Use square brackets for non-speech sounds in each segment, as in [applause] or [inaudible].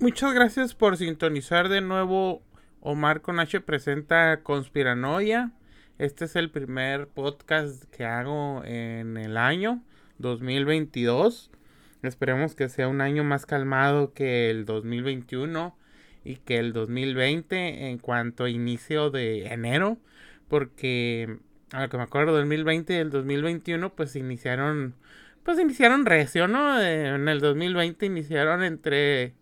Muchas gracias por sintonizar de nuevo. Omar con presenta Conspiranoia. Este es el primer podcast que hago en el año 2022. Esperemos que sea un año más calmado que el 2021 y que el 2020 en cuanto a inicio de enero. Porque a lo que me acuerdo, 2020 y el 2021 pues iniciaron, pues iniciaron recio, ¿no? En el 2020 iniciaron entre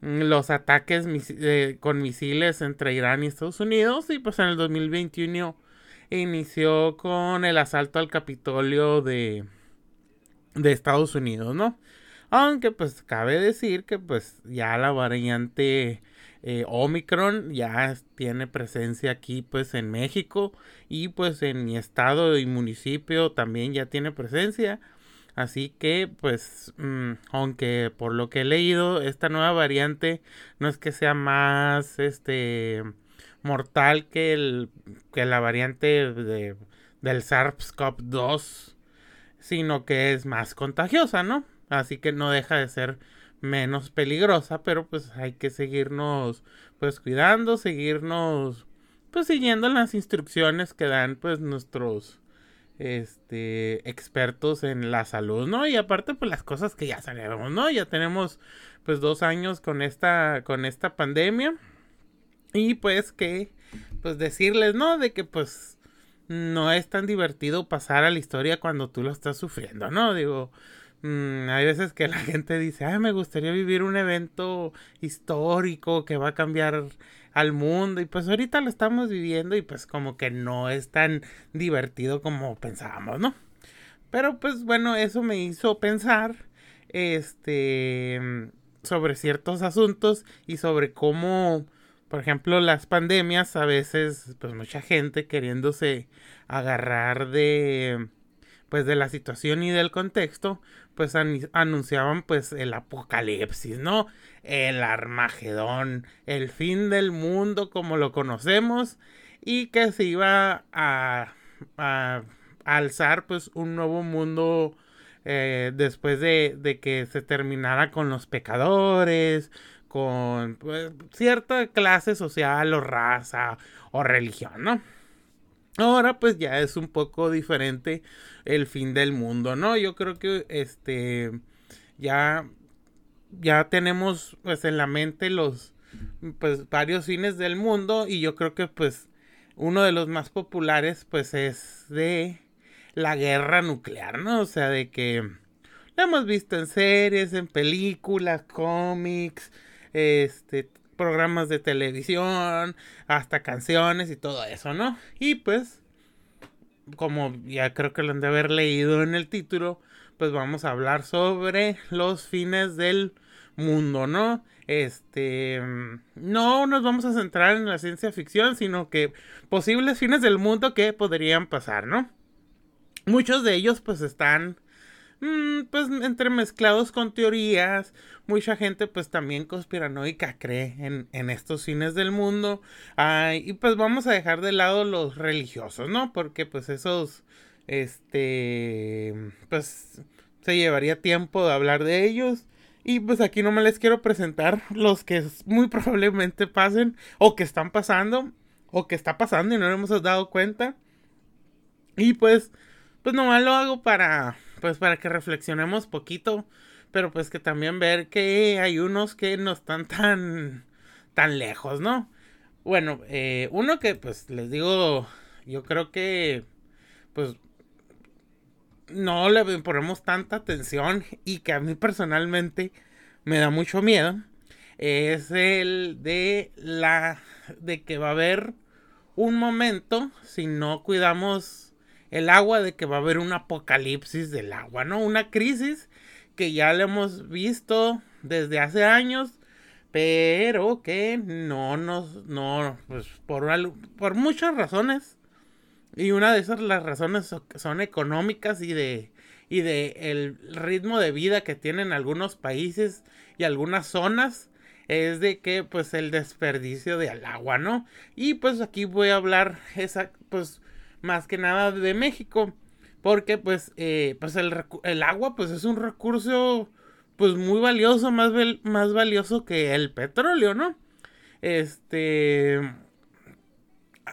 los ataques con misiles entre Irán y Estados Unidos y pues en el 2021 inició con el asalto al Capitolio de, de Estados Unidos, ¿no? Aunque pues cabe decir que pues ya la variante eh, Omicron ya tiene presencia aquí pues en México y pues en mi estado y municipio también ya tiene presencia. Así que, pues, mm, aunque por lo que he leído, esta nueva variante no es que sea más, este, mortal que, el, que la variante de, del SARS-CoV-2, sino que es más contagiosa, ¿no? Así que no deja de ser menos peligrosa, pero pues hay que seguirnos, pues, cuidando, seguirnos, pues, siguiendo las instrucciones que dan, pues, nuestros este expertos en la salud, ¿no? Y aparte pues las cosas que ya sabemos, ¿no? Ya tenemos pues dos años con esta con esta pandemia y pues que pues decirles, ¿no? De que pues no es tan divertido pasar a la historia cuando tú lo estás sufriendo, ¿no? Digo, Mm, hay veces que la [laughs] gente dice, ay, me gustaría vivir un evento histórico que va a cambiar al mundo y pues ahorita lo estamos viviendo y pues como que no es tan divertido como pensábamos, ¿no? Pero pues bueno, eso me hizo pensar este sobre ciertos asuntos y sobre cómo por ejemplo las pandemias a veces pues mucha gente queriéndose agarrar de pues de la situación y del contexto, pues anunciaban pues el apocalipsis, ¿no? El Armagedón, el fin del mundo como lo conocemos y que se iba a, alzar pues un nuevo mundo eh, después de, de, que se terminara con los pecadores, con pues, cierta clase social o raza o religión, ¿no? Ahora pues ya es un poco diferente el fin del mundo, ¿no? Yo creo que este ya ya tenemos pues en la mente los pues varios fines del mundo y yo creo que pues uno de los más populares pues es de la guerra nuclear, ¿no? O sea, de que lo hemos visto en series, en películas, cómics, este programas de televisión, hasta canciones y todo eso, ¿no? Y pues, como ya creo que lo han de haber leído en el título, pues vamos a hablar sobre los fines del mundo, ¿no? Este, no nos vamos a centrar en la ciencia ficción, sino que posibles fines del mundo que podrían pasar, ¿no? Muchos de ellos pues están Mm, pues entremezclados con teorías. Mucha gente pues también conspiranoica cree en, estos fines del mundo. y pues vamos a dejar de lado los religiosos, ¿no? Porque pues esos, este, pues se llevaría tiempo de hablar de ellos. Y pues aquí no me les quiero presentar los que muy probablemente pasen o que están pasando o que está pasando y no hemos dado cuenta. Y pues, pues nomás lo hago para pues para que reflexionemos poquito, pero pues que también ver que hay unos que no están tan, tan lejos, ¿no? Bueno, eh, uno que pues les digo, yo creo que pues no le ponemos tanta atención y que a mí personalmente me da mucho miedo es el de la de que va a haber un momento si no cuidamos el agua de que va a haber un apocalipsis del agua, ¿no? Una crisis que ya la hemos visto desde hace años, pero que no nos, no, pues por, por muchas razones. Y una de esas las razones son económicas y de, y de el ritmo de vida que tienen algunos países y algunas zonas es de que pues el desperdicio del agua, ¿no? Y pues aquí voy a hablar esa pues más que nada de México. Porque pues, eh, pues el, agua pues es un recurso pues muy valioso, más, más valioso que el petróleo, ¿no? Este,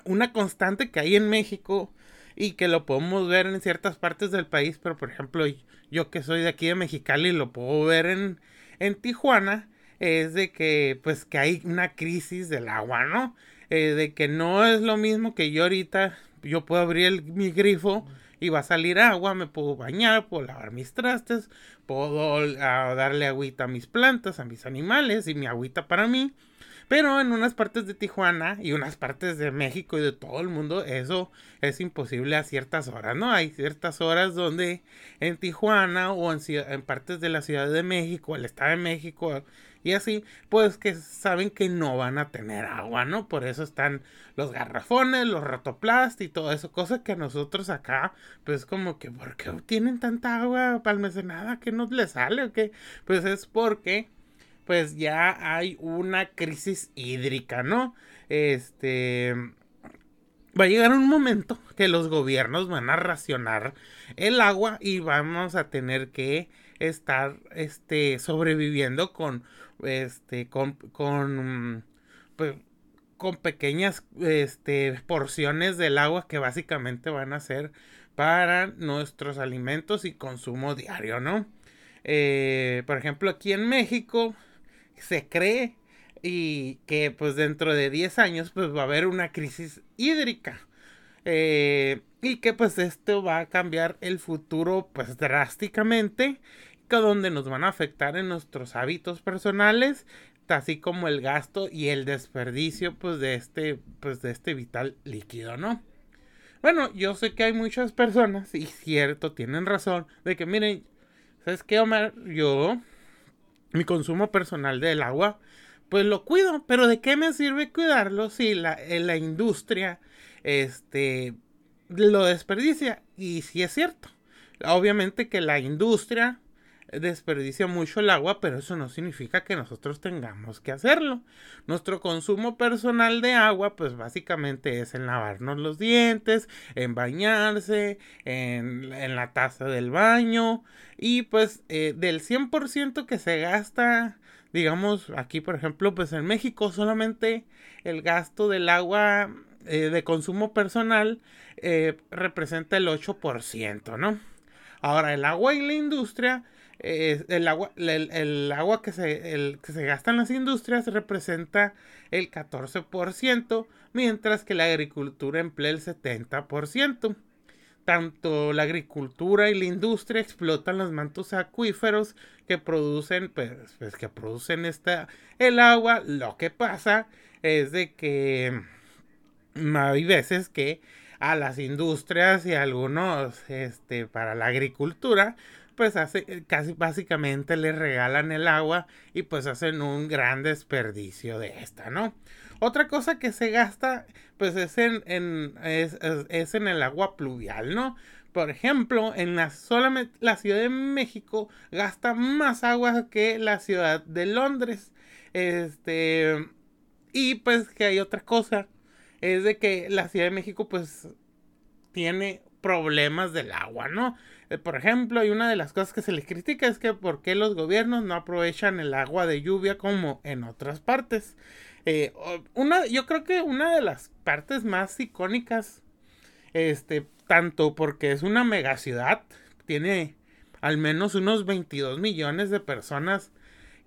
una constante que hay en México y que lo podemos ver en ciertas partes del país, pero por ejemplo, yo que soy de aquí de Mexicali lo puedo ver en, en Tijuana, es de que pues que hay una crisis del agua, ¿no? Eh, de que no es lo mismo que yo ahorita, yo puedo abrir mi grifo y va a salir agua, me puedo bañar, puedo lavar mis trastes, puedo ah, darle agüita a mis plantas, a mis animales y mi agüita para mí. Pero en unas partes de Tijuana y unas partes de México y de todo el mundo, eso es imposible a ciertas horas, ¿no? Hay ciertas horas donde en Tijuana o en, en partes de la Ciudad de México, el Estado de México, y así, pues que saben que no van a tener agua, ¿no? Por eso están los garrafones, los rotoplast y todo eso, cosa que a nosotros acá, pues como que, ¿por qué tienen tanta agua almacenada que no les sale o qué? Pues es porque, pues ya hay una crisis hídrica, ¿no? Este va a llegar un momento que los gobiernos van a racionar el agua y vamos a tener que estar este sobreviviendo con este, con, con, pues, con pequeñas este, porciones del agua que básicamente van a ser para nuestros alimentos y consumo diario, ¿no? Eh, por ejemplo, aquí en México se cree y que pues dentro de 10 años pues va a haber una crisis hídrica. Eh, y que pues esto va a cambiar el futuro pues drásticamente donde nos van a afectar en nuestros hábitos personales, así como el gasto y el desperdicio pues de este pues de este vital líquido, ¿no? Bueno, yo sé que hay muchas personas y cierto, tienen razón de que miren, ¿sabes qué, Omar? Yo mi consumo personal del agua pues lo cuido, pero ¿de qué me sirve cuidarlo si la, la industria este lo desperdicia? Y si es cierto. Obviamente que la industria desperdicia mucho el agua, pero eso no significa que nosotros tengamos que hacerlo. Nuestro consumo personal de agua, pues básicamente es en lavarnos los dientes, en bañarse, en, la taza del baño y pues eh, del 100% que se gasta, digamos aquí por ejemplo, pues en México solamente el gasto del agua eh, de consumo personal eh, representa el 8%, ¿no? Ahora, el agua y la industria el agua, el, agua que, se, el, que se gasta en las industrias representa el 14%, mientras que la agricultura emplea el 70%. Tanto la agricultura y la industria explotan los mantos acuíferos que producen, pues, pues que producen esta, el agua. Lo que pasa es de que hay veces que a las industrias y algunos, este, para la agricultura, pues hace, eh, casi básicamente le regalan el agua y pues hacen un gran desperdicio de esta, ¿no? Otra cosa que se gasta, pues es en, es, en el agua pluvial, ¿no? Por ejemplo, en la, solamente la Ciudad de México gasta más agua que la ciudad de Londres. Este, y pues que hay otra cosa, es de que la Ciudad de México pues tiene problemas del agua, ¿no? Eh, por ejemplo, y una de las cosas que se les critica es que por qué los gobiernos no aprovechan el agua de lluvia como en otras partes. Eh, una, yo creo que una de las partes más icónicas, este, tanto porque es una megaciudad, tiene al menos unos 22 millones de personas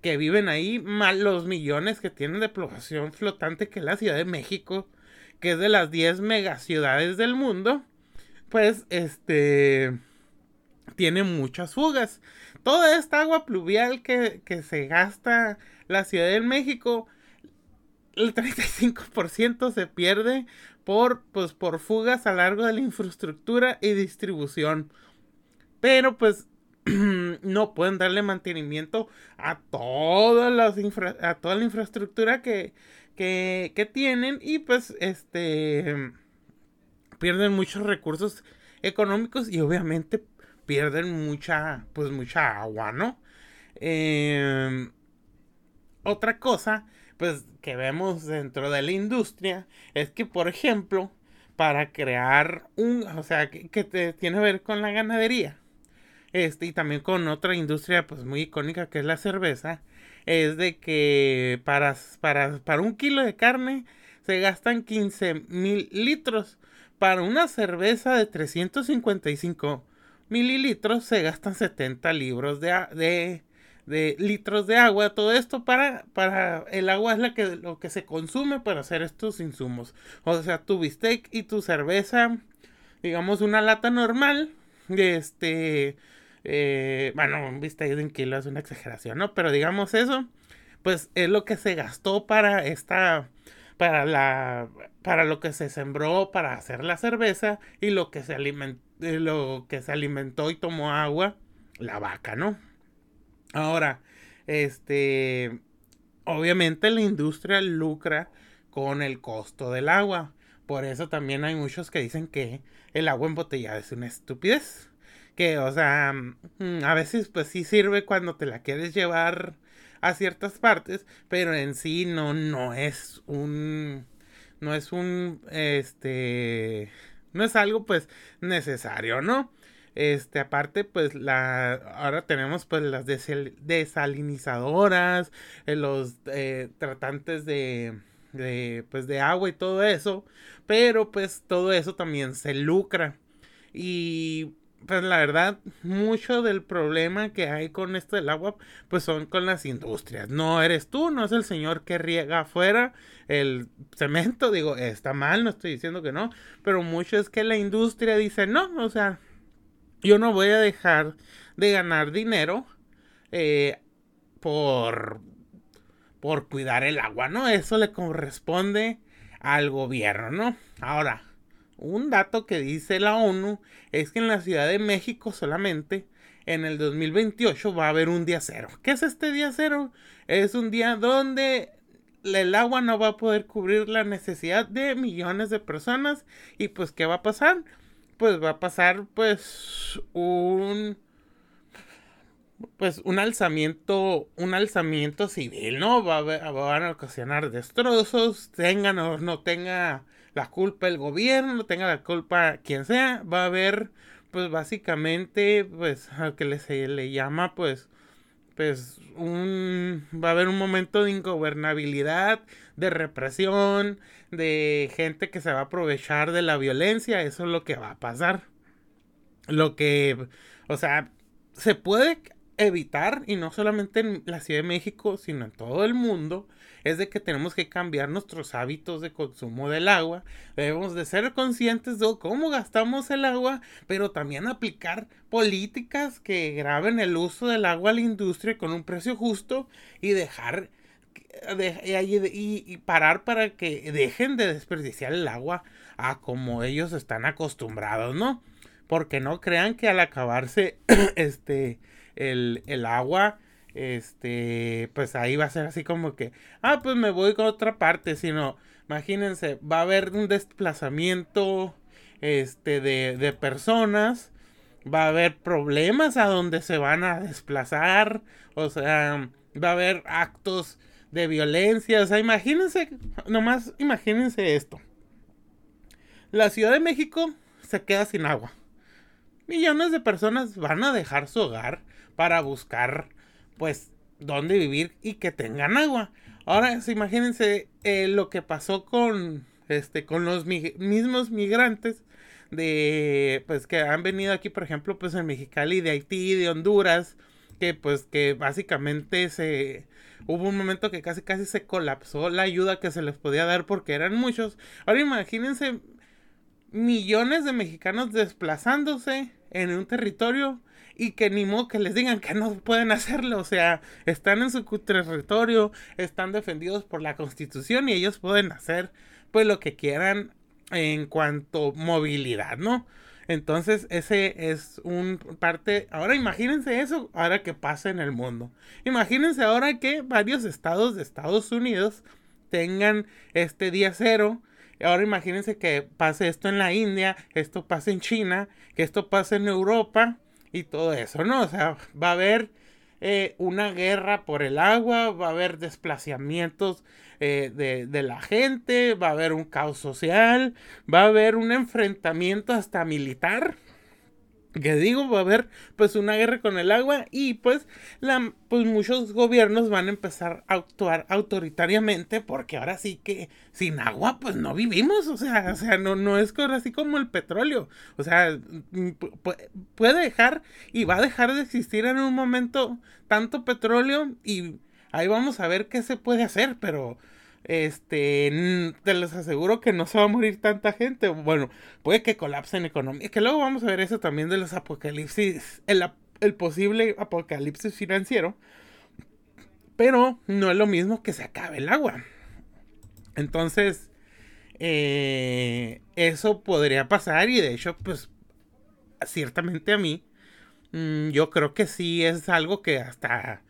que viven ahí, más los millones que tienen de población flotante que la Ciudad de México, que es de las 10 megaciudades del mundo, pues este tiene muchas fugas. Toda esta agua pluvial que, se gasta la Ciudad de México, el 35% se pierde por, pues, por fugas a lo largo de la infraestructura y distribución. Pero pues [clears throat] no pueden darle mantenimiento a, todas las a toda la infraestructura que, que, que tienen y pues este pierden muchos recursos económicos y obviamente pierden mucha, pues mucha agua, ¿no? Em, otra cosa, pues que vemos dentro de la industria es que, por ejemplo, para crear un, o sea, que, te, tiene que ver con la ganadería. este, y también con otra industria pues muy icónica que es la cerveza, es de que para, para, para un kilo de carne se gastan 15 mil litros. Para una cerveza de 355 mililitros se gastan 70 libros de, litros de agua. Todo esto para, para el agua es la que, lo que se consume para hacer estos insumos. O sea, tu bistec y tu cerveza, digamos una lata normal, este eh, bueno, un bistec de un kilo es una exageración, ¿no? Pero digamos eso, pues es lo que se gastó para esta, para la, para lo que se sembró para hacer la cerveza y lo que se alimentó, eh, lo que se alimentó y tomó agua, la vaca, ¿no? Ahora, este, obviamente la industria lucra con el costo del agua. Por eso también hay muchos que dicen que el agua embotellada es una estupidez que, o sea, mm, a veces pues sí sirve cuando te la quieres llevar a ciertas partes, pero en sí no, no es un, no es un, este, no es algo pues necesario, ¿no? Este, aparte, pues la, ahora tenemos pues las desalinizadoras, eh, los eh, tratantes de, de, pues de agua y todo eso, pero pues todo eso también se lucra. Y pues la verdad, mucho del problema que hay con esto del agua, pues son con las industrias. No eres tú, no es el señor que riega afuera el cemento. [laughs] Digo, está mal, no estoy diciendo que no, pero mucho es que la industria dice, no, o sea, yo no voy a dejar de ganar dinero eh, por, por cuidar el agua, ¿no? Eso le corresponde al gobierno, ¿no? Ahora, un dato que dice la ONU es que en la Ciudad de México solamente en el 2028 va a haber un día cero. ¿Qué es este día cero? Es un día donde el agua no va a poder cubrir la necesidad de millones de personas y pues ¿qué va a pasar? Pues va a pasar pues un pues un alzamiento un alzamiento civil, ¿no? Va a, van a ocasionar destrozos, tengan o no tenga la culpa el gobierno, tenga la culpa quien sea, va a haber pues básicamente pues al que le, se le llama pues pues un va a haber un momento de ingobernabilidad, de represión, de gente que se va a aprovechar de la violencia, eso es lo que va a pasar. Lo que, o sea, se puede evitar, y no solamente en la Ciudad de México, sino en todo el mundo, es de que tenemos que cambiar nuestros hábitos de consumo del agua. Debemos de ser conscientes de cómo gastamos el agua, pero también aplicar políticas que graben el uso del agua a la industria con un precio justo y dejar y, y, parar para que dejen de desperdiciar el agua a como ellos están acostumbrados, ¿no? Porque no crean que al acabarse [clears throat] este el, el agua este, pues ahí va a ser así como que, ah, pues me voy con otra parte, sino, imagínense, va a haber un desplazamiento, este, de, de personas, va a haber problemas a donde se van a desplazar, o sea, va a haber actos de violencia, o sea, imagínense, nomás imagínense esto. La Ciudad de México se queda sin agua. Millones de personas van a dejar su hogar para buscar pues dónde vivir y que tengan agua. Ahora, imagínense eh, lo que pasó con este con los mismos migrantes de pues que han venido aquí, por ejemplo, pues en Mexicali de Haití, de Honduras, que pues que básicamente se hubo un momento que casi casi se colapsó la ayuda que se les podía dar porque eran muchos. Ahora imagínense millones de mexicanos desplazándose en un territorio y que ni modo que les digan que no pueden hacerlo. O sea, están en su territorio, están defendidos por la constitución y ellos pueden hacer pues lo que quieran en cuanto movilidad, ¿no? Entonces, ese es un parte. Ahora imagínense eso, ahora que pasa en el mundo. Imagínense ahora que varios estados de Estados Unidos tengan este día cero. Ahora imagínense que pase esto en la India, esto pase en China, que esto pase en Europa y todo eso, ¿no? O sea, va a haber eh, una guerra por el agua, va a haber desplazamientos eh, de, de, la gente, va a haber un caos social, va a haber un enfrentamiento hasta militar. Que digo, va a haber pues una guerra con el agua y pues, la, pues muchos gobiernos van a empezar a actuar autoritariamente porque ahora sí que sin agua pues no vivimos, o sea, o sea, no, no es así como el petróleo, o sea, mm, puede dejar y va a dejar de existir en un momento tanto petróleo y ahí vamos a ver qué se puede hacer, pero este, te les aseguro que no se va a morir tanta gente. Bueno, puede que colapse en economía. Que luego vamos a ver eso también de los apocalipsis, el, el posible apocalipsis financiero. Pero no es lo mismo que se acabe el agua. Entonces, eh, eso podría pasar y de hecho, pues, ciertamente a mí, mm, yo creo que sí es algo que hasta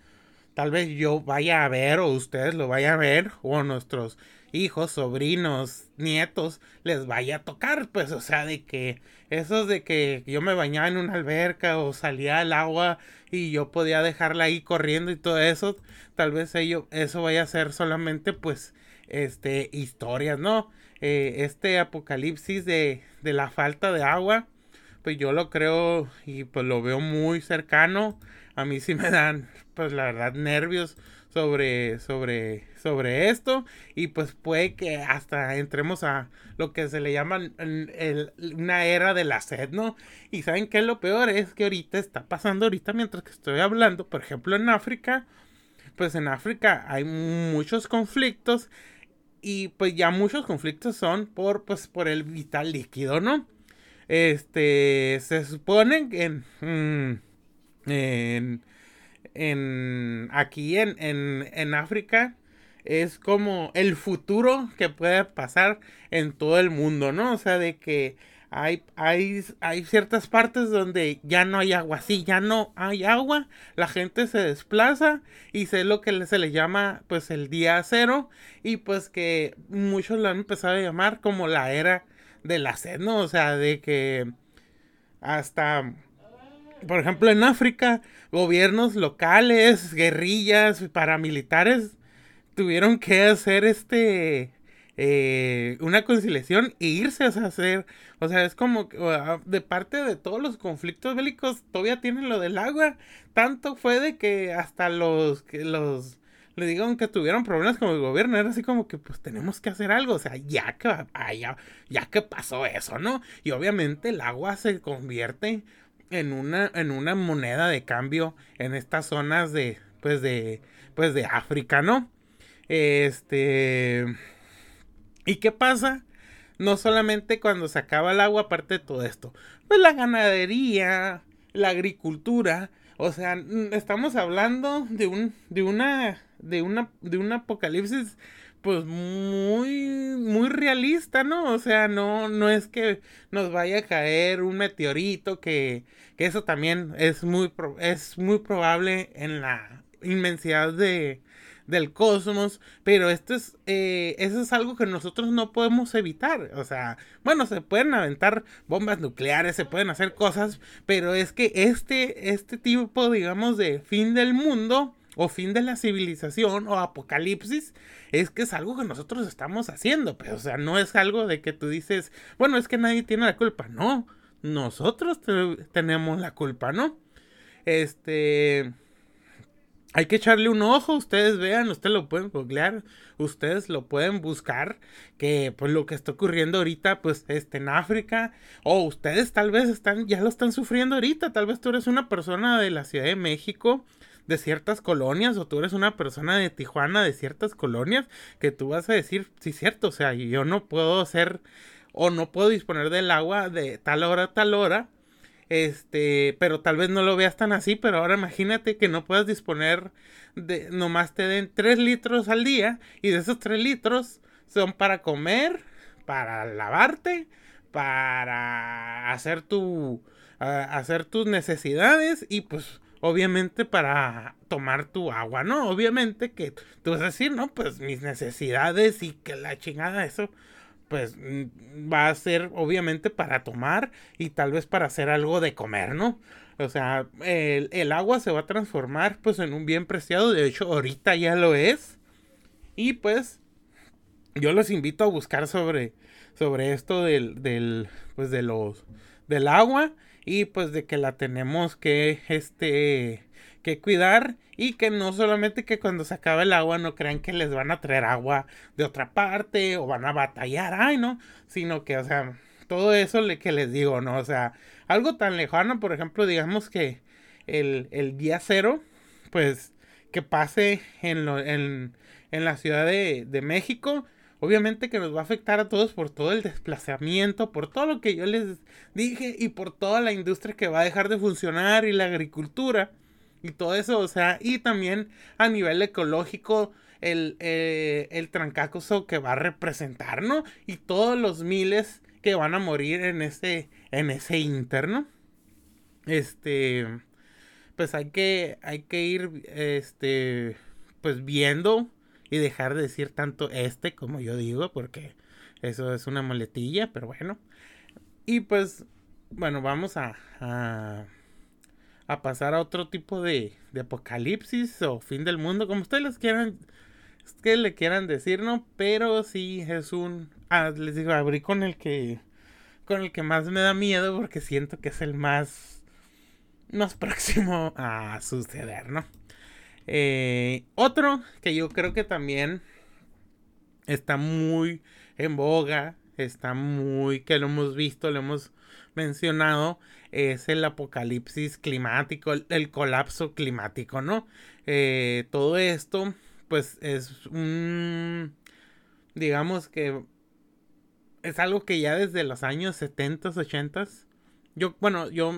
tal vez yo vaya a ver o ustedes lo vayan a ver o nuestros hijos, sobrinos, nietos les vaya a tocar, pues, o sea, de que esos de que yo me bañaba en una alberca o salía al agua y yo podía dejarla ahí corriendo y todo eso, tal vez ello, eso vaya a ser solamente, pues, este, historias, ¿no? Eh, este apocalipsis de, de la falta de agua, pues yo lo creo y pues lo veo muy cercano a mí sí me dan, pues la verdad, nervios sobre, sobre, sobre esto. Y pues puede que hasta entremos a lo que se le llama una era de la sed, ¿no? Y saben qué es lo peor, es que ahorita está pasando, ahorita mientras que estoy hablando, por ejemplo en África, pues en África hay muchos conflictos y pues ya muchos conflictos son por, pues, por el vital líquido, ¿no? Este, se supone que... Mm, en, en aquí en, en, en África es como el futuro que puede pasar en todo el mundo, ¿no? O sea, de que hay, hay, hay ciertas partes donde ya no hay agua. Sí, ya no hay agua, la gente se desplaza y sé lo que se le llama pues el día cero y pues que muchos lo han empezado a llamar como la era de la. O sea, de que hasta por ejemplo, en África, gobiernos locales, guerrillas, paramilitares, tuvieron que hacer este eh, una conciliación e irse a hacer. O sea, es como de parte de todos los conflictos bélicos todavía tienen lo del agua. Tanto fue de que hasta los que los le digan que tuvieron problemas con el gobierno, era así como que pues tenemos que hacer algo, o sea, ya que ya, ya que pasó eso, ¿no? Y obviamente el agua se convierte en una, en una moneda de cambio en estas zonas de, pues de, pues de África, ¿no? Este, ¿y qué pasa? No solamente cuando se acaba el agua, aparte de todo esto, pues la ganadería, la agricultura, o sea, estamos hablando de un, de una, de una, de un apocalipsis pues muy muy realista, ¿no? O sea, no no es que nos vaya a caer un meteorito que, que eso también es muy es muy probable en la inmensidad de del cosmos, pero esto es, eh, eso es algo que nosotros no podemos evitar. O sea, bueno, se pueden aventar bombas nucleares, se pueden hacer cosas, pero es que este, este tipo, digamos, de fin del mundo, o fin de la civilización o apocalipsis, es que es algo que nosotros estamos haciendo, pero o sea, no es algo de que tú dices, bueno, es que nadie tiene la culpa, no, nosotros tenemos la culpa, ¿no? Este, hay que echarle un ojo, ustedes vean, ustedes lo pueden googlear, ustedes lo pueden buscar, que pues lo que está ocurriendo ahorita, pues este, en África, o ustedes tal vez están, ya lo están sufriendo ahorita, tal vez tú eres una persona de la Ciudad de México, de ciertas colonias o tú eres una persona de Tijuana de ciertas colonias que tú vas a decir, sí, cierto, o sea, yo no puedo hacer o no puedo disponer del agua de tal hora a tal hora. Este, pero tal vez no lo veas tan así, pero ahora imagínate que no puedas disponer de, nomás te den 3 litros al día y de esos 3 litros son para comer, para lavarte, para hacer tu, hacer tus necesidades y pues obviamente para tomar tu agua, ¿no? Obviamente que tú vas a decir, no, pues mis necesidades y que la chingada eso, pues mm, va a ser obviamente para tomar y tal vez para hacer algo de comer, ¿no? O sea, el, el agua se va a transformar pues en un bien preciado, de hecho ahorita ya lo es. Y pues yo los invito a buscar sobre, sobre esto del, del, pues de los, del agua y pues de que la tenemos que este que cuidar y que no solamente que cuando se acabe el agua no crean que les van a traer agua de otra parte o van a batallar, ay no, sino que o sea, todo eso le, que les digo, ¿no? O sea, algo tan lejano, por ejemplo, digamos que el, el día cero, pues que pase en, lo, en, en la Ciudad de, de México, obviamente que nos va a afectar a todos por todo el desplazamiento, por todo lo que yo les dije y por toda la industria que va a dejar de funcionar y la agricultura y todo eso, o sea, y también a nivel ecológico el, eh, el trancacoso que va a representar, ¿no? Y todos los miles que van a morir en ese, en ese interno. Este, pues hay que, hay que ir, este, pues viendo y dejar de decir tanto este como yo digo, porque eso es una moletilla, pero bueno. Y pues, bueno, vamos a, a, pasar a otro tipo de, de, apocalipsis o fin del mundo, como ustedes les quieran, que le quieran decir, ¿no? Pero sí es un, ah, les digo, abrí con el que, con el que más me da miedo porque siento que es el más, más [laughs] próximo a suceder, ¿no? Eh, otro que yo creo que también está muy en boga, está muy, que lo hemos visto, lo hemos mencionado, es el apocalipsis climático, el, colapso climático, ¿no? Eh, todo esto, pues es un, digamos que es algo que ya desde los años 70, 80 yo, bueno, yo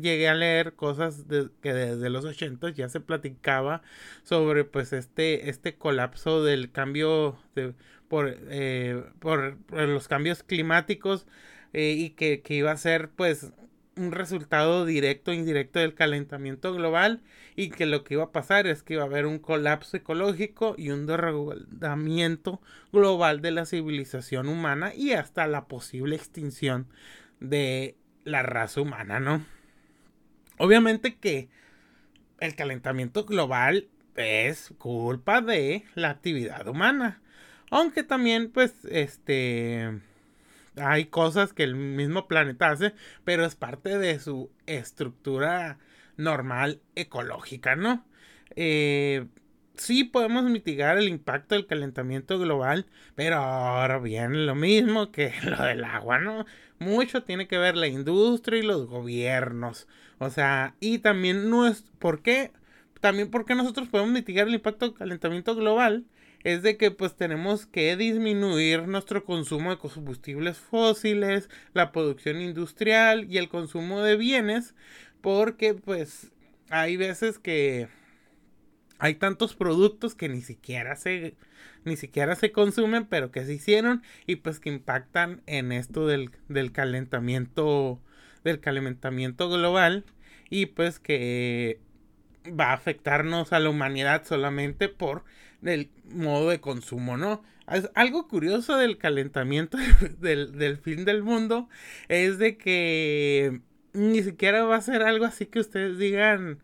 llegué a leer cosas que desde los 80 ya se platicaba sobre pues este, este colapso del cambio de, por, eh, por, los cambios climáticos eh, y que, que, iba a ser pues un resultado directo e indirecto del calentamiento global y que lo que iba a pasar es que iba a haber un colapso ecológico y un derrotamiento global de la civilización humana y hasta la posible extinción de la raza humana, ¿no? Obviamente que el calentamiento global es culpa de la actividad humana. Aunque también, pues, este, hay cosas que el mismo planeta hace, pero es parte de su estructura normal ecológica, ¿no? Eh, sí podemos mitigar el impacto del calentamiento global, pero ahora viene lo mismo que [laughs] lo del agua, ¿no? Mucho tiene que ver la industria y los gobiernos. O sea, y también no ¿por qué? También porque nosotros podemos mitigar el impacto del calentamiento global es de que pues tenemos que disminuir nuestro consumo de combustibles fósiles, la producción industrial y el consumo de bienes porque pues hay veces que hay tantos productos que ni siquiera se ni siquiera se consumen pero que se hicieron y pues que impactan en esto del, del calentamiento del calentamiento global y pues que va a afectarnos a la humanidad solamente por el modo de consumo, ¿no? algo curioso del calentamiento [laughs] del, del fin del mundo es de que ni siquiera va a ser algo así que ustedes digan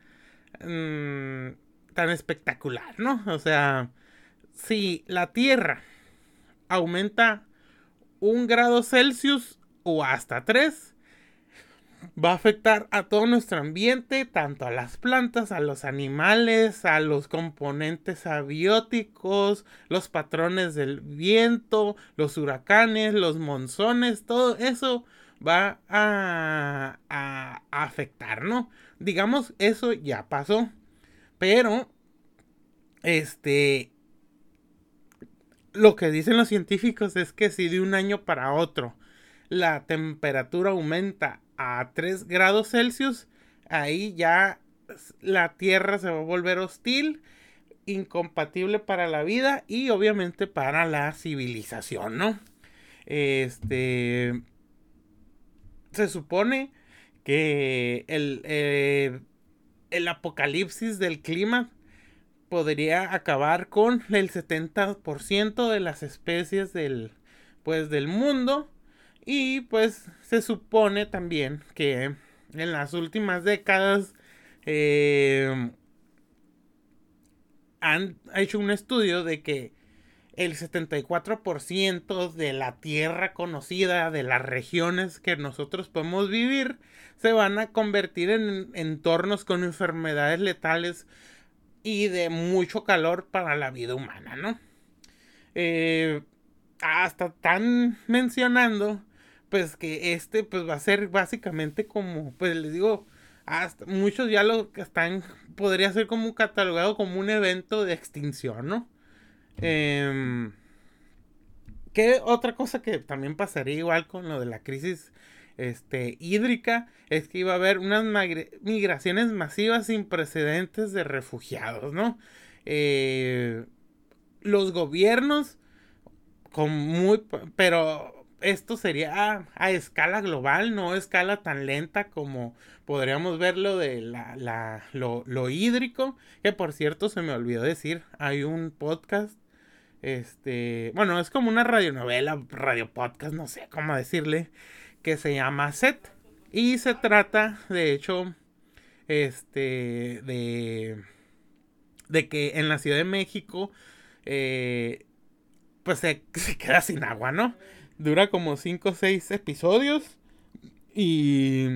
mmm, tan espectacular, ¿no? O sea, si la Tierra aumenta un grado Celsius o hasta tres, va a afectar a todo nuestro ambiente, tanto a las plantas, a los animales, a los componentes abióticos, los patrones del viento, los huracanes, los monzones, todo eso va a, a, a afectar, ¿no? Digamos, eso ya pasó. Pero, este, lo que dicen los científicos es que si de un año para otro la temperatura aumenta a 3 grados Celsius, ahí ya la Tierra se va a volver hostil, incompatible para la vida y obviamente para la civilización, ¿no? Este, se supone que el, eh, el apocalipsis del clima podría acabar con el 70% de las especies del pues del mundo. Y pues se supone también que en las últimas décadas eh, han hecho un estudio de que el 74% de la tierra conocida, de las regiones que nosotros podemos vivir, se van a convertir en entornos con enfermedades letales y de mucho calor para la vida humana, ¿no? Eh, hasta están mencionando, pues que este, pues va a ser básicamente como, pues les digo, hasta muchos ya lo están, podría ser como catalogado como un evento de extinción, ¿no? Eh, ¿Qué otra cosa que también pasaría igual con lo de la crisis este, hídrica? Es que iba a haber unas migraciones masivas sin precedentes de refugiados, ¿no? Eh, los gobiernos con muy... pero esto sería a, escala global, no a escala tan lenta como podríamos verlo de la, la, lo, lo hídrico, que por cierto se me olvidó decir, hay un podcast este, bueno, es como una radionovela, radio podcast, no sé cómo decirle, que se llama Set. Y se trata, de hecho, este, de, de que en la Ciudad de México, eh, pues se, [laughs] queda sin agua, ¿no? Dura como 5 o 6 episodios y,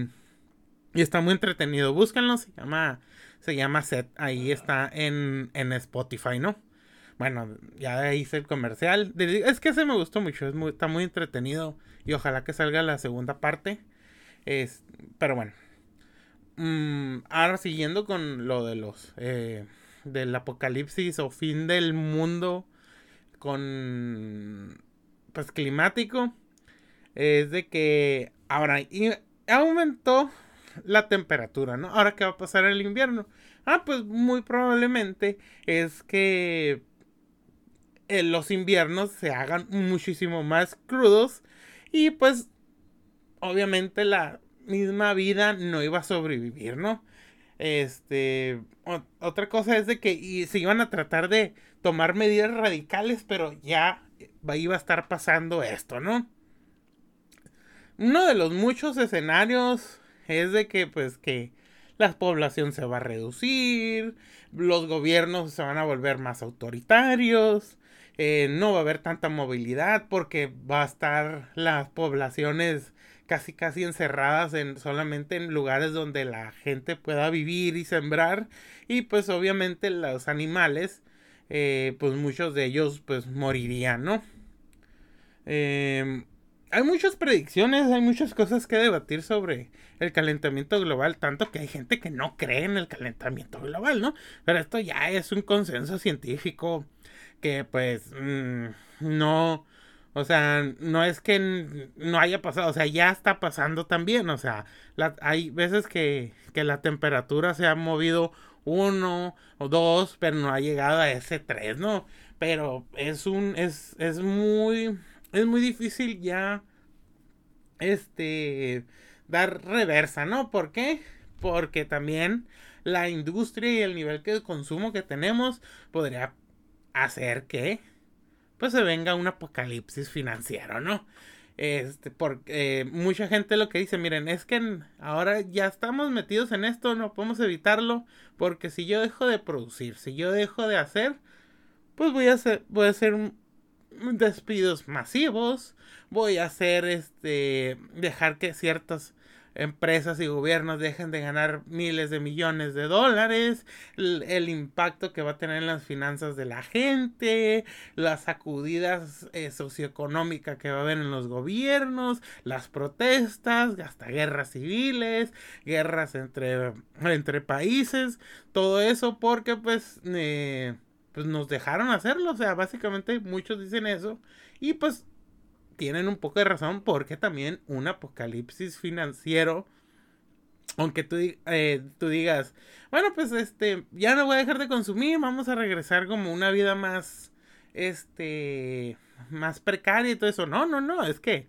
y está muy entretenido. Búscanlo, se llama, se llama Set. Ahí está en, en Spotify, ¿no? Bueno, ya hice el comercial. Es que ese me gustó mucho, es está muy entretenido y ojalá que salga la segunda parte. Es, pero bueno. Mm, ahora siguiendo con lo de los... Eh, del apocalipsis o fin del mundo con... Pues climático. Es de que ahora aumentó la temperatura, ¿no? Ahora qué va a pasar el invierno. Ah, pues muy probablemente es que los inviernos se hagan muchísimo más crudos y pues obviamente la misma vida no iba a sobrevivir, ¿no? Este, otra cosa es de que se iban a tratar de tomar medidas radicales, pero ya iba a estar pasando esto, ¿no? Uno de los muchos escenarios es de que pues que la población se va a reducir, los gobiernos se van a volver más autoritarios, eh, no va a haber tanta movilidad porque va a estar las poblaciones casi casi encerradas en solamente en lugares donde la gente pueda vivir y sembrar. Y pues obviamente los animales eh, pues muchos de ellos pues morirían no em, hay muchas predicciones hay muchas cosas que debatir sobre el calentamiento global tanto que hay gente que no cree en el calentamiento global no pero esto ya es un consenso científico que pues mm, no, o sea, no es que no haya pasado, o sea, ya está pasando también, o sea, hay veces que, que la temperatura se ha movido uno o dos, pero no ha llegado a ese tres, ¿no? Pero es un, es, es muy, es muy difícil ya, este, dar reversa, ¿no? ¿Por qué? Porque también la industria y el nivel de consumo que tenemos podría hacer que pues se venga un apocalipsis financiero, ¿no? Este, porque eh, mucha gente lo que dice, miren, es que ahora ya estamos metidos en esto, no podemos evitarlo, porque si yo dejo de producir, si yo dejo de hacer, pues voy a hacer, voy a hacer despidos masivos, voy a hacer este, dejar que ciertas empresas y gobiernos dejen de ganar miles de millones de dólares, el, impacto que va a tener en las finanzas de la gente, las sacudidas eh, socioeconómicas que va a haber en los gobiernos, las protestas, hasta guerras civiles, guerras entre, entre países, todo eso porque pues, eh, pues nos dejaron hacerlo, o sea, básicamente muchos dicen eso y pues tienen un poco de razón porque también un apocalipsis financiero, aunque tú, eh, tú digas, bueno, pues este, ya no voy a dejar de consumir, vamos a regresar como una vida más, este, más precaria y todo eso. No, no, no, es que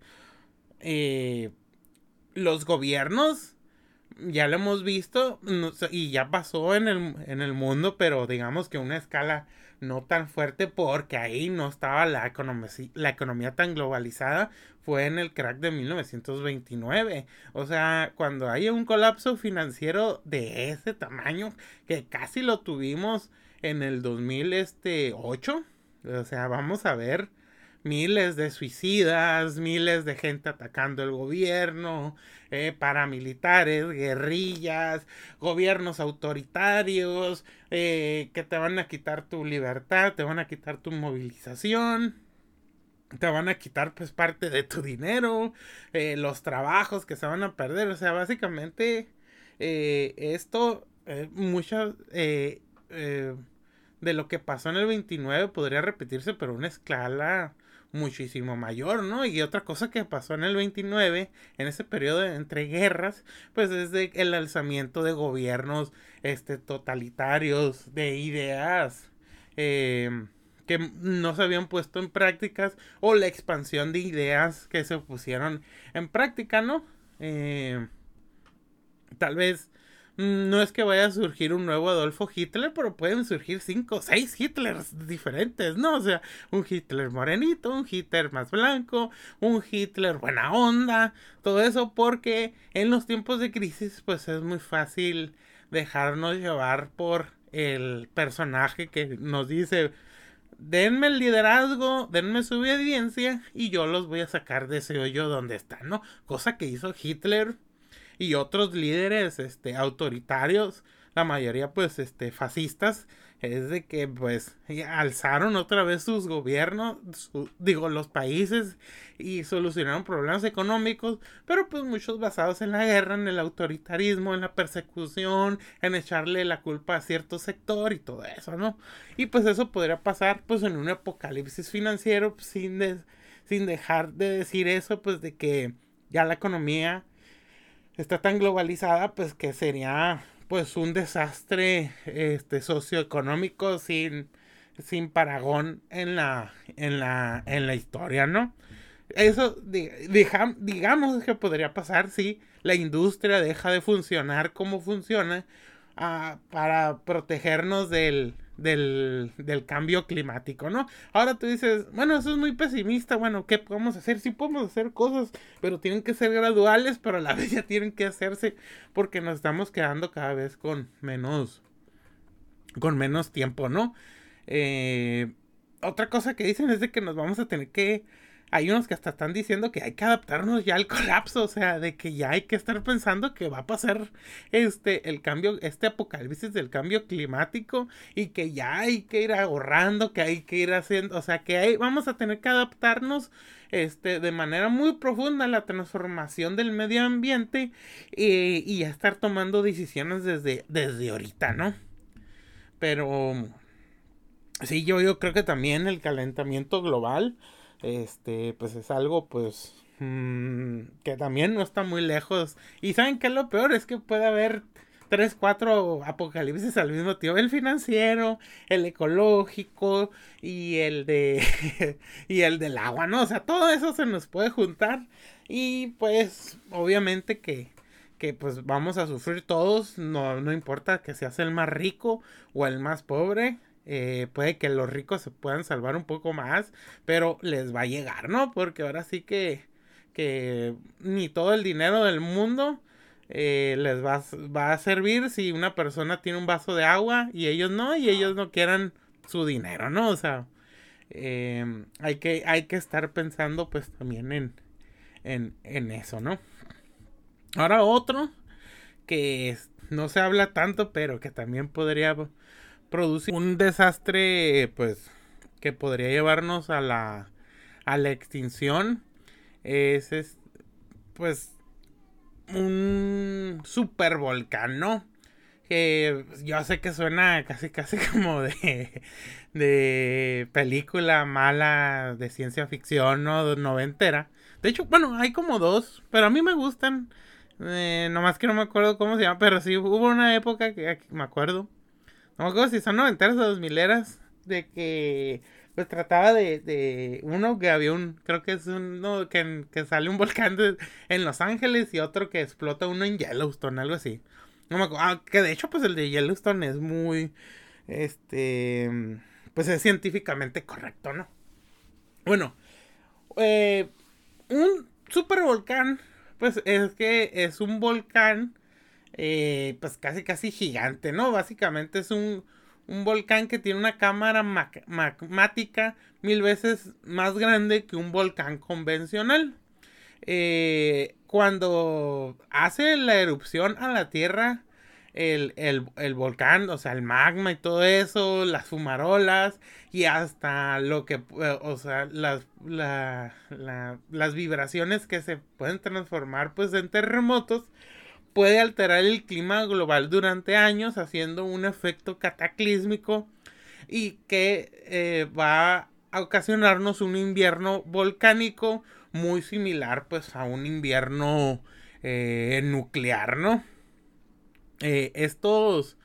eh, los gobiernos ya lo hemos visto y ya pasó en el, en el mundo, pero digamos que una escala no tan fuerte porque ahí no estaba la economía, la economía tan globalizada, fue en el crack de 1929. O sea, cuando hay un colapso financiero de ese tamaño, que casi lo tuvimos en el 2008, O sea, vamos a ver miles de suicidas, miles de gente atacando el gobierno, eh, paramilitares, guerrillas, gobiernos autoritarios, eh, que te van a quitar tu libertad, te van a quitar tu movilización. Te van a quitar pues parte de tu dinero, eh, los trabajos que se van a perder. O sea, básicamente esto, muchas de lo que pasó en el 29 podría repetirse, pero una escala muchísimo mayor, ¿no? Y otra cosa que pasó en el 29, en ese periodo entre guerras, pues es el alzamiento de gobiernos este, totalitarios, de ideas em, que no se habían puesto en prácticas, o la expansión de ideas que se pusieron en práctica, ¿no? Em, tal vez no es que vaya a surgir un nuevo Adolfo Hitler, pero pueden surgir cinco o seis Hitlers diferentes, ¿no? O sea, un Hitler morenito, un Hitler más blanco, un Hitler buena onda, todo eso porque en los tiempos de crisis pues es muy fácil dejarnos llevar por el personaje que nos dice denme el liderazgo, denme su obediencia y yo los voy a sacar de ese hoyo donde están, ¿no? Cosa que hizo Hitler y otros líderes este, autoritarios, la mayoría pues este, fascistas, es de que pues alzaron otra vez sus gobiernos, digo los países y solucionaron problemas económicos, pero pues muchos basados en la guerra, en el autoritarismo, en la persecución, en echarle la culpa a cierto sector y todo eso, ¿no? Y pues eso podría pasar pues en un apocalipsis financiero pues, sin, sin dejar de decir eso pues de que ya la economía está tan globalizada pues que sería pues un desastre este socioeconómico sin sin paragón en la en la en la historia, ¿no? Eso digamos que podría pasar si la industria deja de funcionar como funciona ah, para protegernos del del, del, cambio climático, ¿no? Ahora tú dices, bueno, eso es muy pesimista, bueno, ¿qué podemos hacer? Sí podemos hacer cosas, pero tienen que ser graduales, pero a la [laughs] vez ya tienen que hacerse porque nos estamos quedando cada vez con menos, con menos tiempo, ¿no? Eh, otra cosa que dicen es de que nos vamos a tener que hay unos que hasta están diciendo que hay que adaptarnos ya al colapso, o sea, de que ya hay que estar pensando que va a pasar este el cambio, este apocalipsis del cambio climático y que ya hay que ir ahorrando, que hay que ir haciendo, o sea, que hay, vamos a tener que adaptarnos este de manera muy profunda a la transformación del medio ambiente y, y estar tomando decisiones desde, desde ahorita, ¿no? Pero sí, yo, yo creo que también el calentamiento global este, pues es algo, pues, mm, que también no está muy lejos. Y saben que lo peor es que puede haber tres, cuatro apocalipsis al mismo tiempo. El financiero, el ecológico y el de [laughs] y el del agua, ¿no? O sea, todo eso se nos puede juntar. Y pues, obviamente que, que pues vamos a sufrir todos. No, no importa que seas el más rico o el más pobre. Eh, puede que los ricos se puedan salvar un poco más, pero les va a llegar, ¿no? Porque ahora sí que, que ni todo el dinero del mundo eh, les va, va, a servir si una persona tiene un vaso de agua y ellos no, y ellos no quieran su dinero, ¿no? O sea, em, hay, que, hay que estar pensando pues también en, en, en eso, ¿no? Ahora otro que no se habla tanto, pero que también podría producir un desastre, pues, que podría llevarnos a la, a la extinción. Es, es pues, un super volcán, ¿no? Que yo sé que suena casi, casi [laughs] como de, de película mala de ciencia ficción, ¿no? Noventera. De hecho, bueno, hay como dos, pero a mí me gustan. Eh, nomás que no me acuerdo cómo se llama, pero sí hubo una época que me acuerdo no me acuerdo si son noventeras o dos mileras, de que pues trataba de, de uno que había un, creo que es uno que, que sale un [laughs] volcán en Los Ángeles y otro que explota uno en Yellowstone, algo así. No me acuerdo, ah, que de hecho pues el de Yellowstone es muy, este, pues es científicamente correcto, ¿no? Bueno, eh, un super volcán, pues es que es un volcán eh, pues casi casi gigante, ¿no? Básicamente es un, un volcán que tiene una cámara magmática mil veces más grande que un volcán convencional. Eh, cuando hace la erupción a la Tierra, el, volcán, o sea, el magma y todo eso, las fumarolas y hasta lo que, eh, o sea, las, las vibraciones que se pueden transformar pues en terremotos, puede alterar el clima global durante años, haciendo un efecto cataclísmico y que eh, va a ocasionarnos un invierno volcánico muy similar pues a un invierno eh, nuclear, ¿no? Eh, estos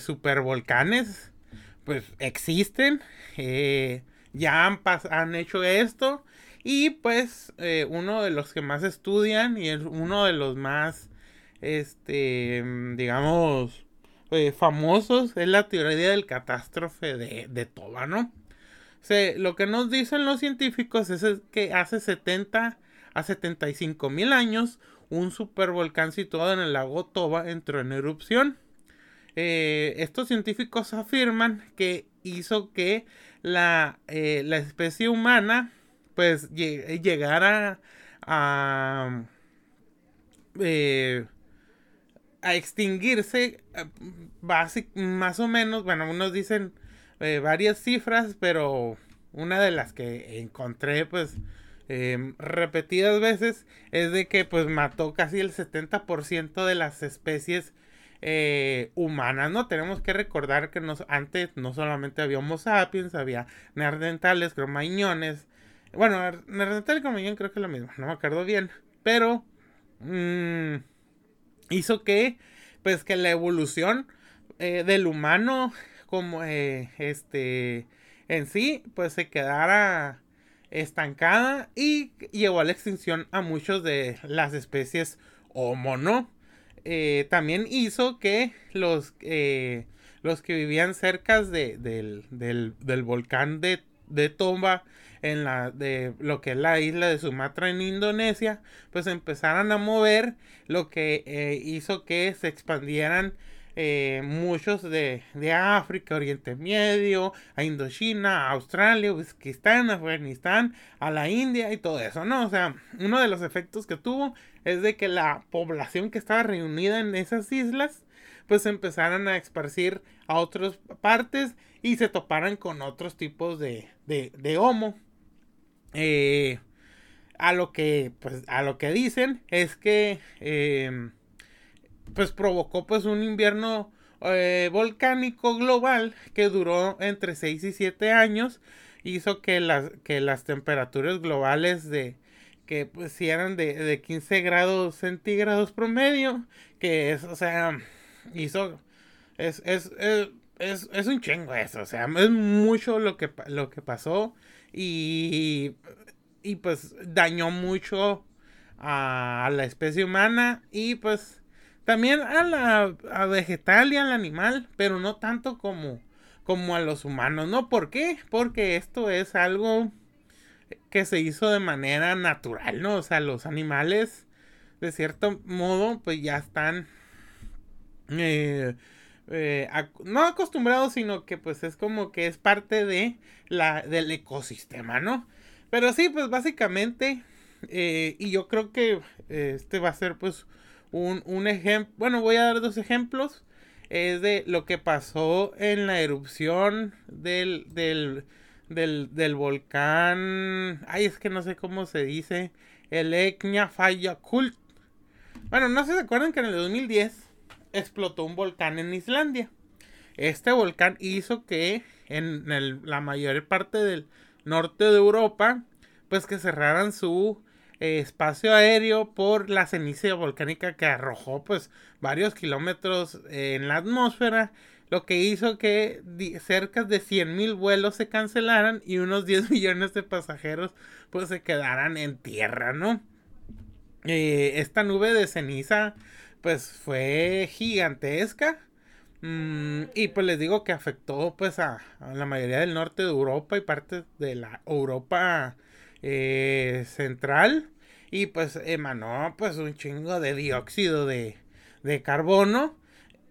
supervolcanes pues existen, ya han, han hecho esto y pues eh, uno de los que más estudian y es uno de los más, este, digamos, eh, famosos es la teoría del catástrofe de, de Toba, ¿no? lo que nos dicen los científicos es que hace 70 a 75 mil años un supervolcán situado en el lago Toba entró en erupción. Eh, estos científicos afirman que hizo que la, la especie humana pues llegar a, eh, a, extinguirse eh, más o menos, bueno, unos dicen eh, varias cifras, pero una de las que encontré pues em, repetidas veces es de que pues mató casi el 70% de las especies humanas, ¿no? Tenemos que recordar que antes no solamente había Homo sapiens, había neandertales, cromañones, bueno, y yo creo que es lo mismo, no me acuerdo bien. Pero mm, hizo que, pues, que la evolución eh, del humano, como eh, este, en sí, pues se quedara estancada y llevó a la extinción a muchos de las especies Homo, ¿no? Eh, también hizo que los, los que vivían cerca de, del, del, del volcán de, de Tomba en la de lo que es la isla de Sumatra en Indonesia, pues empezaran a mover, lo que eh, hizo que se expandieran eh, muchos de, de, África, Oriente Medio, a Indochina, a Australia, Uzbekistán, Afganistán, a la India y todo eso, ¿no? O sea, uno de los efectos que tuvo es de que la población que estaba reunida en esas islas, pues empezaran a esparcir a otras partes y se toparan con otros tipos de, de, de homo. Eh, a lo que pues a lo que dicen es que em, pues provocó pues un invierno eh, volcánico global que duró entre 6 y 7 años hizo que las que las temperaturas globales de que pues si eran de, de 15 grados centígrados promedio que es o sea hizo es, es, es, es, un chingo eso o sea es mucho lo que lo que pasó y, y pues dañó mucho a la especie humana y pues también a la vegetal y al animal, pero no tanto como, como a los humanos, ¿no? ¿Por qué? Porque esto es algo que se hizo de manera natural, ¿no? O sea, los animales, de cierto modo, pues ya están eh, eh, no acostumbrado, sino que pues es como que es parte de la, del ecosistema, ¿no? Pero sí, pues básicamente, eh, y yo creo que eh, este va a ser pues un, un ejemplo, bueno, voy a dar dos ejemplos, es de lo que pasó en la erupción del, del, del, del volcán, ay, es que no sé cómo se dice, el Eknya Fayakult. Bueno, no sé si se acuerdan que en el 2010 explotó un volcán en Islandia. Este volcán hizo que en la mayor parte del norte de Europa, pues que cerraran su eh, espacio aéreo por la ceniza volcánica que arrojó pues varios kilómetros en la atmósfera, lo que hizo que cerca de 100 mil vuelos se cancelaran y unos 10 [laughs] millones de pasajeros pues se quedaran en tierra, ¿no? Eh, esta nube de ceniza pues fue gigantesca. Mm, y pues les digo que afectó pues a, la mayoría del norte de Europa y parte de la Europa eh, central. Y pues emanó pues un chingo de dióxido de, de carbono.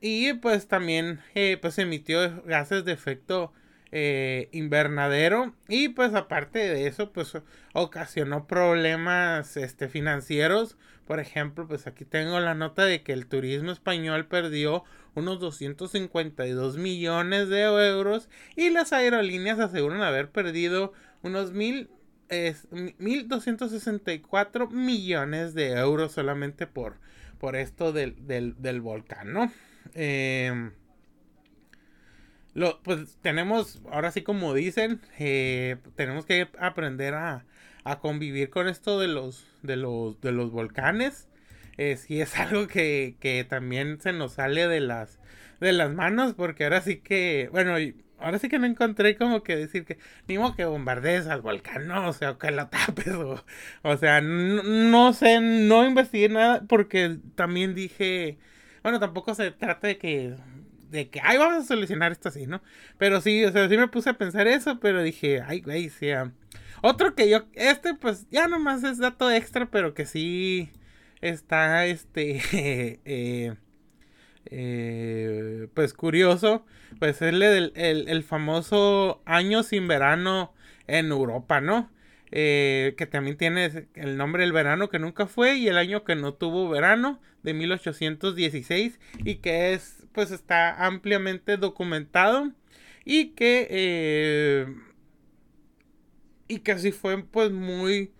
y pues también eh, pues emitió gases de efecto eh, invernadero y pues aparte de eso pues ocasionó problemas este financieros por ejemplo pues aquí tengo la nota de que el turismo español perdió unos 252 millones de euros y las aerolíneas aseguran haber perdido unos mil es 1.264 millones de euros solamente por, por esto del, del, volcán, ¿no? Eh, lo, pues tenemos, ahora sí como dicen, eh, tenemos que aprender a, convivir con esto de los, de los, de los volcanes. Eh, si es algo que, que, también se nos sale de las, de las manos, porque ahora sí que, bueno, ahora sí que no encontré como que decir que, ni modo que bombardees al volcán, no, o sea, que lo tapes, o, o sea, no, sé, no investigué nada, porque también dije, bueno, tampoco se trata de que de que, ay, vamos a solucionar esto así, ¿no? Pero sí, o sea, sí me puse a pensar eso, pero dije, ay, güey, sea. Otro que yo, este, pues, ya nomás es dato extra, pero que sí está, este, [laughs] eh, eh, pues curioso, pues es el, el, el famoso año sin verano en Europa, ¿no? Eh, que también tiene el nombre del verano que nunca fue y el año que no tuvo verano de 1816 y que es pues está ampliamente documentado y que eh, y que así fue pues muy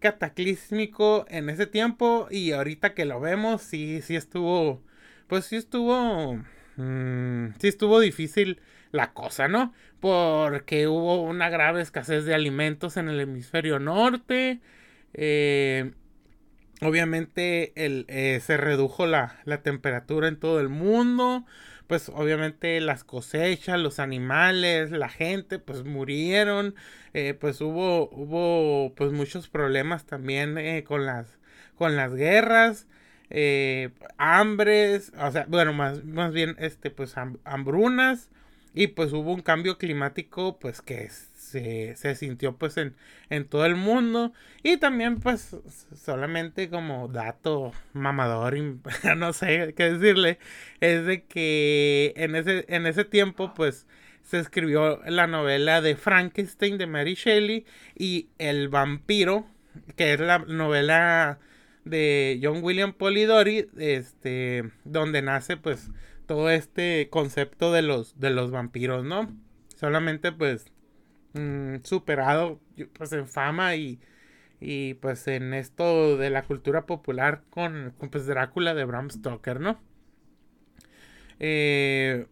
cataclísmico en ese tiempo y ahorita que lo vemos sí sí estuvo pues sí estuvo mm, sí estuvo difícil la cosa, ¿no? Porque hubo una grave escasez de alimentos en el hemisferio norte. Eh, obviamente el, eh, se redujo la, la, temperatura en todo el mundo. Pues obviamente las cosechas, los animales, la gente, pues murieron. Eh, pues hubo, hubo pues muchos problemas también con las con las guerras. hambres, o sea, bueno, más, más bien, este, pues hambrunas, y pues hubo un cambio climático pues que se, se sintió pues en, en, todo el mundo. Y también pues solamente como dato mamador [laughs] no sé qué decirle es de que en ese en ese tiempo pues se escribió la novela de Frankenstein de Mary Shelley y El vampiro que es la novela de John William Polidori este donde nace pues todo este concepto de los, de los vampiros, ¿no? Solamente pues mm, superado pues en fama y, y pues en esto de la cultura popular con, pues Drácula de Bram Stoker, ¿no? Eh,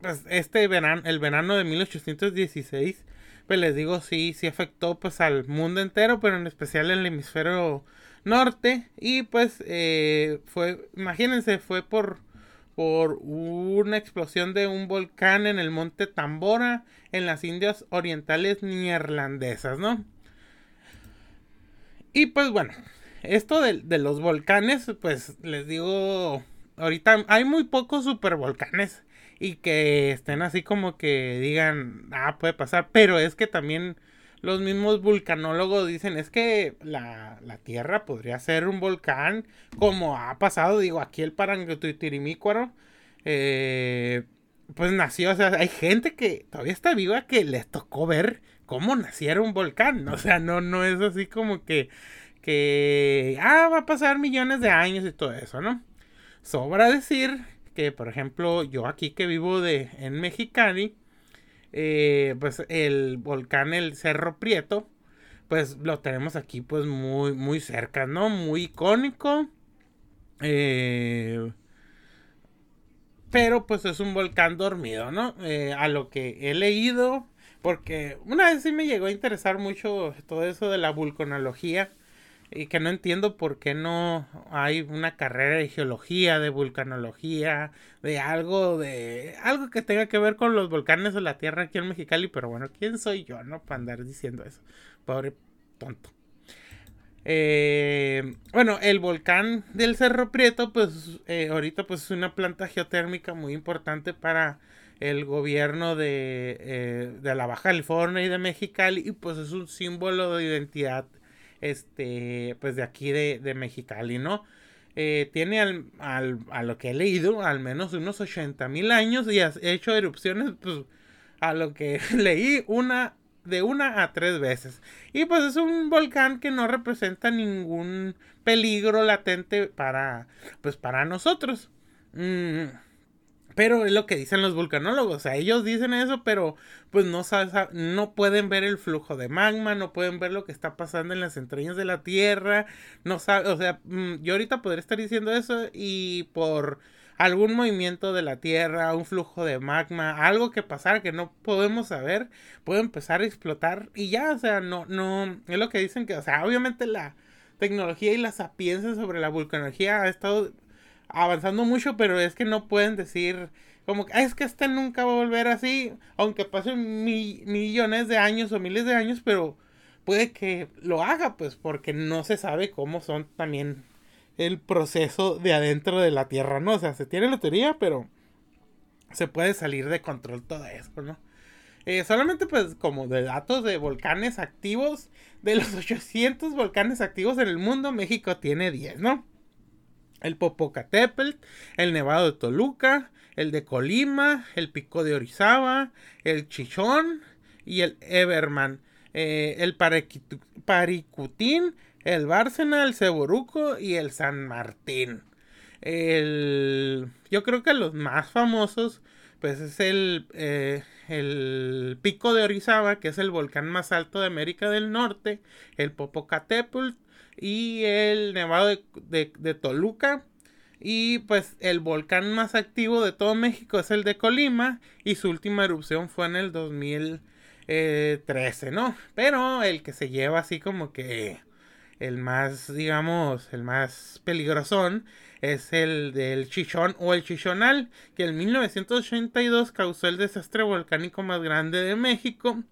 pues este verano, el verano de 1816, pues les digo, sí, sí afectó pues al mundo entero, pero en especial en el hemisferio norte y pues eh, fue, imagínense, fue por por una explosión de un volcán en el monte Tambora, en las Indias Orientales Neerlandesas, ¿no? Y pues bueno, esto de, los volcanes, pues les digo, ahorita hay muy pocos supervolcanes y que estén así como que digan, ah, puede pasar, pero es que también los mismos vulcanólogos dicen es que la, Tierra podría ser un volcán, como ha pasado, digo, aquí el Parangotirimícuaro, eh, pues nació, o sea, hay gente que todavía está viva que les tocó ver cómo naciera un volcán, o sea, no, no es así como que, que, ah, va a pasar millones de años y todo eso, ¿no? Sobra decir que, por ejemplo, yo aquí que vivo de, en Mexicali, eh, pues el volcán, el Cerro Prieto, pues lo tenemos aquí pues muy, muy cerca, ¿no? Muy icónico. Eh, pero pues es un volcán dormido, ¿no? Eh, a lo que he leído, porque una vez sí me llegó a interesar mucho todo eso de la vulcanología y que no entiendo por qué no hay una carrera de geología, de vulcanología, de algo de algo que tenga que ver con los volcanes de la Tierra aquí en Mexicali, pero bueno, ¿quién soy yo, no? Para andar diciendo eso. Pobre tonto. Eh, bueno, el volcán del Cerro Prieto, pues eh, ahorita pues es una planta geotérmica muy importante para el gobierno de, eh, de la Baja California y de Mexicali y pues es un símbolo de identidad este, pues de aquí de, de Mexicali, ¿no? eh, tiene al, a lo que he leído al menos unos 80 mil años y ha hecho erupciones pues a lo que [laughs] leí una de una a tres veces. Y pues es un volcán que no representa ningún peligro latente para, pues para nosotros. Mm, pero es lo que dicen los vulcanólogos, o sea, ellos dicen eso, pero pues no, no pueden ver el flujo de magma, no pueden ver lo que está pasando en las entrañas de la Tierra, no sabe, o sea, mm, yo ahorita podría estar diciendo eso y por algún movimiento de la Tierra, un flujo de magma, algo que pasara que no podemos saber, puede empezar a explotar y ya, o sea, no, no, es lo que dicen que, o sea, obviamente la tecnología y la sapiencia sobre la vulcanología ha estado avanzando mucho, pero es que no pueden decir como que es que este nunca va a volver así, aunque pasen millones de años o miles de años, pero puede que lo haga, pues, porque no se sabe cómo son también el proceso de adentro de la Tierra, ¿no? O sea, se tiene la teoría, pero se puede salir de control todo eso, ¿no? Eh, solamente pues como de datos de volcanes activos, de los [laughs] 800 volcanes activos en el mundo, México tiene 10, ¿no? El Popocatépetl, el Nevado de Toluca, el de Colima, el Pico de Orizaba, el Chichón y el Everman, eh, el Paricutín, el Bárcena, el Ceboruco y el San Martín. El, yo creo que los más famosos, pues es el, eh, el Pico de Orizaba, que es el volcán más alto de América del Norte, el Popocatépetl y el Nevado de, Toluca. Y pues el volcán más activo de todo México es el de Colima y su última erupción fue en el 2013, ¿no? Pero el que se lleva así como que el más, digamos, el más peligrosón es el del Chichón o el Chichonal, que en 1982 causó el desastre volcánico más grande de México,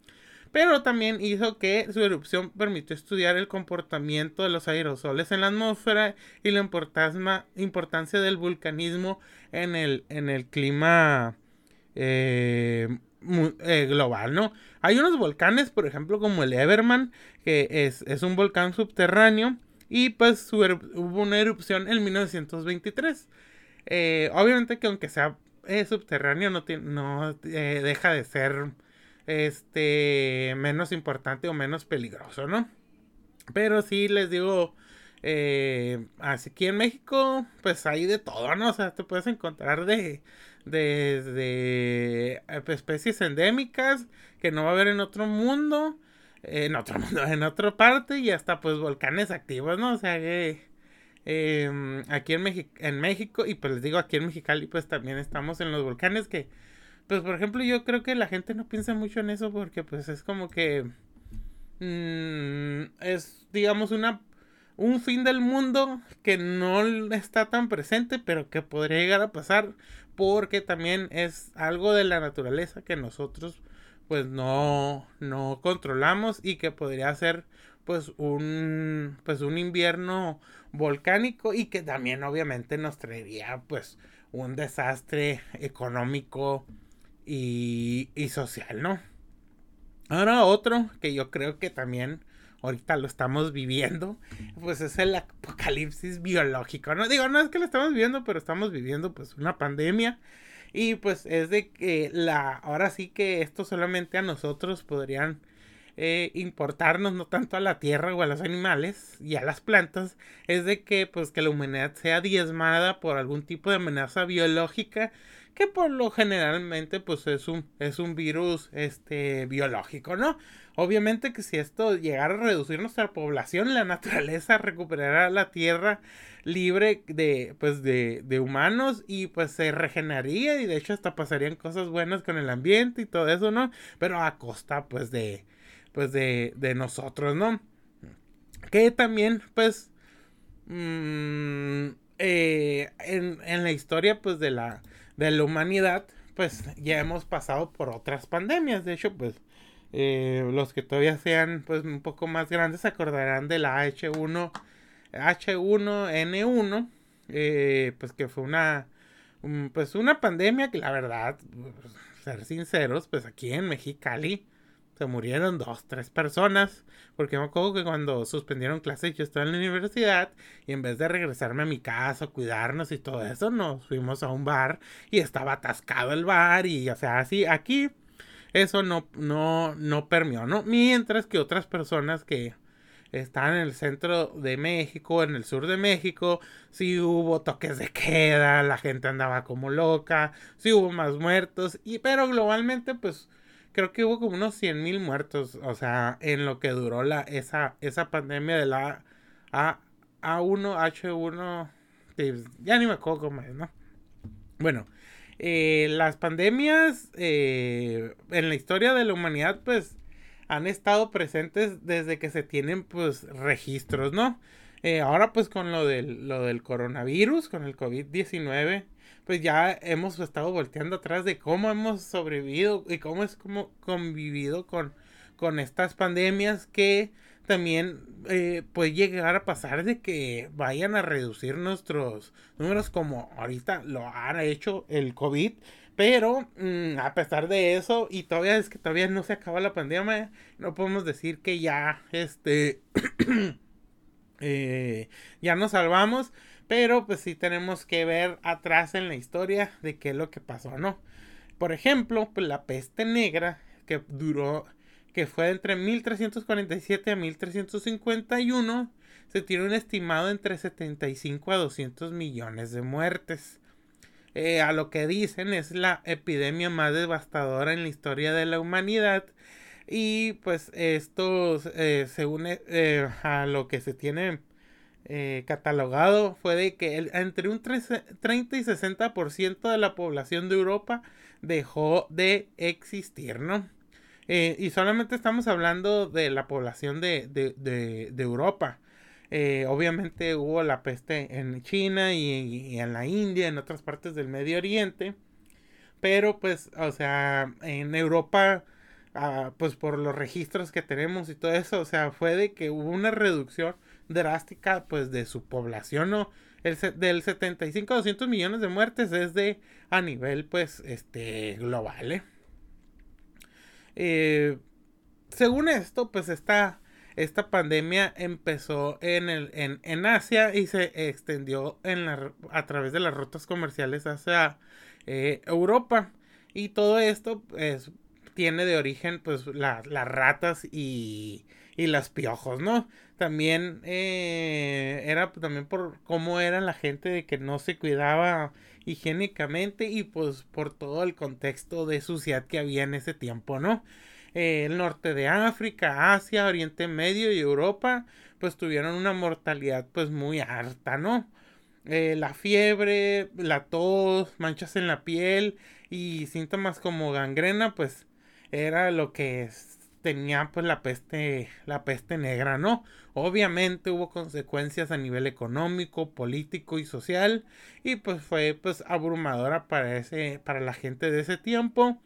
pero también hizo que su erupción permitió estudiar el comportamiento de los aerosoles en la atmósfera y la importancia del vulcanismo en el, clima eh, eh, global, ¿no? Hay unos volcanes, por ejemplo, como el Everman, que es, un volcán subterráneo y pues hubo una erupción en 1923. Eh, obviamente que aunque sea subterráneo no deja de ser este menos importante o menos peligroso, ¿no? Pero sí les digo, así aquí en México, pues hay de todo, ¿no? O sea, te puedes encontrar de desde eh, especies endémicas que no va a haber en otro mundo, en otro mundo, [laughs] en otra parte y hasta pues volcanes activos, ¿no? O sea que em, aquí en, en México y pues les digo aquí en Mexicali pues también estamos en los volcanes que pues por ejemplo yo creo que la gente no piensa mucho en eso porque pues es como que mm, es digamos una un fin del mundo que no está tan presente, pero que podría llegar a pasar porque también es algo de la naturaleza que nosotros pues no, no controlamos y que podría ser pues un pues un invierno volcánico y que también obviamente nos traería pues un desastre económico y, y social, ¿no? Ahora otro que yo creo que también ahorita lo estamos viviendo, pues es el apocalipsis biológico, ¿no? Digo, no es que lo estamos viviendo, pero estamos viviendo pues una pandemia y pues es de que la, ahora sí que esto solamente a nosotros podrían eh, importarnos, no tanto a la tierra o a los animales y a las plantas, es de que pues que la humanidad sea diezmada por algún tipo de amenaza biológica que por lo generalmente pues es un, es un virus este, biológico, ¿no? Obviamente que si esto llegara a reducir nuestra población, la naturaleza [laughs] recuperará la tierra libre de, pues, de, de humanos y pues se regeneraría y de hecho hasta pasarían cosas buenas con el ambiente y todo eso, ¿no? Pero a costa pues de, pues de, de nosotros, ¿no? Que también pues mm, eh, en, en la historia pues de la de la humanidad, pues ya hemos pasado por otras pandemias. De hecho, pues eh, los que todavía sean pues un poco más grandes se acordarán de la H1, H1N1, eh, pues que fue una, pues una pandemia que la verdad, pues, ser sinceros, pues aquí en Mexicali, se murieron dos, tres personas. Porque me acuerdo que cuando suspendieron clases yo estaba en la universidad y en vez de regresarme a mi casa, cuidarnos y todo eso, nos fuimos a un bar y estaba atascado el bar y o sea, así aquí eso no, no, no permeó, ¿no? Mientras que otras personas que están en el centro de México, en el sur de México, sí hubo toques de queda, la gente andaba como loca, sí hubo más muertos, y pero globalmente pues creo que hubo como unos 100 mil muertos, o sea, en lo que duró la, esa, esa pandemia de la A, A1, H1, ya ni me acuerdo cómo es, ¿no? Bueno, eh, las pandemias eh, en la historia de la humanidad, pues, han estado presentes desde que se tienen, pues, registros, ¿no? Eh, ahora, pues, con lo del, lo del coronavirus, con el COVID-19, pues ya hemos estado volteando atrás de cómo hemos sobrevivido y cómo es como convivido con, con estas pandemias que también eh, puede llegar a pasar de que vayan a reducir nuestros números como ahorita lo ha hecho el COVID. Pero mm, a pesar de eso, y todavía es que todavía no se acaba la pandemia, no podemos decir que ya este [clears throat] eh, ya nos salvamos. Pero pues sí tenemos que ver atrás en la historia de qué es lo que pasó, ¿no? Por ejemplo, pues la peste negra que duró, que fue entre 1347 a 1351, se tiene un estimado entre 75 a 200 millones de muertes. Eh, a lo que dicen es la epidemia más devastadora en la historia de la humanidad. Y pues esto, eh, según eh, a lo que se tiene eh, catalogado fue de que entre un 30 y 60% de la población de Europa dejó de existir, ¿no? Eh, y solamente estamos hablando de la población de, Europa. Eh, obviamente hubo la peste en China y, en la India, en otras partes del Medio Oriente. Pero pues, o sea, en Europa, ah, pues por los registros que tenemos y todo eso, o sea, fue de que hubo una reducción drástica pues de su población, ¿no? El, del 75 a 200 millones de muertes es de a nivel pues este global, ¿eh? Eh, según esto, pues esta, esta pandemia empezó en, el, en, Asia y se extendió en la, a través de las rutas comerciales hacia eh, Europa. Y todo esto pues, tiene de origen pues las ratas y, y las piojos, ¿no? También eh, era también por cómo era la gente de que no se cuidaba higiénicamente y pues por todo el contexto de suciedad que había en ese tiempo, ¿no? Eh, el norte de África, Asia, Oriente Medio y Europa pues tuvieron una mortalidad pues muy alta, ¿no? Eh, la fiebre, la tos, manchas en la piel y síntomas como gangrena pues era lo que tenía pues la peste, la peste negra, ¿no? Obviamente hubo consecuencias a nivel económico, político y social y pues fue pues abrumadora para ese, para la gente de ese tiempo.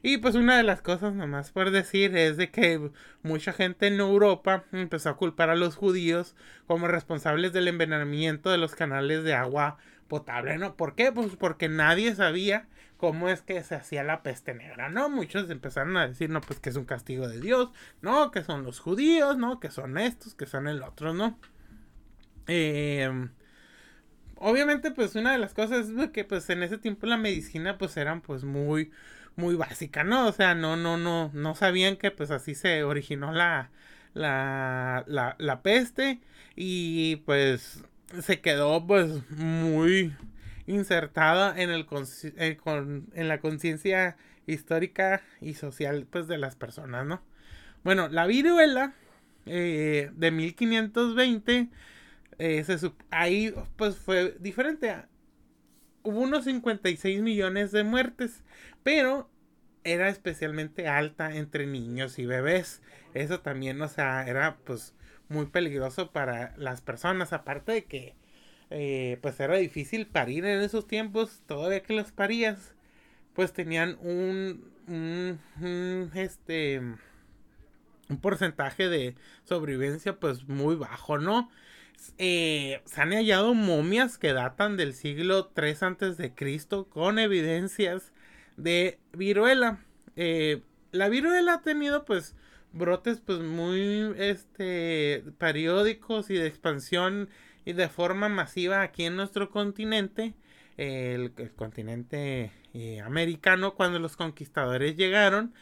Y pues una de las cosas nomás por decir es de que mucha gente en Europa empezó a culpar a los judíos como responsables del envenenamiento de los canales de agua potable, ¿no? ¿Por qué? Pues porque nadie sabía cómo es que se hacía la peste negra, ¿no? Muchos empezaron a decir, no, pues que es un castigo de Dios, no, que son los judíos, no, que son estos, que son el otro, ¿no? Em, obviamente, pues una de las cosas es que pues en ese tiempo la medicina pues eran pues muy, muy básica, ¿no? O sea, no, no, no, no sabían que pues así se originó la, la, la peste y pues se quedó pues muy insertada en, el en, la conciencia histórica y social pues de las personas, ¿no? Bueno, la viruela eh, de 1520 eh, ahí pues fue diferente. Hubo unos 56 millones de muertes, pero era especialmente alta entre niños y bebés. Eso también, o sea, era pues muy peligroso para las personas, aparte de que eh, pues era difícil parir en esos tiempos, todavía que los parías, pues tenían un, un, este, un porcentaje de sobrevivencia pues muy bajo, ¿no? Eh, se han hallado momias que datan del siglo 3 antes de Cristo con evidencias de viruela. Eh, la viruela ha tenido pues brotes pues muy este periódicos y de expansión y de forma masiva aquí en nuestro continente el, continente eh, americano cuando los conquistadores llegaron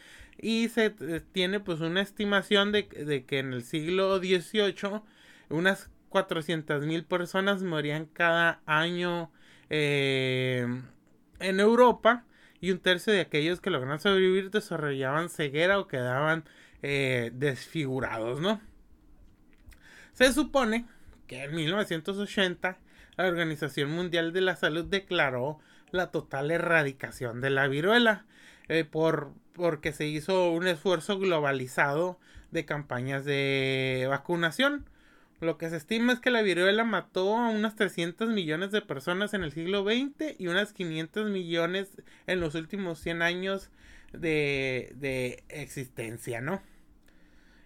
y se eh, tiene pues una estimación de, que en el siglo XVIII unas 400 mil personas morían cada año en Europa y un tercio de aquellos que lograron sobrevivir desarrollaban ceguera o quedaban desfigurados, ¿no? Se supone que en 1980 la Organización Mundial de la Salud declaró la total erradicación de la viruela eh, por, porque se hizo un esfuerzo globalizado de campañas de vacunación. Lo que se estima es que la viruela mató a unas 300 millones de personas en el siglo XX y unas 500 millones en los últimos 100 años de, de existencia, ¿no?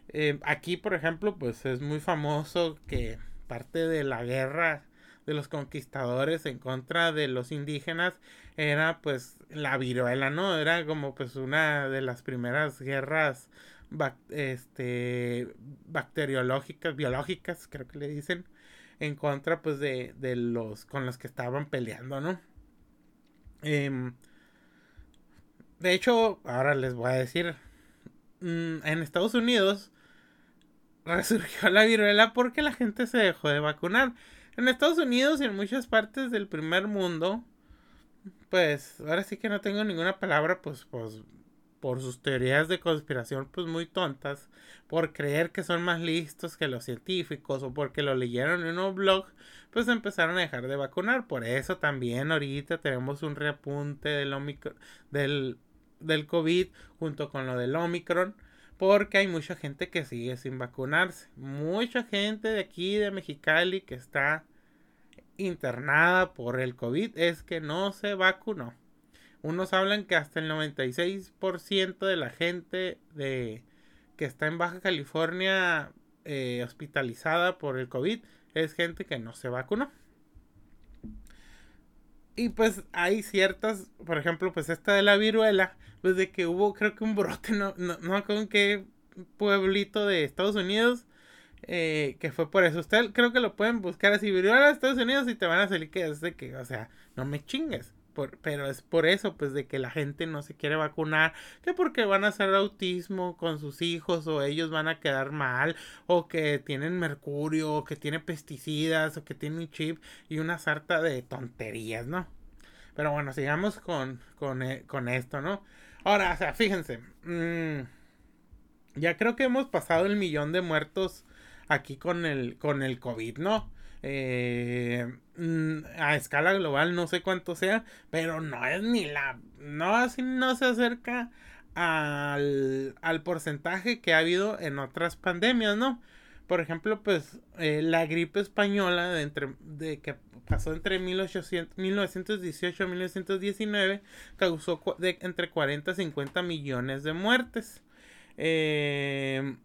Eh, aquí, por ejemplo, pues es muy famoso que parte de la guerra de los conquistadores en contra de los indígenas era pues la viruela, ¿no? Era como pues una de las primeras guerras este bacteriológicas, biológicas, creo que le dicen, en contra pues de, de los con los que estaban peleando, ¿no? Em, de hecho, ahora les voy a decir, mm, en Estados Unidos resurgió la viruela porque la gente se dejó de vacunar. En Estados Unidos y en muchas partes del primer mundo, pues ahora sí que no tengo ninguna palabra, pues, pues por sus teorías de conspiración, pues muy tontas, por creer que son más listos que los científicos o porque lo leyeron en un blog, pues empezaron a dejar de vacunar. Por eso también ahorita tenemos un reapunte del, Omicron, del, del COVID junto con lo del Omicron porque hay mucha gente que sigue sin vacunarse. Mucha gente de aquí, de Mexicali, que está internada por el COVID, es que no se vacunó. Unos hablan que hasta el 96% de la gente de, que está en Baja California eh, hospitalizada por el COVID es gente que no se vacunó. Y pues hay ciertas, por ejemplo, pues esta de la viruela, pues de que hubo creo que un brote, no, no, no con qué pueblito de Estados Unidos, eh, que fue por eso. Usted creo que lo pueden buscar así, viruela de Estados Unidos y te van a salir que es de que, o sea, no me chingues. Por, pero es por eso, pues, de que la gente no se quiere vacunar, que porque van a hacer autismo con sus hijos, o ellos van a quedar mal, o que tienen mercurio, o que tienen pesticidas, o que tienen chip, y una sarta de tonterías, ¿no? Pero bueno, sigamos con, con, eh, con esto, ¿no? Ahora, o sea, fíjense, mmm, ya creo que hemos pasado el millón de muertos aquí con el, con el COVID, ¿no? Eh, a escala global no sé cuánto sea, pero no es ni la, no así no se acerca al, al porcentaje que ha habido en otras pandemias, ¿no? Por ejemplo, pues eh, la gripe española de, entre, de que pasó entre 1800, 1918 y 1919 causó de, entre 40 y 50 millones de muertes. Eh,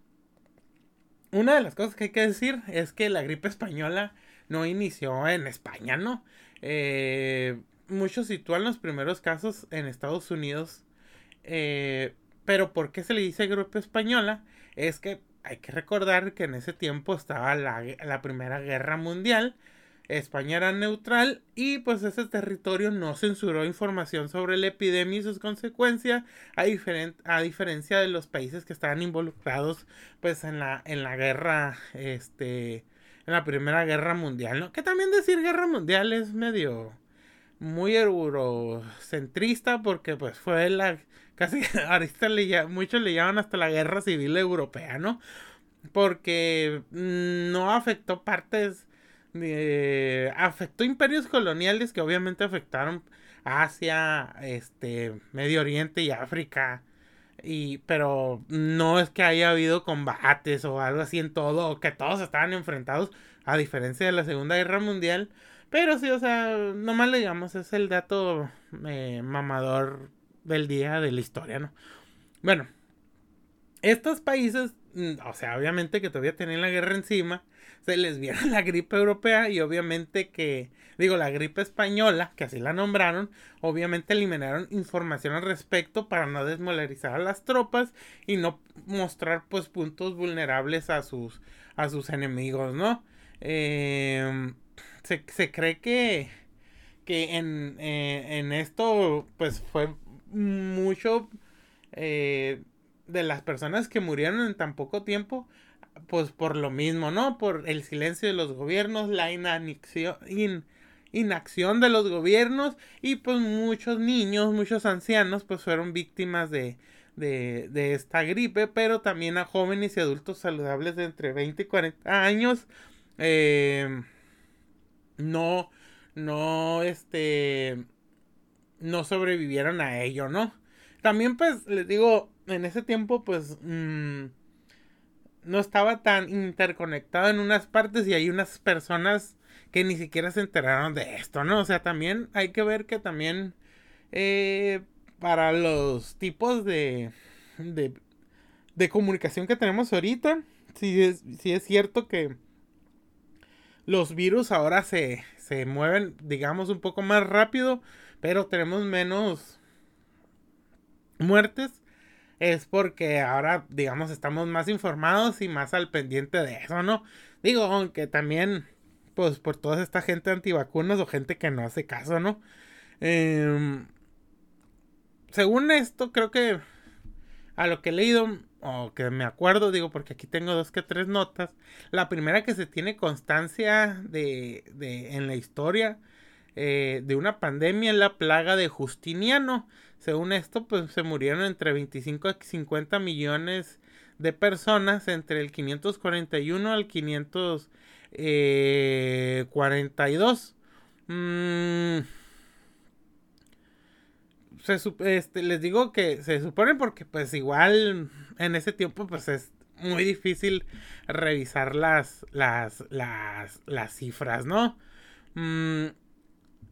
una de las cosas que hay que decir es que la gripe española no inició en España, ¿no? Eh, muchos sitúan los primeros casos en Estados Unidos. Eh, pero ¿por qué se le dice gripe española? Es que hay que recordar que en ese tiempo estaba la, la Primera Guerra Mundial España era neutral y pues ese territorio no censuró información sobre la epidemia y sus consecuencias a, a diferencia de los países que estaban involucrados pues en la, en la guerra, este, en la primera guerra mundial, ¿no? Que también decir guerra mundial es medio muy eurocentrista porque pues fue la, casi, [laughs] ahorita le, muchos le llaman hasta la guerra civil europea, ¿no? Porque mm, no afectó partes eh, afectó imperios coloniales que obviamente afectaron Asia, este, Medio Oriente y África. Y, pero no es que haya habido combates o algo así en todo, o que todos estaban enfrentados, a diferencia de la Segunda Guerra Mundial. Pero sí, o sea, nomás le digamos, es el dato eh, mamador del día de la historia, ¿no? Bueno, estos países mm, o sea, obviamente que todavía tenían la guerra encima, se les viera la gripe europea y obviamente que, digo, la gripe española, que así la nombraron, obviamente eliminaron información al respecto para no desmolarizar a las tropas y no mostrar pues puntos vulnerables a sus, a sus enemigos, ¿no? Em, se, se, cree que, que en, eh, en esto pues fue mucho eh, de las personas que murieron en tan poco tiempo, pues por lo mismo, ¿no? Por el silencio de los gobiernos, la inacción, de los gobiernos y pues muchos niños, muchos ancianos pues fueron víctimas de, de, de esta gripe, pero también a jóvenes y adultos saludables de entre 20 y 40 años. Eh, no, no, este, no sobrevivieron a ello, ¿no? También pues les digo, en ese tiempo pues mm, no estaba tan interconectado en unas partes y hay unas personas que ni siquiera se enteraron de esto, ¿no? O sea, también hay que ver que también eh, para los tipos de, de, de comunicación que tenemos ahorita, sí es, sí es cierto que los virus ahora se, se mueven, digamos, un poco más rápido, pero tenemos menos muertes es porque ahora, digamos, estamos más informados y más al pendiente de eso, ¿no? Digo, aunque también, pues por toda esta gente antivacunas o gente que no hace caso, ¿no? Em, según esto, creo que a lo que he leído, o que me acuerdo, digo, porque aquí tengo dos que tres notas, la primera que se tiene constancia de, de en la historia eh, de una pandemia es la plaga de Justiniano según esto, pues se murieron entre 25 y 50 millones de personas entre el 541 al 542. Mm, este, les digo que se supone porque pues igual en ese tiempo pues es muy difícil revisar las, las, las, las cifras, ¿no? Mm,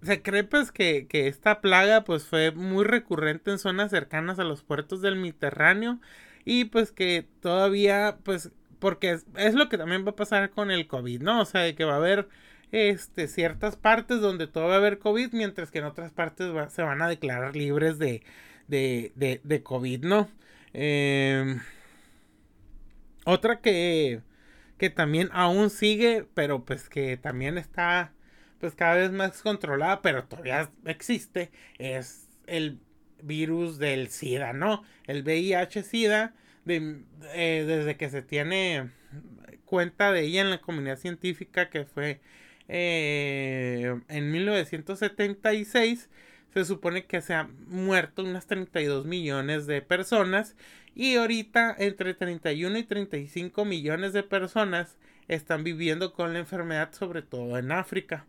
se cree pues que, esta plaga pues fue muy recurrente en zonas cercanas a los puertos del Mediterráneo y pues que todavía pues porque es, lo que también va a pasar con el COVID, ¿no? O sea, que va a haber este, ciertas partes donde todo va a haber COVID, mientras que en otras partes se van a declarar libres de, de, de, de COVID, ¿no? Em, otra que, que también aún sigue, pero pues que también está pues cada vez más controlada, pero todavía existe, es el virus del SIDA, ¿no? El VIH-SIDA, eh, desde que se tiene cuenta de ella en la comunidad científica, que fue eh, en 1976, se supone que se han muerto unas 32 millones de personas y ahorita entre 31 y 35 millones de personas están viviendo con la enfermedad, sobre todo en África.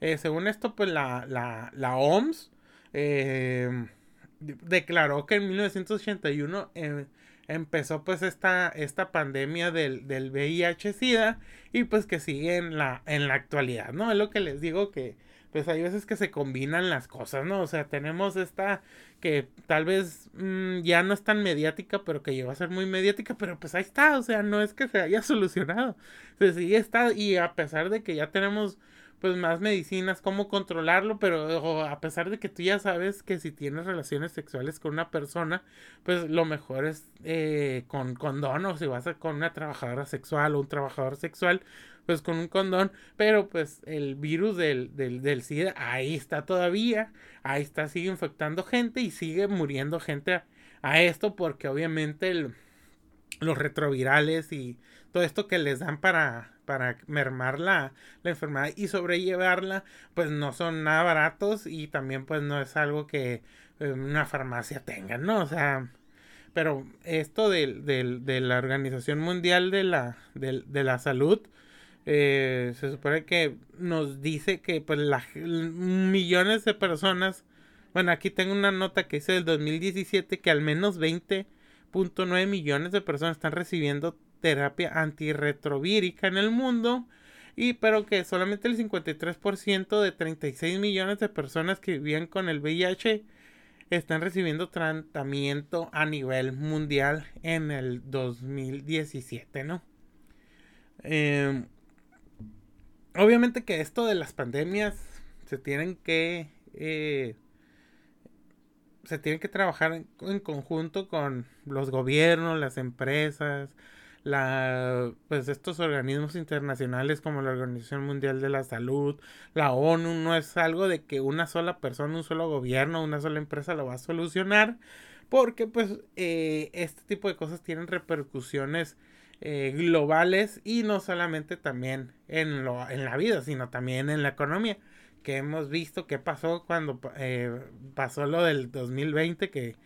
Eh, según esto, pues la, la, la OMS eh, declaró que en 1981 eh, empezó pues esta, esta pandemia del, del VIH-Sida y pues que sigue en la, en la actualidad, ¿no? Es lo que les digo que pues hay veces que se combinan las cosas, ¿no? O sea, tenemos esta que tal vez mm, ya no es tan mediática, pero que llegó a ser muy mediática, pero pues ahí está, o sea, no es que se haya [laughs] solucionado, se sigue está y a pesar de que ya tenemos pues más medicinas, cómo controlarlo, pero a pesar de que tú ya sabes que si tienes relaciones sexuales con una persona, pues lo mejor es eh, con condón o si vas a, con una trabajadora sexual o un trabajador sexual, pues con un condón, pero pues el virus del, del, del SIDA ahí está todavía, ahí está, sigue infectando gente y sigue muriendo gente a, esto porque obviamente los retrovirales y todo esto que les dan para para mermar la, enfermedad y sobrellevarla, pues no son nada baratos y también pues no es algo que eh, una farmacia tenga, ¿no? O sea, pero esto de, la Organización Mundial de la, de, la Salud, eh, se supone que nos dice que pues millones de personas, bueno, aquí tengo una nota que dice del 2017 que al menos 20.9 millones de personas están recibiendo terapia antirretrovírica en el mundo y pero que solamente el 53% de 36 millones de personas que vivían con el VIH están recibiendo tratamiento a nivel mundial en el 2017, ¿no? Em, obviamente que esto de las pandemias se tienen que eh, se tienen que trabajar en, conjunto con los gobiernos, las empresas, la, pues estos organismos internacionales como la Organización Mundial de la Salud, la ONU, no es algo de que una sola persona, un solo gobierno, una sola empresa lo va a solucionar, porque pues eh, este tipo de cosas tienen repercusiones eh, globales y no solamente también en, lo, en la vida, sino también en la economía que hemos visto que pasó cuando eh, pasó lo del 2020 que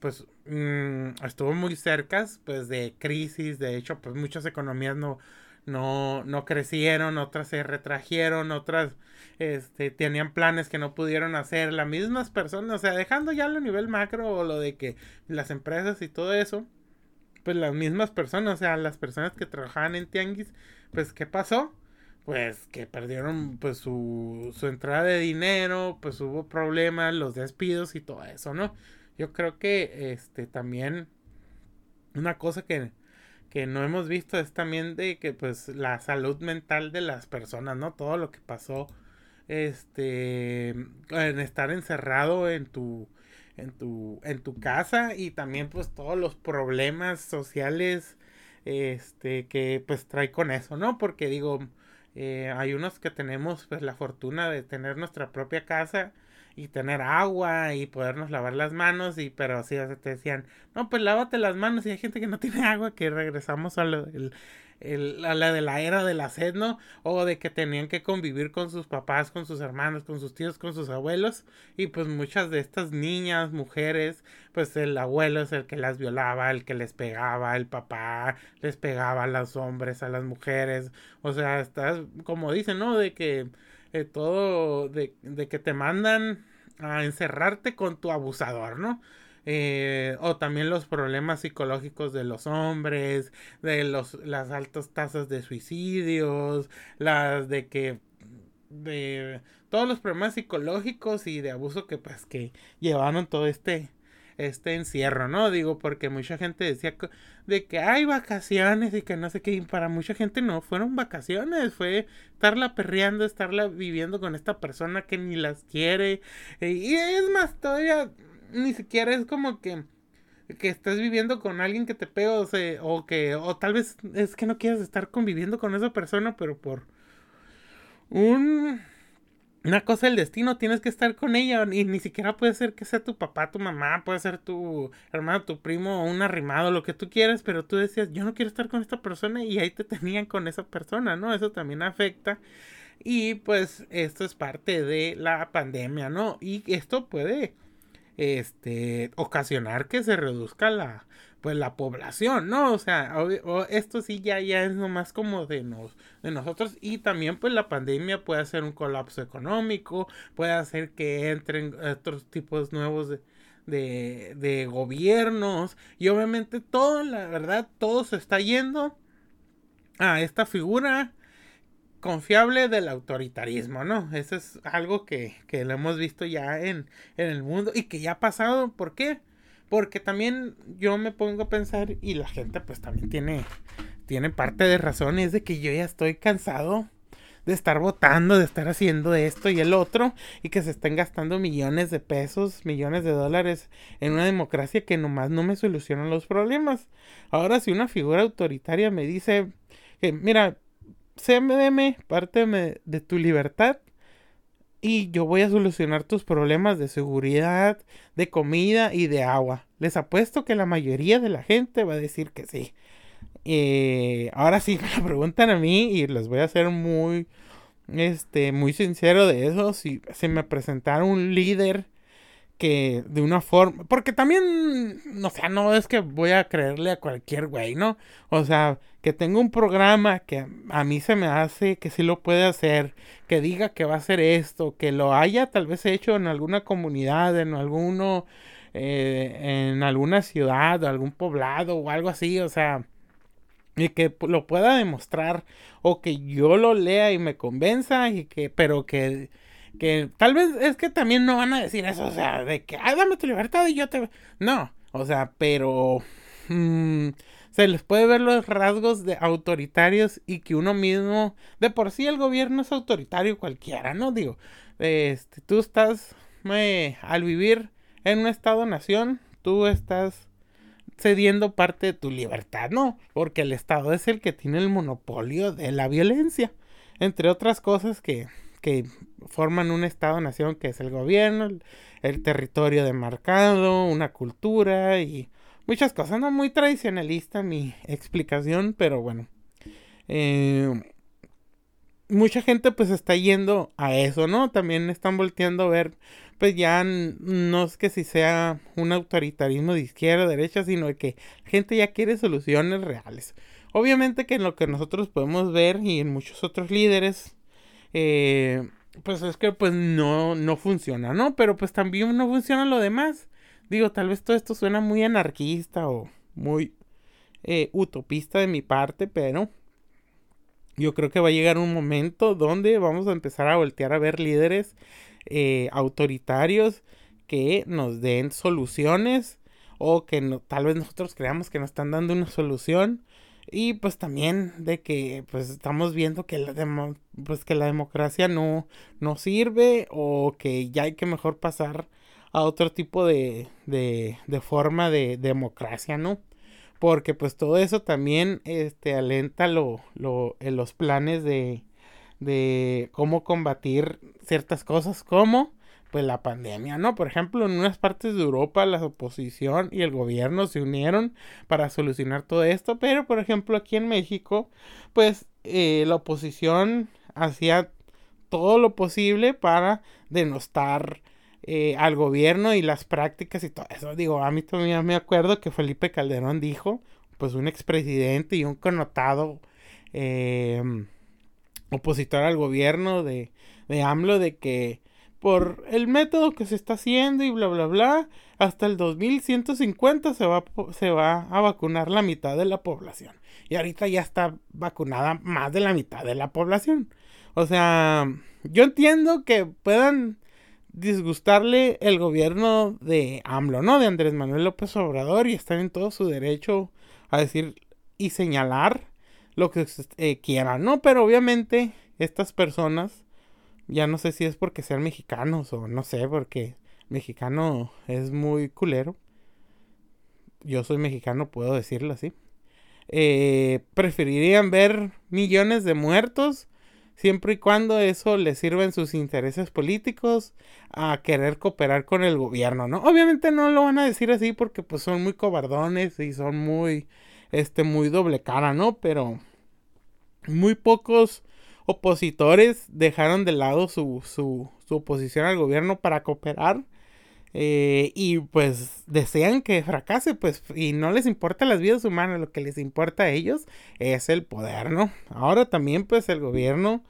pues mm, estuvo muy cerca pues de crisis de hecho pues muchas economías no no no crecieron otras se retrajeron otras este tenían planes que no pudieron hacer las mismas personas o sea dejando ya lo nivel macro o lo de que las empresas y todo eso pues las mismas personas o sea las personas que trabajaban en tianguis pues qué pasó pues que perdieron pues su, su entrada de dinero, pues hubo problemas, los despidos y todo eso, ¿no? Yo creo que este también una cosa que, que no hemos visto es también de que pues la salud mental de las personas, ¿no? Todo lo que pasó este en estar encerrado en tu en tu en tu casa y también pues todos los problemas sociales este que pues trae con eso, ¿no? Porque digo, eh, hay unos que tenemos pues la fortuna de tener nuestra propia casa y tener agua y podernos lavar las manos y pero así te decían no pues lávate las manos y hay gente que no [laughs] tiene agua que regresamos a lo, el, a la de la era de la sed, ¿no? O de que tenían que convivir con sus papás, con sus hermanos, con sus tíos, con sus abuelos. Y pues muchas de estas niñas, mujeres, pues el abuelo es el que las violaba, el que les pegaba, el papá les pegaba a los hombres, a las mujeres. O sea, estás, como dicen, ¿no? De que eh, todo, de, de que te mandan a encerrarte con tu abusador, ¿no? Eh, o también los problemas psicológicos de los hombres, de los, las altas tasas de suicidios, las de que de todos los problemas psicológicos y de abuso que pues que llevaron todo este este encierro, ¿no? Digo, porque mucha gente decía de que hay vacaciones y que no sé qué, y para mucha gente no fueron vacaciones, fue estarla perreando, estarla viviendo con esta persona que ni las quiere. y es más, todavía ni siquiera es como que que estás viviendo con alguien que te pega o, o que o tal vez es que no quieres estar conviviendo con esa persona pero por un una cosa del destino tienes que estar con ella y ni siquiera puede ser que sea tu papá, tu mamá, puede ser tu hermano, tu primo un arrimado, lo que tú quieras, pero tú decías, yo no quiero estar con esta persona y ahí te tenían con esa persona, ¿no? Eso también afecta y pues esto es parte de la pandemia, ¿no? Y esto puede este, ocasionar que se reduzca la, pues la población, ¿no? O sea, esto sí ya, ya es nomás como de, nos, de nosotros y también pues la pandemia puede hacer un colapso económico, puede hacer que entren otros tipos nuevos de, de, de gobiernos y obviamente todo, la verdad, todo se está yendo a esta figura confiable del autoritarismo, ¿no? Eso es algo que, que lo hemos visto ya en, en, el mundo y que ya ha pasado. ¿Por qué? Porque también yo me pongo a pensar y la gente pues también tiene, tiene parte de razón, es de que yo ya estoy cansado de estar votando, de estar haciendo esto y el otro, y que se estén gastando millones de pesos, millones de dólares en una democracia que nomás no me soluciona los problemas. Ahora si una figura autoritaria me dice que, mira, CMDM, parte de tu libertad y yo voy a solucionar tus problemas de seguridad, de comida y de agua. Les apuesto que la mayoría de la gente va a decir que sí. Eh, ahora sí [laughs] me preguntan a mí y les voy a ser muy, este, muy sincero de eso. Si se me presentara un líder que de una forma, porque también, o sea, no es que voy a creerle a cualquier güey, ¿no? O sea, que tenga un programa que a mí se me hace que sí lo puede hacer, que diga que va a hacer esto, que lo haya tal vez hecho en alguna comunidad, en alguno, eh, en alguna ciudad, algún poblado o algo así, o sea, y que lo pueda demostrar o que yo lo lea y me convenza y que, pero que que tal vez es que también no van a decir eso, o sea, de que, ah, dame tu libertad y yo te... No, o sea, pero... Mm, se les puede ver los rasgos de autoritarios y que uno mismo, de por sí el gobierno es autoritario cualquiera, ¿no? Digo, este, tú estás, eh, al vivir en un estado-nación, tú estás cediendo parte de tu libertad, ¿no? Porque el Estado es el que tiene el monopolio de la violencia, entre otras cosas que, que forman un Estado-nación que es el gobierno, el, el territorio demarcado, una cultura y muchas cosas, no muy tradicionalista mi explicación, pero bueno. Eh, mucha gente pues está yendo a eso, ¿no? También están volteando a ver, pues ya no es que si sea un autoritarismo de izquierda o derecha, sino que la gente ya quiere soluciones reales. Obviamente que en lo que nosotros podemos ver y en muchos otros líderes, eh, pues es que pues no, no funciona, ¿no? Pero pues también no funciona lo demás. Digo, tal vez todo esto suena muy anarquista o muy eh, utopista de mi parte, pero yo creo que va a llegar un momento donde vamos a empezar a voltear a ver líderes eh, autoritarios que nos den soluciones o que no, tal vez nosotros creamos que nos están dando una solución y pues también de que pues estamos viendo que la, pues, que la democracia no, no sirve o que ya hay que mejor pasar a otro tipo de, de, de forma de democracia, ¿no? Porque pues todo eso también este, alenta lo, lo, en los planes de, de cómo combatir ciertas cosas como pues la pandemia, ¿no? Por ejemplo, en unas partes de Europa la oposición y el gobierno se unieron para solucionar todo esto, pero por ejemplo aquí en México, pues eh, la oposición hacía todo lo posible para denostar eh, al gobierno y las prácticas y todo eso. Digo, a mí todavía me acuerdo que Felipe Calderón dijo, pues un expresidente y un connotado eh, opositor al gobierno de, de AMLO, de que por el método que se está haciendo y bla bla bla, hasta el 2150 se va, se va a vacunar la mitad de la población. Y ahorita ya está vacunada más de la mitad de la población. O sea, yo entiendo que puedan disgustarle el gobierno de AMLO, ¿no? De Andrés Manuel López Obrador y están en todo su derecho a decir y señalar lo que eh, quieran, ¿no? Pero obviamente estas personas, ya no sé si es porque sean mexicanos o no sé, porque mexicano es muy culero. Yo soy mexicano, puedo decirlo así. Eh, preferirían ver millones de muertos siempre y cuando eso les sirva en sus intereses políticos a querer cooperar con el gobierno, ¿no? Obviamente no lo van a decir así porque pues son muy cobardones y son muy, este, muy doble cara, ¿no? Pero muy pocos opositores dejaron de lado su, su, su oposición al gobierno para cooperar eh, y pues desean que fracase, pues, y no les importa las vidas humanas, lo que les importa a ellos es el poder, ¿no? Ahora también, pues, el gobierno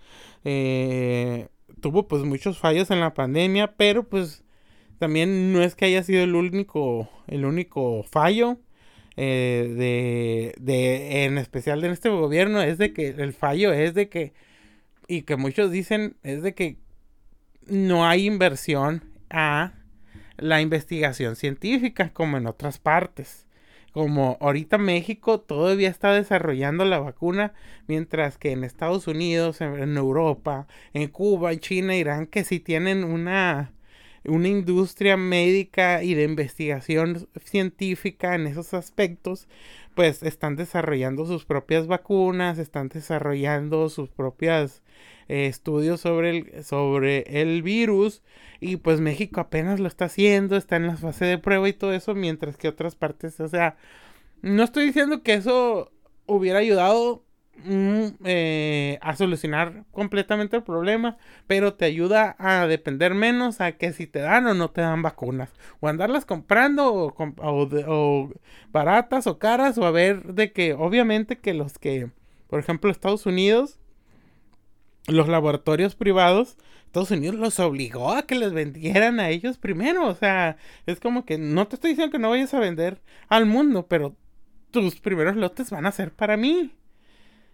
eh, tuvo pues muchos fallos en la pandemia, pero pues también no es que haya sido el único, el único fallo. Eh, de, de, en especial en este gobierno, es de que el fallo es de que, y que muchos dicen, es de que no hay inversión a la investigación científica como en otras partes. Como ahorita México todavía está desarrollando la vacuna, mientras que en Estados Unidos, en Europa, en Cuba, en China, Irán, que sí tienen una, una industria médica y de investigación científica en esos aspectos, pues están desarrollando sus propias vacunas, están desarrollando sus propias eh, estudios sobre el, sobre el virus y pues México apenas lo está haciendo, está en la fase de prueba y todo eso, mientras que otras partes, o sea, no estoy diciendo que eso hubiera ayudado mm, eh, a solucionar completamente el problema, pero te ayuda a depender menos a que si te dan o no te dan vacunas, o andarlas comprando o, o baratas o caras, o a ver de que obviamente que los que, por ejemplo, Estados Unidos, los laboratorios privados, Estados Unidos los obligó a que les vendieran a ellos primero. O sea, es como que no te estoy diciendo que no vayas a vender al mundo, pero tus primeros lotes van a ser para mí.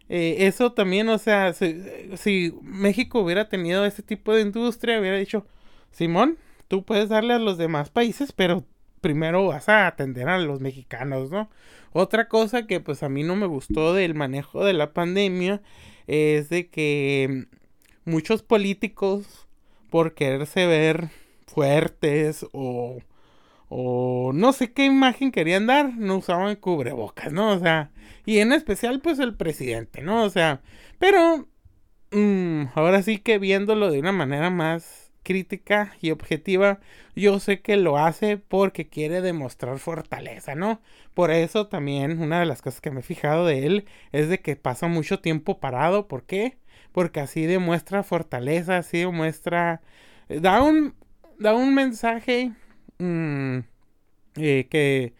eh, eso también, o sea, si, México hubiera tenido ese tipo de industria, hubiera dicho, Simón, tú puedes darle a los demás países, pero primero vas a atender a los mexicanos, ¿no? Otra cosa que pues a mí no me gustó del manejo de la pandemia es de que muchos políticos por quererse ver fuertes o o no sé qué imagen querían dar, no usaban cubrebocas, ¿no? O sea, y en especial pues el presidente, ¿no? O sea, pero mm, ahora sí que viéndolo de una manera más crítica y objetiva, yo sé que lo hace porque quiere demostrar fortaleza, ¿no? Por eso también una de las cosas que me he fijado de él es de que pasa mucho tiempo parado, ¿por qué? Porque así demuestra fortaleza, así demuestra da un da un mensaje Mm, eh, que,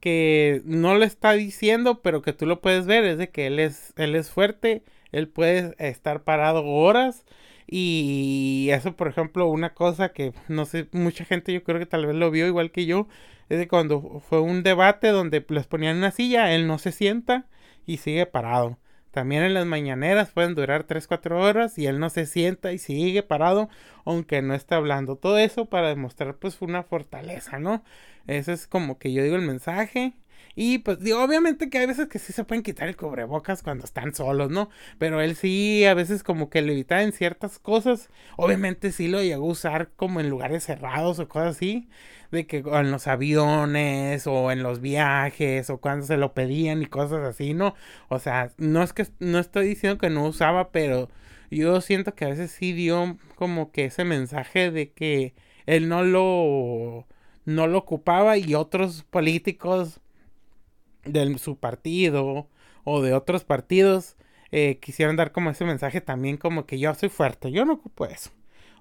que no lo está diciendo, pero que tú lo puedes ver, es de que él es, él es fuerte, él puede estar parado horas. Y eso, por ejemplo, una cosa que no sé, mucha gente yo creo que tal vez lo vio igual que yo, es de cuando fue un debate donde les ponían una silla, él no se sienta y sigue parado. También en las mañaneras pueden durar 3-4 horas y él no se sienta y sigue parado aunque no esté hablando. Todo eso para demostrar pues una fortaleza, ¿no? Ese es como que yo digo el mensaje. Y pues obviamente que hay veces que sí se pueden quitar el cubrebocas cuando están solos, ¿no? Pero él sí, a veces como que le evita en ciertas cosas. Obviamente sí lo llegó a usar como en lugares cerrados o cosas así. De que en los aviones o en los viajes o cuando se lo pedían y cosas así, ¿no? O sea, no es que no estoy diciendo que no usaba, pero yo siento que a veces sí dio como que ese mensaje de que él no lo no lo ocupaba y otros políticos de su partido o de otros partidos eh, quisieron dar como ese mensaje también como que yo soy fuerte, yo no ocupo eso.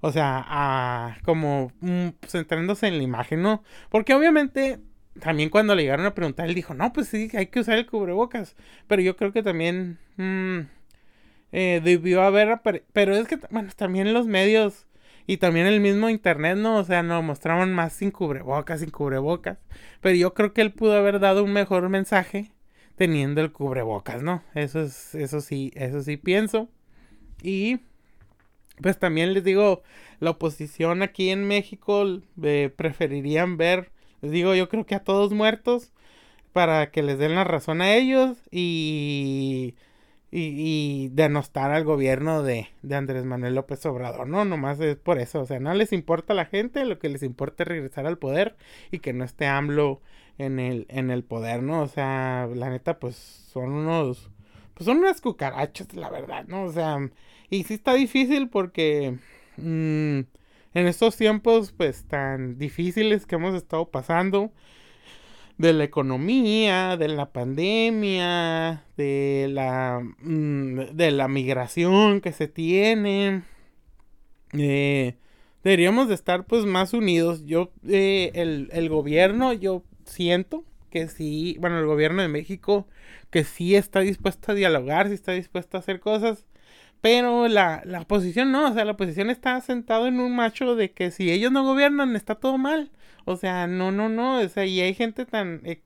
O sea, como mm, centrándose en la imagen, ¿no? Porque obviamente también cuando le llegaron a preguntar, él dijo, no, pues sí, hay que usar el cubrebocas. Pero yo creo que también mm, eh, debió haber, pero es que, bueno, también los medios y también el mismo internet, ¿no? O sea, nos mostraban más sin cubrebocas, sin cubrebocas. Pero yo creo que él pudo haber dado un mejor mensaje teniendo el cubrebocas, ¿no? Eso es, eso sí, eso sí pienso. Y pues también les digo, la oposición aquí en México eh, preferirían ver, les digo, yo creo que a todos muertos para que les den la razón a ellos y y, denostar al gobierno de, de, Andrés Manuel López Obrador, ¿no? Nomás es por eso, o sea, no les importa a la gente, lo que les importa es regresar al poder y que no esté AMLO en el, en el poder, ¿no? O sea, la neta, pues son unos, pues son unas cucarachas, la verdad, ¿no? O sea, y sí está difícil porque mm, en estos tiempos, pues tan difíciles que hemos estado pasando, de la economía, de la pandemia, de la, mm, de la migración que se tiene. Eh, deberíamos de estar pues más unidos. Yo, eh, el, el gobierno, yo siento que sí, bueno, el gobierno de México, que sí está dispuesto a dialogar, sí está dispuesto a hacer cosas. Pero la, la oposición no, o sea, la oposición está sentado en un macho de que si ellos no gobiernan está todo mal. O sea, no, no, no. O sea, y hay gente tan, eh,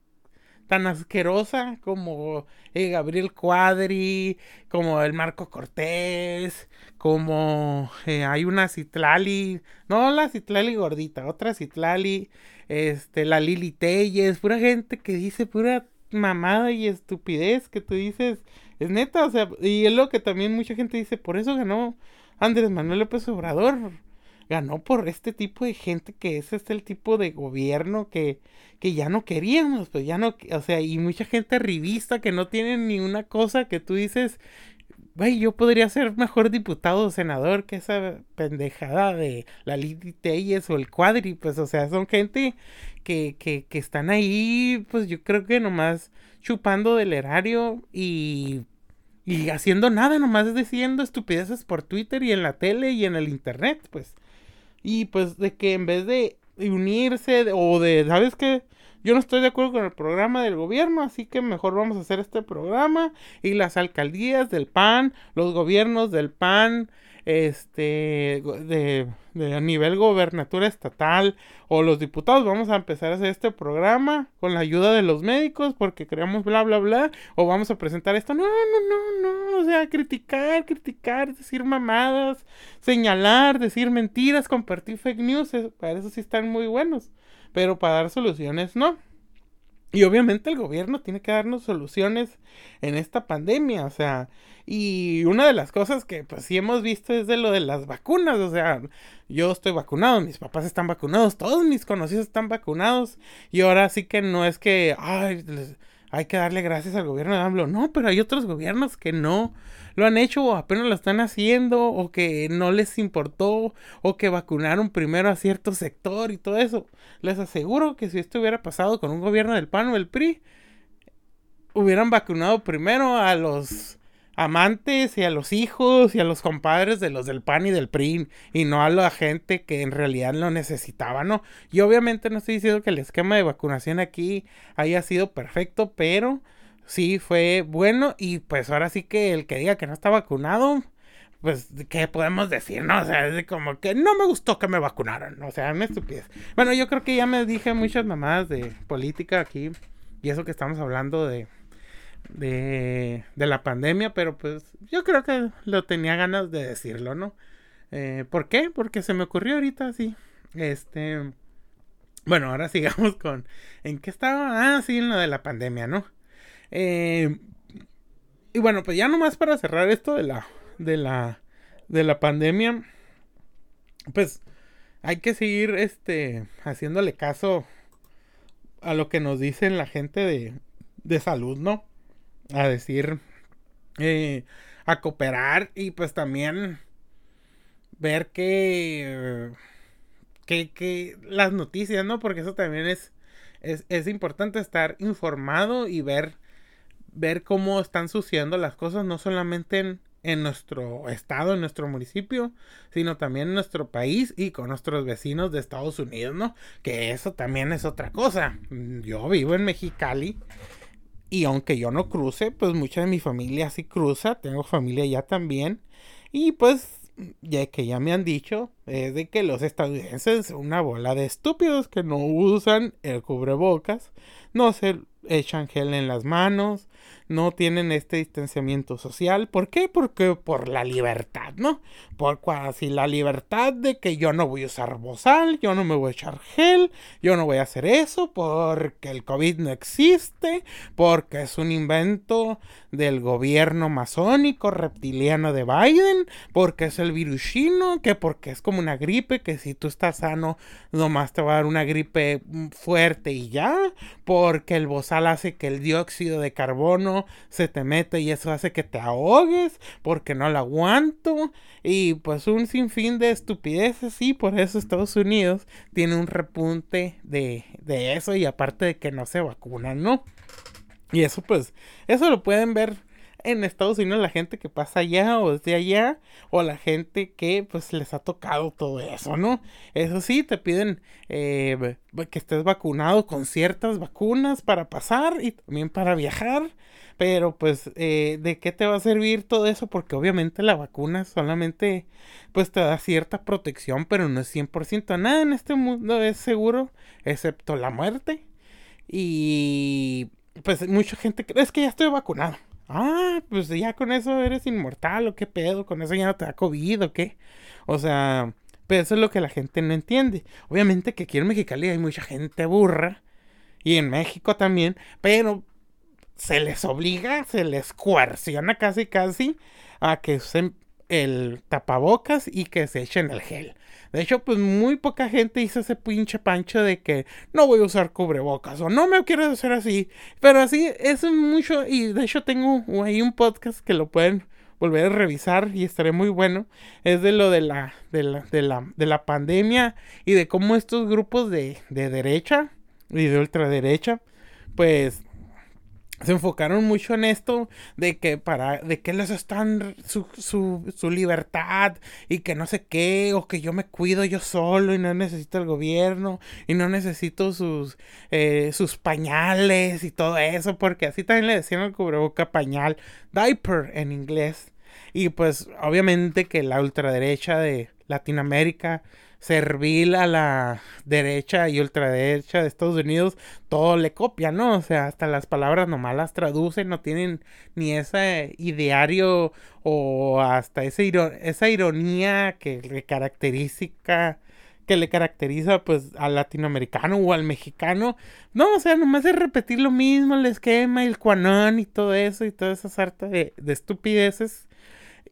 tan asquerosa como eh, Gabriel Cuadri, como el Marco Cortés, como eh, hay una Citlali, no la Citlali gordita, otra Citlali, este, la Lili Telles, pura gente que dice pura mamada y estupidez que tú dices, es neta, o sea, y es lo que también mucha gente dice, por eso ganó Andrés Manuel López Obrador ganó por este tipo de gente que ese es el tipo de gobierno que, que ya no queríamos, pues ya no, o sea, y mucha gente revista que no tiene ni una cosa que tú dices, güey, yo podría ser mejor diputado o senador que esa pendejada de la Lili Telles o el Cuadri, pues, o sea, son gente que, que, que están ahí, pues yo creo que nomás chupando del erario y y haciendo nada, nomás diciendo estupideces por Twitter y en la tele y en el internet, pues. Y pues de que en vez de unirse o de, ¿sabes qué? Yo no estoy de acuerdo con el programa del gobierno, así que mejor vamos a hacer este programa. Y las alcaldías del PAN, los gobiernos del PAN, este, de, a nivel gobernatura estatal o los diputados, vamos a empezar a hacer este programa con la ayuda de los médicos porque creamos bla, bla, bla, o vamos a presentar esto. No, no, no, no, o sea, criticar, criticar, decir mamadas, señalar, decir mentiras, compartir fake news, para eso sí están muy buenos, pero para dar soluciones no. Y obviamente el gobierno tiene que darnos soluciones en esta pandemia, o sea, y una de las cosas que pues sí hemos visto es de lo de las vacunas, o sea, yo estoy vacunado, mis papás están vacunados, todos mis conocidos están vacunados, y ahora sí que no es que, ay, hay que darle gracias al gobierno de AMLO, no, pero hay otros gobiernos que no, lo han hecho o apenas lo están haciendo o que no les importó o que vacunaron primero a cierto sector y todo eso. Les aseguro que si esto hubiera pasado con un gobierno del PAN o el PRI, hubieran vacunado primero a los amantes y a los hijos y a los compadres de los del PAN y del PRI y no a la gente que en realidad lo necesitaba, ¿no? Y obviamente no estoy diciendo que el esquema de vacunación aquí haya sido perfecto, pero sí fue bueno y pues ahora sí que el que diga que no está vacunado, pues, ¿qué podemos decir? No, o sea, es como que no me gustó que me vacunaran, o sea, me estupidez. Bueno, yo creo que ya me dije muchas mamadas de política aquí y eso que estamos hablando de, de, de la pandemia, pero pues yo creo que lo tenía ganas de decirlo, ¿no? Eh, ¿Por qué? Porque se me ocurrió ahorita así. Este. Bueno, ahora [laughs] sigamos con. ¿En qué estaba? Ah, sí, en lo de la pandemia, ¿no? Eh, y bueno, pues ya nomás para cerrar esto de la, de la, de la pandemia, pues hay que seguir, este, haciéndole caso a lo que nos dicen la gente de, de salud, ¿no? A decir, eh, a cooperar y pues también ver que, que, que las noticias, ¿no? Porque eso también es, es, es importante estar informado y ver ver cómo están sucediendo las cosas, no solamente en, en nuestro estado, en nuestro municipio, sino también en nuestro país y con nuestros vecinos de Estados Unidos, ¿no? Que eso también es otra cosa. Yo vivo en Mexicali y aunque yo no cruce, pues mucha de mi familia sí cruza, tengo familia allá también y pues ya que ya me han dicho es de que los estadounidenses son una bola de estúpidos que no usan el cubrebocas, no se echan gel en las manos, no tienen este distanciamiento social. ¿Por qué? Porque por la libertad, ¿no? Por casi la libertad de que yo no voy a usar bozal, yo no me voy a echar gel, yo no voy a hacer eso porque el COVID no existe, porque es un invento del gobierno masónico reptiliano de Biden, porque es el virus chino, que porque es como una gripe, que si tú estás sano nomás te va a dar una gripe fuerte y ya, porque el bozal hace que el dióxido de carbono se te mete y eso hace que te ahogues porque no lo aguanto y pues un sinfín de estupideces y por eso Estados Unidos tiene un repunte de, de eso y aparte de que no se vacunan, ¿no? Y eso pues, eso lo pueden ver en Estados Unidos la gente que pasa allá o desde allá o la gente que pues les ha tocado todo eso, ¿no? Eso sí, te piden eh, que estés vacunado con ciertas vacunas para pasar y también para viajar. Pero pues, eh, ¿de qué te va a servir todo eso? Porque obviamente la vacuna solamente pues te da cierta protección, pero no es 100%. Nada en este mundo es seguro, excepto la muerte. Y pues mucha gente cree, es que ya estoy vacunado. Ah, pues ya con eso eres inmortal o qué pedo, con eso ya no te da COVID o qué. O sea, pero eso es lo que la gente no entiende. Obviamente que aquí en Mexicali hay mucha gente burra y en México también, pero se les obliga, se les coerciona casi casi a que usen el tapabocas y que se echen el gel. De hecho, pues muy poca gente hizo ese pinche pancho de que no voy a usar cubrebocas o no me quiero hacer así. Pero así es mucho y de hecho tengo ahí un podcast que lo pueden volver a revisar y estaré muy bueno. Es de lo de la, de la, de la, de la pandemia y de cómo estos grupos de, de derecha y de ultraderecha pues se enfocaron mucho en esto de que para de que les están su, su, su, libertad y que no sé qué o que yo me cuido yo solo y no necesito el gobierno y no necesito sus eh, sus pañales y todo eso porque así también le decían al cubreboca pañal diaper en inglés. Y pues obviamente que la ultraderecha de Latinoamérica servil a la derecha y ultraderecha de Estados Unidos, todo le copia, ¿no? O sea, hasta las palabras nomás las traducen, no tienen ni ese ideario o hasta ese esa ironía que le caracteriza que le caracteriza pues al latinoamericano o al mexicano. No, o sea, nomás es repetir lo mismo, el esquema, el cuanón y todo eso y toda esa sarta de, de estupideces.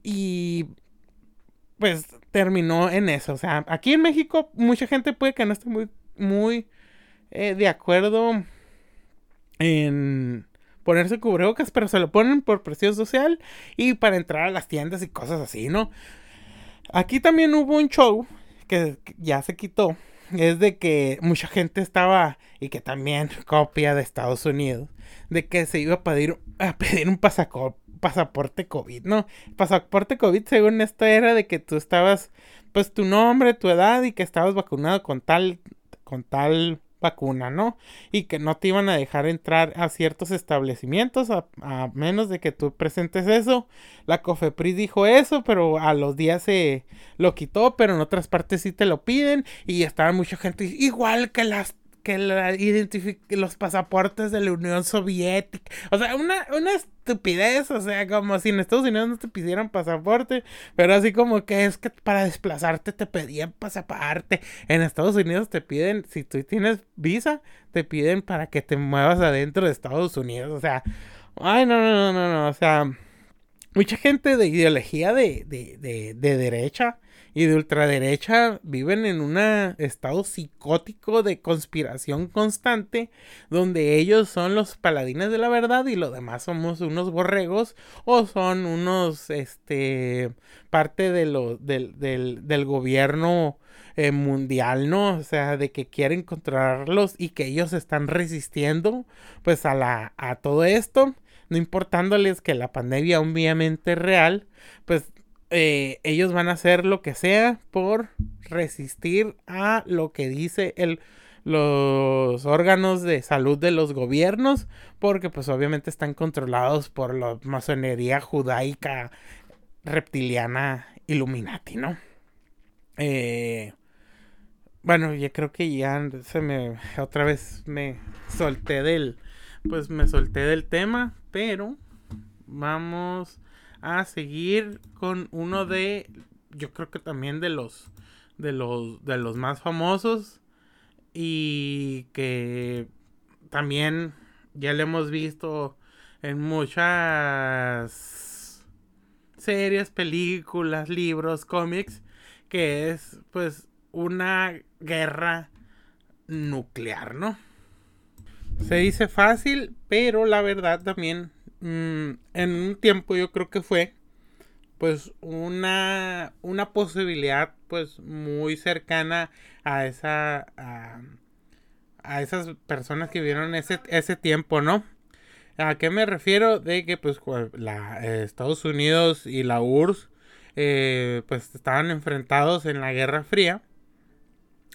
Y pues terminó en eso. O sea, aquí en México mucha gente puede que no esté muy, muy eh, de acuerdo en ponerse cubrebocas, pero se lo ponen por presión social y para entrar a las tiendas y cosas así, ¿no? Aquí también hubo un show que ya se quitó. Es de que mucha gente estaba, y que también [laughs] copia de Estados Unidos, de que se iba a pedir, a pedir un pasaporte pasaporte COVID, ¿no? Pasaporte COVID, según esto, era de que tú estabas, pues tu nombre, tu edad y que estabas vacunado con tal, con tal vacuna, ¿no? Y que no te iban a dejar entrar a ciertos establecimientos a, menos de que tú presentes eso. La COFEPRIS dijo eso, pero a los días se lo quitó, pero en otras partes sí te lo piden y estaba mucha gente igual que las que la los pasaportes de la Unión Soviética. O sea, una, una estupidez. O sea, como si en Estados Unidos no te pidieran pasaporte. Pero así como que es que para desplazarte te pedían pasaporte. En Estados Unidos te piden, si tú tienes visa, te piden para que te muevas adentro de Estados Unidos. O sea, ay, no, no, no, no, no. O sea, mucha gente de ideología de, de, de, de derecha y de ultraderecha viven en un estado psicótico de conspiración constante donde ellos son los paladines de la verdad y los demás somos unos borregos o son unos este parte de lo, del, del, gobierno eh, mundial, ¿no? O sea, de que quieren controlarlos y que ellos están resistiendo pues a la a todo esto no importándoles que la pandemia obviamente es real, pues eh, ellos van a hacer lo que sea por resistir a lo que dice el, los órganos de salud de los gobiernos, porque pues obviamente están controlados por la masonería judaica reptiliana Illuminati, ¿no? Eh, bueno, ya creo que ya se me otra vez me solté del pues me solté del tema, pero vamos a seguir con uno de, yo creo que también de los, de los, de los más famosos y que también ya le hemos visto en muchas series, películas, libros, cómics, que es pues una guerra nuclear, ¿no? Se dice fácil, pero la verdad también Mm, en un tiempo yo creo que fue pues una, una posibilidad pues muy cercana a esa a, esas personas que vieron ese, ese tiempo, ¿no? ¿A qué me refiero? De que pues la, Estados Unidos y la URSS eh, pues estaban enfrentados en la Guerra Fría.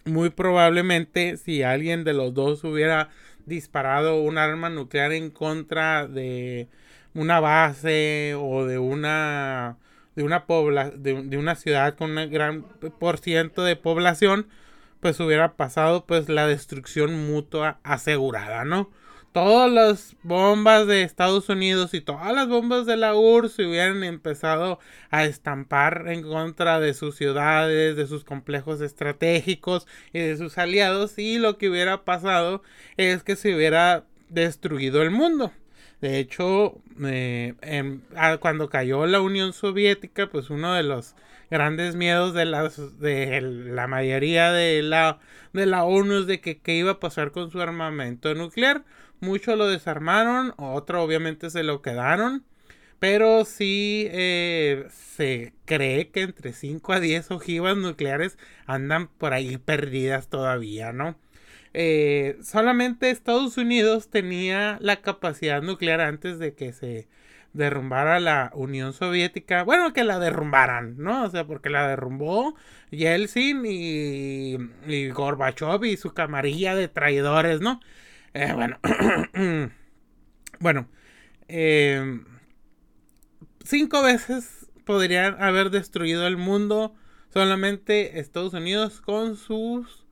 Muy probablemente si alguien de los dos hubiera disparado un arma nuclear en contra de una base o de una de una pobla, de, una ciudad con un gran por ciento de población pues hubiera pasado pues la destrucción mutua asegurada no todas las bombas de Estados Unidos y todas las bombas de la URSS hubieran empezado a estampar en contra de sus ciudades, de sus complejos estratégicos y de sus aliados y lo que hubiera pasado es que se hubiera destruido el mundo. De hecho, eh, cuando cayó la Unión Soviética, pues uno de los grandes miedos de, las, de la mayoría de la, de la ONU es de que qué iba a pasar con su armamento nuclear muchos lo desarmaron, otro obviamente se lo quedaron. Pero sí eh, se cree que entre 5 a 10 ojivas nucleares andan por ahí perdidas todavía, ¿no? Eh, solamente Estados Unidos tenía la capacidad nuclear antes de que se derrumbara la Unión Soviética. Bueno, que la derrumbaran, ¿no? O sea, porque la derrumbó Yeltsin y, y Gorbachev y su camarilla de traidores, ¿no? Eh, bueno, [clears throat] bueno, eh, cinco veces podrían haber destruido el mundo solamente Estados Unidos con sus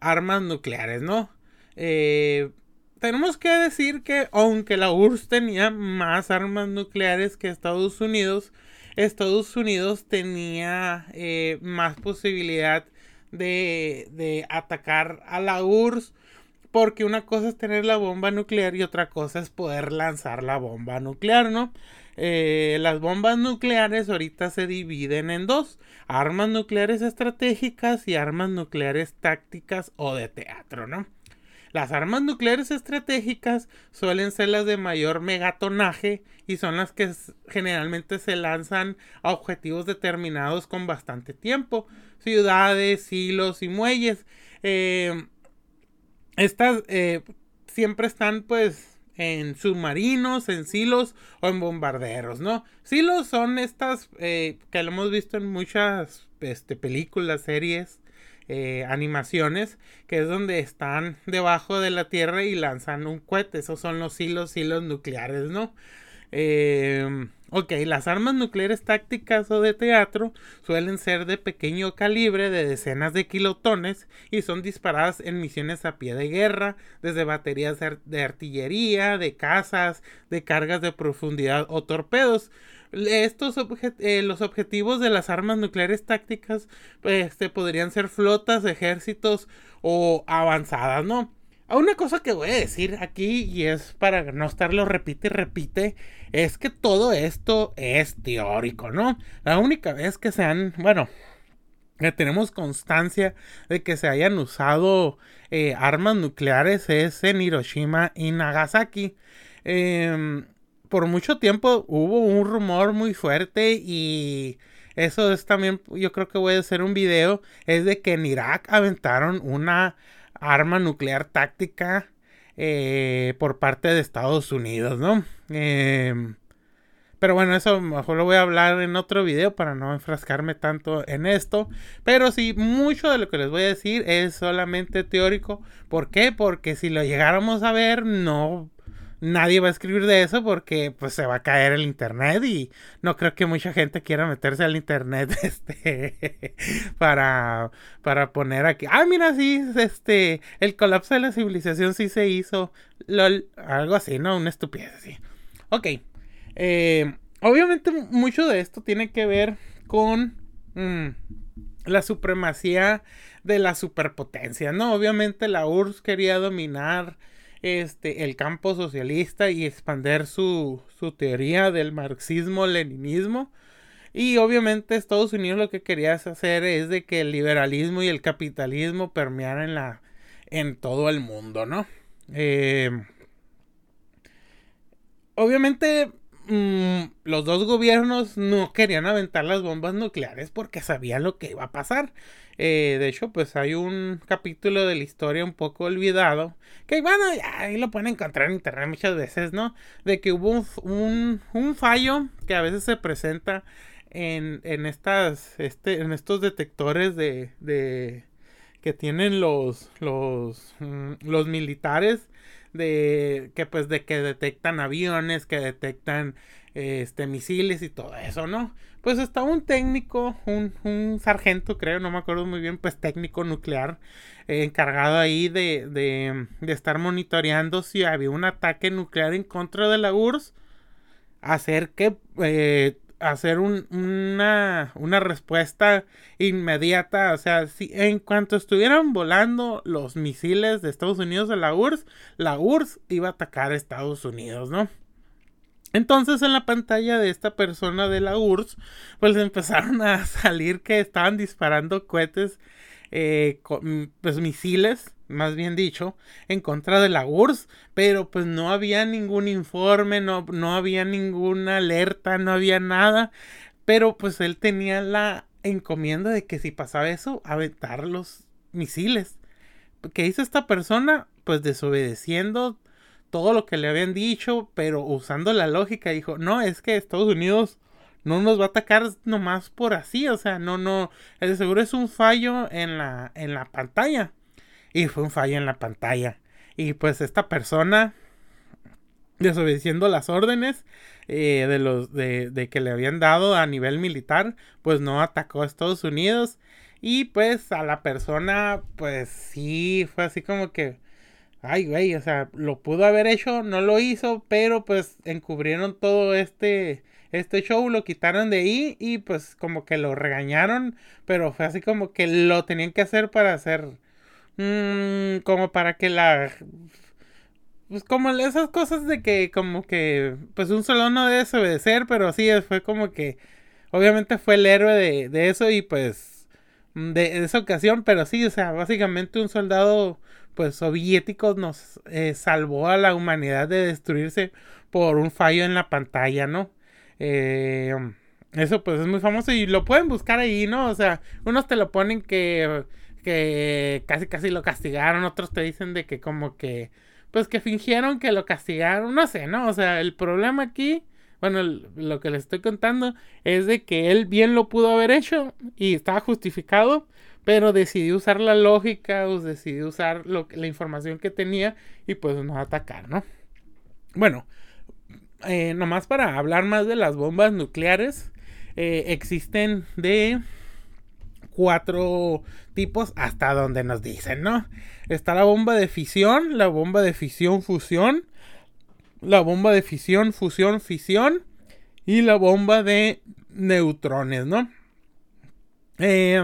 armas nucleares, ¿no? Eh, tenemos que decir que aunque la URSS tenía más armas nucleares que Estados Unidos, Estados Unidos tenía eh, más posibilidad de, de, atacar a la URSS. Porque una cosa es tener la bomba nuclear y otra cosa es poder lanzar la bomba nuclear, ¿no? Eh, las bombas nucleares ahorita se dividen en dos. Armas nucleares estratégicas y armas nucleares tácticas o de teatro, ¿no? Las armas nucleares estratégicas suelen ser las de mayor megatonaje y son las que generalmente se lanzan a objetivos determinados con bastante tiempo. Ciudades, hilos y muelles. Eh, estas eh, siempre están pues en submarinos, en silos o en bombarderos, ¿no? Silos son estas eh, que lo hemos visto en muchas este, películas, series eh, animaciones, que es donde están debajo de la tierra y lanzan un cohete. Esos son los hilos, hilos nucleares, ¿no? Eh, ok, las armas nucleares tácticas o de teatro suelen ser de pequeño calibre de decenas de kilotones y son disparadas en misiones a pie de guerra, desde baterías de artillería, de cazas, de cargas de profundidad o torpedos estos eh, los objetivos de las armas nucleares tácticas pues, este, podrían ser flotas, ejércitos o avanzadas, ¿no? Una cosa que voy a decir aquí, y es para no estarlo repite y repite, es que todo esto es teórico, ¿no? La única vez que se han, bueno, que tenemos constancia de que se hayan usado eh, armas nucleares es en Hiroshima y Nagasaki. Eh, por mucho tiempo hubo un rumor muy fuerte y eso es también, yo creo que voy a hacer un video, es de que en Irak aventaron una arma nuclear táctica eh, por parte de Estados Unidos, ¿no? Em, pero bueno, eso mejor lo voy a hablar en otro video para no enfrascarme tanto en esto. Pero sí, mucho de lo que les voy a decir es solamente teórico. ¿Por qué? Porque si lo llegáramos a ver, no nadie va a escribir de eso porque pues se va a caer el internet y no creo que mucha gente quiera meterse al internet [laughs] este para para poner aquí. Ah mira sí este el colapso de la civilización sí se hizo algo así no una estupidez así. Ok eh, obviamente mucho de esto tiene que ver con mm, la supremacía de la superpotencia no obviamente la URSS quería dominar este, el campo socialista y expander su, su teoría del marxismo-leninismo. Y obviamente Estados Unidos lo que quería hacer es de que el liberalismo y el capitalismo permearan en, en todo el mundo, ¿no? Eh, obviamente mm, los dos gobiernos no querían aventar las bombas nucleares porque sabían lo que iba a pasar. Eh, de hecho, pues hay un capítulo de la historia un poco olvidado. Que bueno, ahí lo pueden encontrar en internet muchas veces, ¿no? De que hubo un, un, fallo que a veces se presenta en, en estas. Este, en estos detectores de. de que tienen los. los. Mm, los militares. De. que pues de que detectan aviones. Que detectan este, misiles y todo eso, ¿no? Pues está un técnico, un, un sargento, creo, no me acuerdo muy bien, pues técnico nuclear, eh, encargado ahí de, de, estar monitoreando si había un ataque nuclear en contra de la URSS, hacer que, eh, hacer un, una, una respuesta inmediata, o sea, si en cuanto estuvieran volando los misiles de Estados Unidos a la URSS, la URSS iba a atacar a Estados Unidos, ¿no? Entonces en la pantalla de esta persona de la URSS, pues empezaron a [laughs] salir que estaban disparando cohetes, eh, pues misiles, más bien dicho, en contra de la URSS, pero pues no había ningún informe, no, no había ninguna alerta, no había nada, pero pues él tenía la encomienda de que si pasaba eso, aventar los misiles. ¿Qué hizo esta persona? Pues desobedeciendo todo lo que le habían dicho, pero usando la lógica dijo, no, es que Estados Unidos no nos va a atacar nomás por así, o sea, no, no, seguro es un fallo en la, en la pantalla. Y fue un fallo en la pantalla. Y pues esta persona, desobedeciendo las órdenes eh, de los de, de, que le habían dado a nivel militar, pues no atacó a Estados Unidos y pues a la persona pues sí fue así como que ay güey, o sea, lo pudo haber hecho, no lo hizo, pero pues encubrieron todo este este show, lo quitaron de ahí y pues como que lo regañaron, pero fue así como que lo tenían que hacer para hacer mmm, como para que la pues como esas cosas de que como que pues un solo no debe obedecer, pero sí fue como que obviamente fue el héroe de, de eso y pues de, esa ocasión, pero sí, o sea, básicamente un soldado pues soviético nos eh, salvó a la humanidad de destruirse por un fallo en la pantalla, ¿no? Eh, eso pues es muy famoso y lo pueden buscar ahí, ¿no? O sea, unos te lo ponen que que casi casi lo castigaron, otros te dicen de que como que pues que fingieron que lo castigaron, no sé, ¿no? O sea, el problema aquí, bueno, lo que les estoy contando es de que él bien lo pudo haber hecho y estaba justificado, pero decidió usar la lógica, o decidió usar lo, la información que tenía y pues no atacar, ¿no? Bueno, eh, nomás para hablar más de las bombas nucleares, eh, existen de cuatro tipos hasta donde nos dicen, ¿no? Está la bomba de fisión, la bomba de fisión-fusión, la bomba de fisión-fusión-fisión y la bomba de neutrones, ¿no? Eh,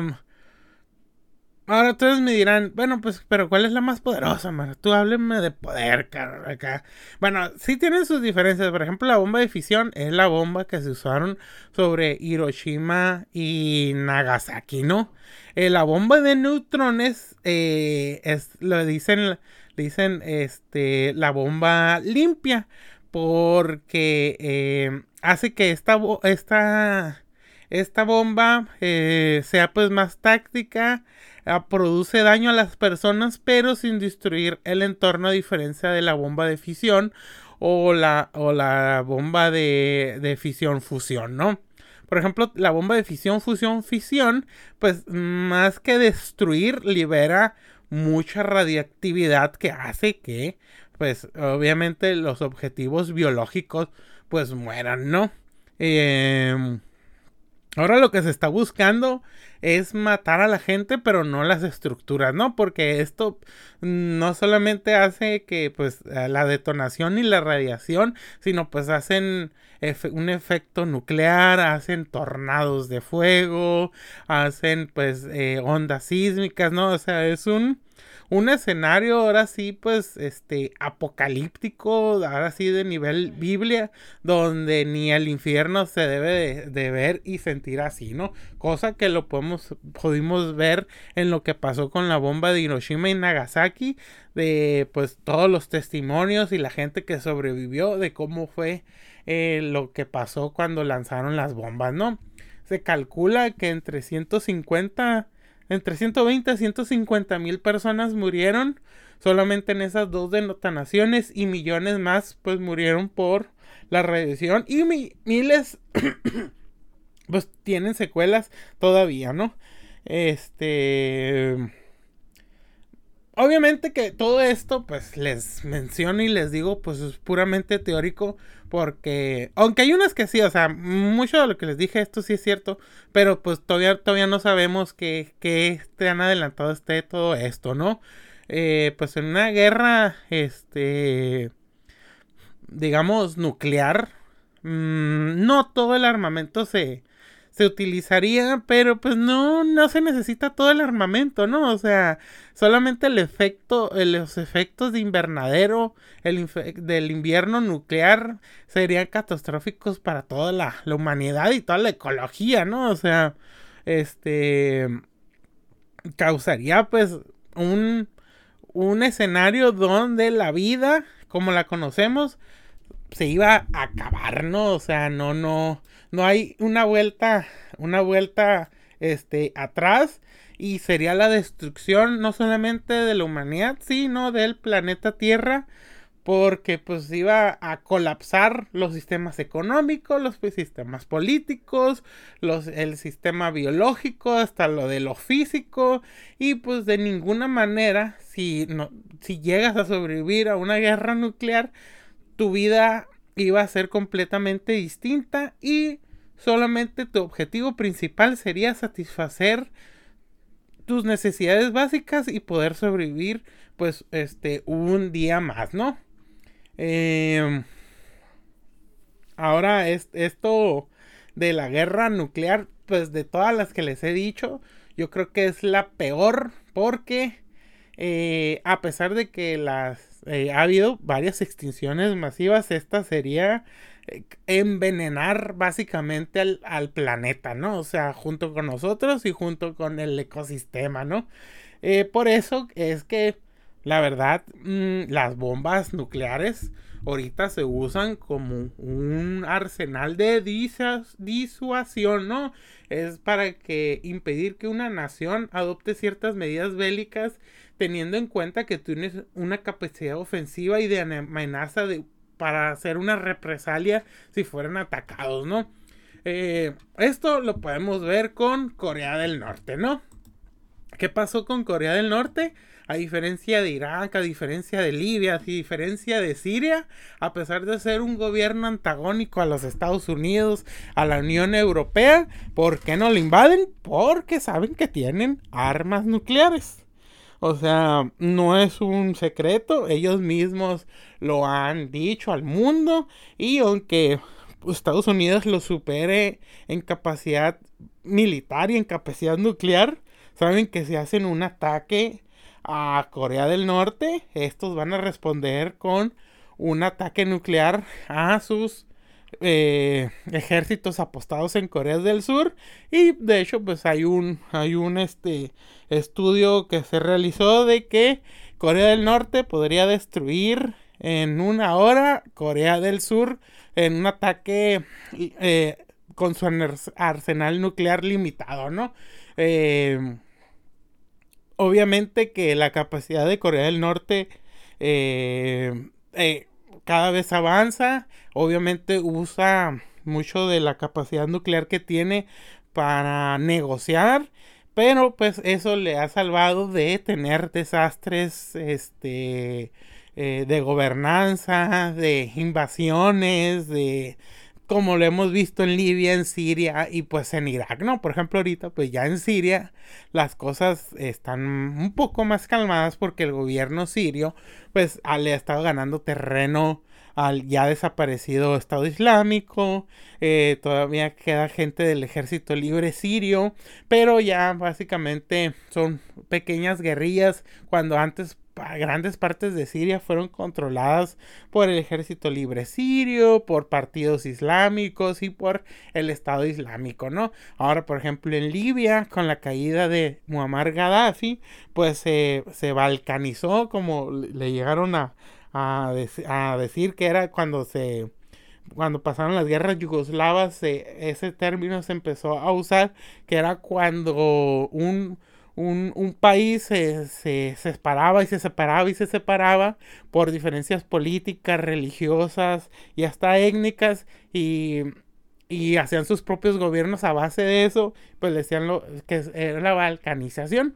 Ahora ustedes me dirán, bueno, pues, pero ¿cuál es la más poderosa? Tú hábleme de poder, cara, acá. Bueno, sí tienen sus diferencias. Por ejemplo, la bomba de fisión es la bomba que se usaron sobre Hiroshima y Nagasaki, ¿no? Eh, la bomba de neutrones eh, es, lo dicen, dicen, este, la bomba limpia, porque eh, hace que esta, esta, esta bomba sea pues más táctica produce daño a las personas, pero sin destruir el entorno a diferencia de la bomba de fisión o la, o la bomba de, de fisión-fusión, ¿no? Por ejemplo, la bomba de fisión, fusión, fisión, pues más que destruir, libera mucha radiactividad que hace que, pues obviamente los objetivos biológicos, pues mueran, ¿no? Eh, Ahora lo que se está buscando es matar a la gente, pero no las estructuras, ¿no? Porque esto no solamente hace que pues la detonación y la radiación, sino pues hacen un efecto nuclear, hacen tornados de fuego, hacen pues eh, ondas sísmicas, ¿no? O sea, es un un escenario ahora sí, pues, este, apocalíptico, ahora sí de nivel Biblia, donde ni el infierno se debe de, ver y sentir así, ¿no? Cosa que lo podemos, pudimos ver en lo que pasó con la bomba de Hiroshima y Nagasaki, de pues todos los testimonios y la gente que sobrevivió, de cómo fue eh, lo que pasó cuando lanzaron las bombas, ¿no? Se calcula que entre 150 entre 120 a 150 mil personas murieron. Solamente en esas dos denotaciones y millones más pues murieron por la radiación. Y miles [coughs] pues tienen secuelas todavía, ¿no? Este Obviamente que todo esto, pues les menciono y les digo, pues es puramente teórico, porque, aunque hay unas que sí, o sea, mucho de lo que les dije, esto sí es cierto, pero pues todavía, todavía no sabemos que, que han adelantado esté todo esto, ¿no? Eh, pues en una guerra, este, digamos, nuclear, mmm, no todo el armamento se, se utilizaría, pero pues no, no se necesita todo el armamento, ¿no? O sea, solamente el efecto, los efectos de invernadero, el del invierno nuclear serían catastróficos para toda la, humanidad y toda la ecología, ¿no? O sea, este causaría pues un, un escenario donde la vida, como la conocemos, se iba a acabar, ¿no? O sea, no, no, no hay una vuelta, una vuelta, este, atrás y sería la destrucción no solamente de la humanidad, sino del planeta Tierra, porque pues iba a colapsar los sistemas económicos, los sistemas políticos, los, el sistema biológico, hasta lo de lo físico, y pues de ninguna manera, si, no, si llegas a sobrevivir a una guerra nuclear, tu vida iba a ser completamente distinta y solamente tu objetivo principal sería satisfacer tus necesidades básicas y poder sobrevivir pues este un día más, ¿no? Em, ahora es, esto de la guerra nuclear, pues de todas las que les he dicho, yo creo que es la peor porque eh, a pesar de que las eh, ha habido varias extinciones masivas, esta sería eh, envenenar básicamente al, planeta, ¿no? O sea, junto con nosotros y junto con el ecosistema, ¿no? por eso es que la verdad, mm, las bombas nucleares ahorita se usan como un arsenal de disuasión, ¿no? Es para que impedir que una nación adopte ciertas medidas bélicas teniendo en cuenta que tienes una capacidad ofensiva y de amenaza de, para hacer una represalia si fueran atacados, ¿no? Eh, esto lo podemos ver con Corea del Norte, ¿no? ¿Qué pasó con Corea del Norte? a diferencia de Irak, a diferencia de Libia, a diferencia de Siria, a pesar de ser un gobierno antagónico a los Estados Unidos, a la Unión Europea, ¿por qué no lo invaden? Porque saben que tienen armas nucleares. O sea, no es un secreto, ellos mismos lo han dicho al mundo y aunque Estados Unidos lo supere en capacidad militar y en capacidad nuclear, saben que si hacen un ataque a Corea del Norte, estos van a responder con un ataque nuclear a sus eh, ejércitos apostados en Corea del Sur y de hecho pues hay un hay un este estudio que se realizó de que Corea del Norte podría destruir en una hora Corea del Sur en un ataque eh, con su arsenal nuclear limitado, ¿no? Eh, obviamente que la capacidad de Corea del Norte eh, eh, cada vez avanza. Obviamente usa mucho de la capacidad nuclear que tiene para negociar. Pero pues eso le ha salvado de tener desastres este, eh, de gobernanza, de invasiones, de como lo hemos visto en Libia, en Siria y pues en Irak, ¿no? Por ejemplo, ahorita pues ya en Siria las cosas están un poco más calmadas porque el gobierno sirio pues le ha estado ganando terreno al ya desaparecido Estado Islámico, eh, todavía queda gente del ejército libre sirio, pero ya básicamente son pequeñas guerrillas cuando antes grandes partes de Siria fueron controladas por el ejército libre sirio, por partidos islámicos y por el Estado Islámico, ¿no? Ahora, por ejemplo, en Libia, con la caída de Muammar Gaddafi, pues se balcanizó, como le llegaron a, a, decir que era cuando se cuando pasaron las guerras yugoslavas, ese término se empezó a usar, que era cuando un un, país se, se, separaba y se separaba y se separaba por diferencias políticas, religiosas y hasta étnicas y, hacían sus propios gobiernos a base de eso, pues decían lo, que era la balcanización.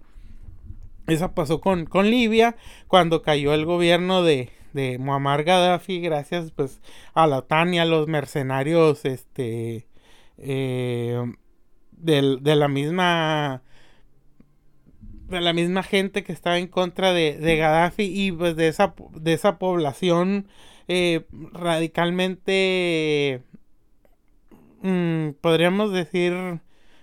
Eso pasó con, con Libia cuando cayó el gobierno de, de Muammar Gaddafi gracias pues a la OTAN y a los mercenarios este eh, de la misma la misma gente que estaba en contra de, de Gaddafi y pues de esa, de esa población eh, radicalmente mm, podríamos decir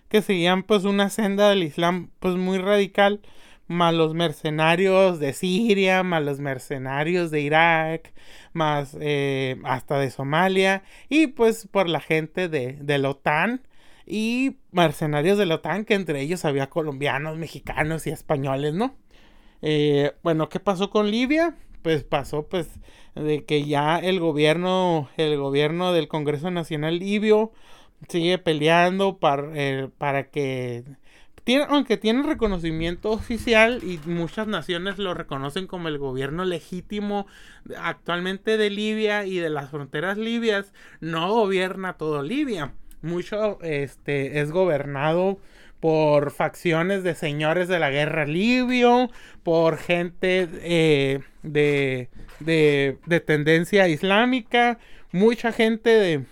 que seguían pues una senda del Islam pues muy radical más los mercenarios de Siria, más los mercenarios de Irak, más eh, hasta de Somalia y pues por la gente de, de la OTAN y mercenarios de la OTAN, que entre ellos había colombianos, mexicanos y españoles, ¿no? Eh, bueno, ¿qué pasó con Libia? Pues pasó pues de que ya el gobierno, el gobierno del Congreso Nacional Libio sigue peleando para, eh, para que aunque tiene reconocimiento oficial y muchas naciones lo reconocen como el gobierno legítimo actualmente de Libia y de las fronteras libias, no gobierna todo Libia mucho este, es gobernado por facciones de señores de la guerra libio, por gente eh, de, de, tendencia islámica, mucha gente de,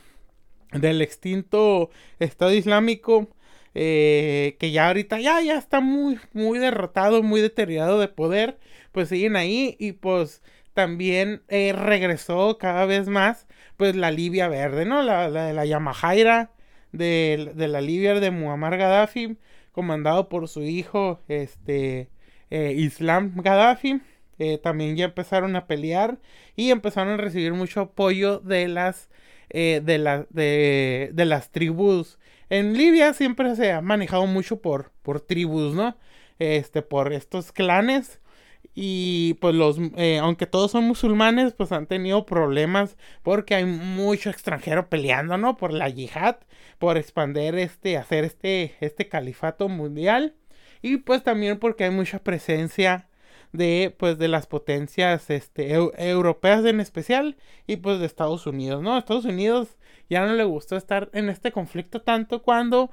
del extinto Estado Islámico. Eh, que ya ahorita ya, ya está muy, muy derrotado, muy deteriorado de poder, pues siguen ahí y pues también eh, regresó cada vez más pues la Libia verde, ¿no? La, la, la Yamahaira de, de, la Libia de Muammar Gaddafi, comandado por su hijo, este, eh, Islam Gaddafi. Eh, también ya empezaron a pelear y empezaron a recibir mucho apoyo de las, de, de, de las tribus. En Libia siempre se ha manejado mucho por, por tribus, ¿no? Este, por estos clanes y pues los, eh, aunque todos son musulmanes, pues han tenido problemas porque hay mucho extranjero peleando, ¿no? Por la yihad, por expander este, hacer este, este califato mundial. Y pues también porque hay mucha presencia de, pues, de las potencias, este, europeas en especial y pues de Estados Unidos, ¿no? Estados Unidos ya no le gustó estar en este conflicto tanto cuando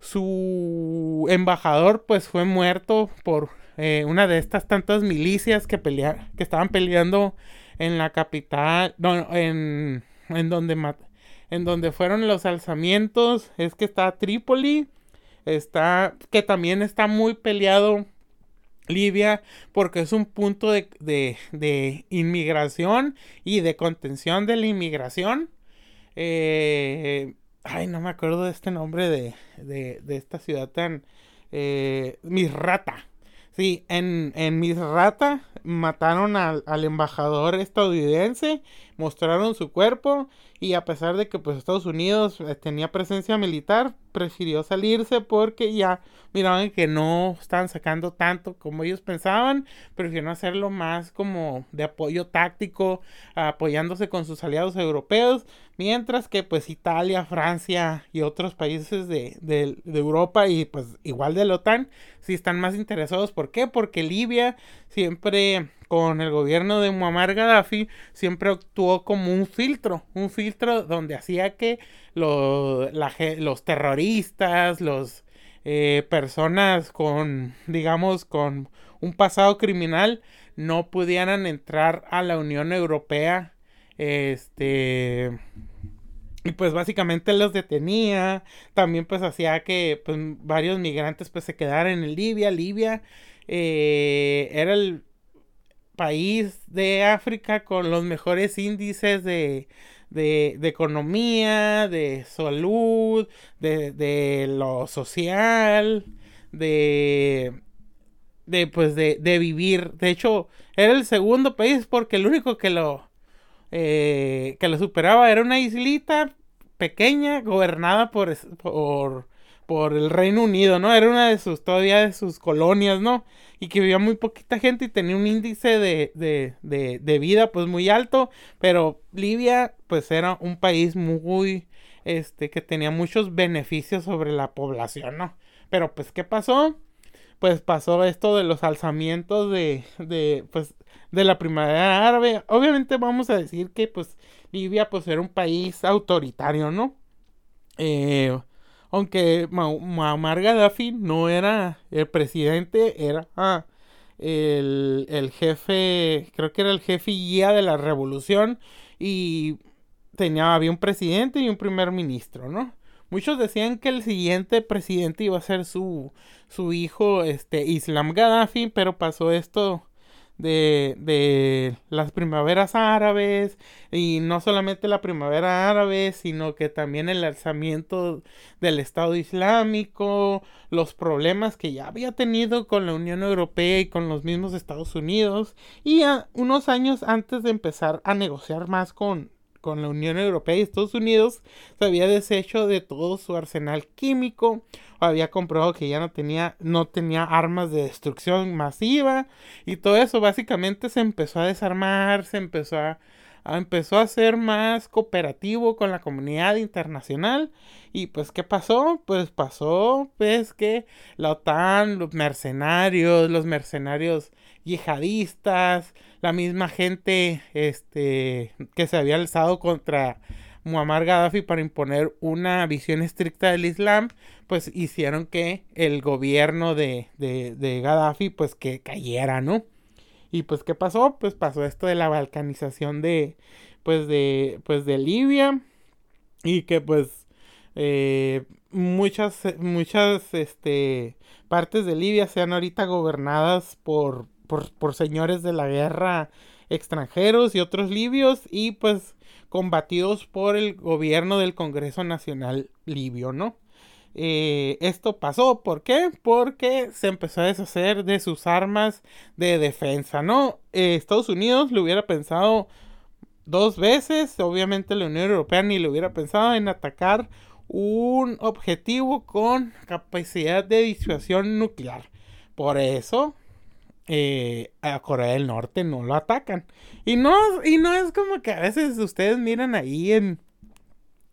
su embajador pues fue muerto por eh, una de estas tantas milicias que, pelea, que estaban peleando en la capital, en, en, donde, en donde fueron los alzamientos, es que está Trípoli, está, que también está muy peleado Libia porque es un punto de, de, de inmigración y de contención de la inmigración. Eh, ay, no me acuerdo de este nombre de, de, de esta ciudad tan... Eh, Misrata. Sí, en, en Misrata mataron al, al, embajador estadounidense, mostraron su cuerpo y a pesar de que pues Estados Unidos eh, tenía presencia militar, prefirió salirse porque ya miraban que no estaban sacando tanto como ellos pensaban, prefirieron hacerlo más como de apoyo táctico, apoyándose con sus aliados europeos, mientras que pues Italia, Francia y otros países de, de, de Europa y pues igual de la OTAN sí están más interesados. ¿Por qué? Porque Libia siempre con el gobierno de Muammar Gaddafi siempre actuó como un filtro, un filtro donde hacía que los terroristas, los eh, personas con, digamos, con un pasado criminal no pudieran entrar a la Unión Europea, este, y pues básicamente los detenía, también pues hacía que pues, varios migrantes pues se quedaran en Libia, Libia eh, era el país de África con los mejores índices de, de, economía, de salud, de, de lo social, de, de pues de, de, vivir. De hecho, era el segundo país porque el único que lo eh, que lo superaba era una islita pequeña gobernada por, por por el Reino Unido, ¿no? Era una de sus, todavía de sus colonias, ¿no? Y que vivía muy poquita gente y tenía un índice de, de, de, de vida pues muy alto, pero Libia pues era un país muy, este, que tenía muchos beneficios sobre la población, ¿no? Pero pues, ¿qué pasó? Pues pasó esto de los alzamientos de, de, pues, de la primavera árabe. Obviamente vamos a decir que, pues, Libia, pues, era un país autoritario, ¿no? Eh, aunque Muammar Gaddafi no era el presidente, era ah, el, el, jefe, creo que era el jefe guía de la revolución y tenía, había un presidente y un primer ministro, ¿no? Muchos decían que el siguiente presidente iba a ser su, su hijo, este, Islam Gaddafi, pero pasó esto de, de las primaveras árabes y no solamente la primavera árabe, sino que también el alzamiento del Estado Islámico, los problemas que ya había tenido con la Unión Europea y con los mismos Estados Unidos y unos años antes de empezar a negociar más con, con la Unión Europea y Estados Unidos se había deshecho de todo su arsenal químico, había comprobado que ya no tenía, no tenía armas de destrucción masiva y todo eso básicamente se empezó a desarmar, se empezó a, empezó a ser más cooperativo con la comunidad internacional y pues qué pasó pues pasó pues que la OTAN los mercenarios los mercenarios yihadistas la misma gente este, que se había alzado contra Muammar Gaddafi para imponer una visión estricta del Islam, pues hicieron que el gobierno de, de, de Gaddafi pues que cayera, ¿no? Y pues ¿qué pasó? Pues pasó esto de la balcanización de pues de pues de Libia y que pues eh, muchas muchas este partes de Libia sean ahorita gobernadas por, por, por señores de la guerra extranjeros y otros libios y pues combatidos por el gobierno del Congreso Nacional Libio, ¿no? Eh, esto pasó, ¿por qué? Porque se empezó a deshacer de sus armas de defensa, ¿no? Eh, Estados Unidos lo hubiera pensado dos veces, obviamente la Unión Europea ni lo hubiera pensado en atacar un objetivo con capacidad de disuasión nuclear. Por eso eh, a Corea del Norte no lo atacan. Y no, y no es como que a veces ustedes miran ahí en,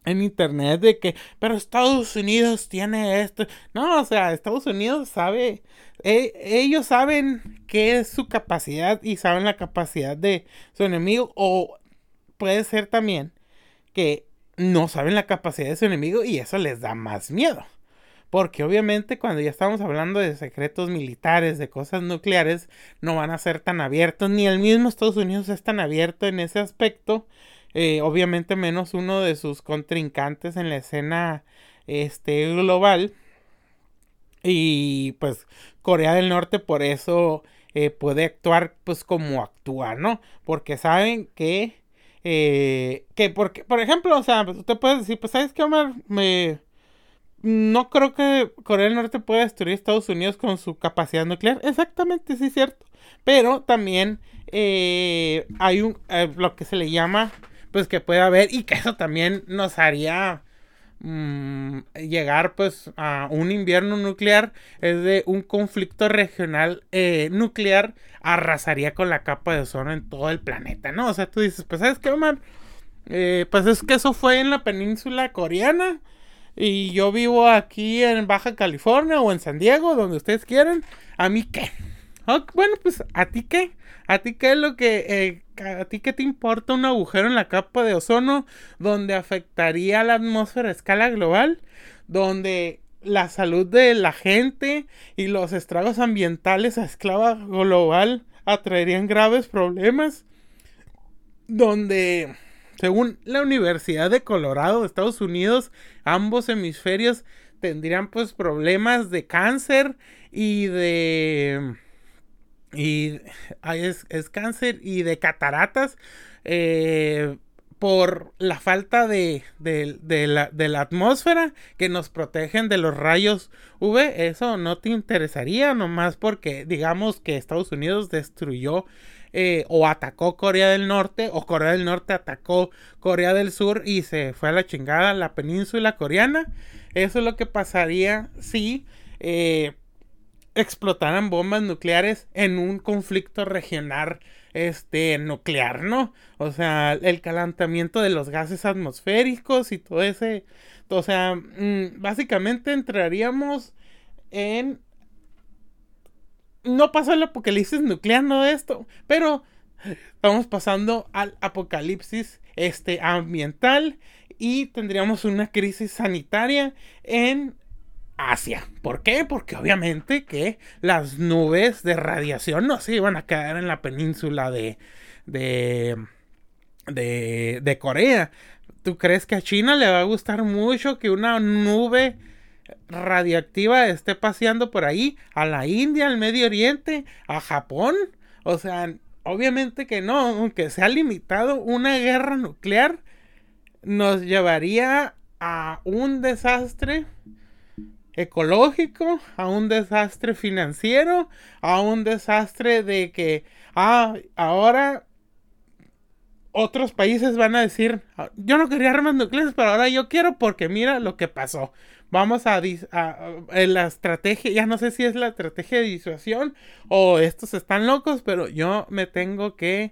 en internet de que, pero Estados Unidos tiene esto. No, o sea, Estados Unidos sabe, e, ellos saben qué es su capacidad y saben la capacidad de su enemigo. O puede ser también que no saben la capacidad de su enemigo y eso les da más miedo. Porque obviamente cuando ya estamos hablando de secretos militares, de cosas nucleares, no van a ser tan abiertos, ni el mismo Estados Unidos es tan abierto en ese aspecto. Eh, obviamente menos uno de sus contrincantes en la escena este, global. Y pues Corea del Norte por eso eh, puede actuar pues como actúa, ¿no? Porque saben que... Eh, que porque, por ejemplo, o sea, usted puede decir, pues, ¿sabes qué, Omar? Me, no creo que Corea del Norte pueda destruir Estados Unidos con su capacidad nuclear. Exactamente, sí cierto. Pero también eh, hay un eh, lo que se le llama, pues que puede haber y que eso también nos haría mm, llegar pues a un invierno nuclear es de un conflicto regional eh, nuclear arrasaría con la capa de ozono en todo el planeta, ¿no? O sea, tú dices, pues sabes qué, Omar, pues es que eso fue en la península coreana y yo vivo aquí en Baja California o en San Diego, donde ustedes quieran. ¿A mí qué? bueno, pues ¿a ti qué? ¿A ti qué es lo que... Eh, ¿A ti qué te importa un agujero en la capa de ozono donde afectaría la atmósfera a escala global? Donde la salud de la gente y los estragos ambientales a escala global atraerían graves problemas. Donde según la Universidad de Colorado de Estados Unidos, ambos hemisferios tendrían pues problemas de cáncer y de... Y es, es cáncer y de cataratas eh, por la falta de, de, la, de la atmósfera que nos protegen de los rayos UV. Eso no te interesaría nomás porque digamos que Estados Unidos destruyó eh, o atacó Corea del Norte o Corea del Norte atacó Corea del Sur y se fue a la chingada la península coreana. Eso es lo que pasaría si eh, explotaran bombas nucleares en un conflicto regional este nuclear, ¿no? O sea, el calentamiento de los gases atmosféricos y todo ese, o sea, mm, básicamente entraríamos en no pasó el apocalipsis nuclear, no esto, pero estamos pasando al apocalipsis este, ambiental y tendríamos una crisis sanitaria en Asia. ¿Por qué? Porque obviamente que las nubes de radiación no se iban a caer en la península de, de, de, de Corea. ¿Tú crees que a China le va a gustar mucho que una nube radiactiva esté paseando por ahí, a la India, al Medio Oriente, a Japón. O sea, obviamente que no, aunque sea limitado, una guerra nuclear nos llevaría a un desastre ecológico, a un desastre financiero, a un desastre de que, ah, ahora otros países van a decir, ah, yo no quería armas nucleares, pero ahora yo quiero porque mira lo que pasó vamos a, la estrategia, ya no sé si es la estrategia de disuasión o estos están locos, pero yo me tengo que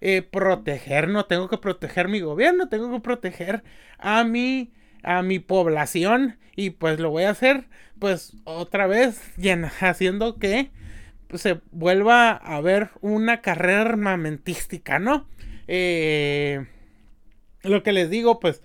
eh, proteger, no tengo que proteger mi gobierno, tengo que proteger a mi, a mi población y pues lo voy a hacer pues otra vez [laughs] haciendo que pues, se vuelva a ver una carrera armamentística, ¿no? Eh, lo que les digo, pues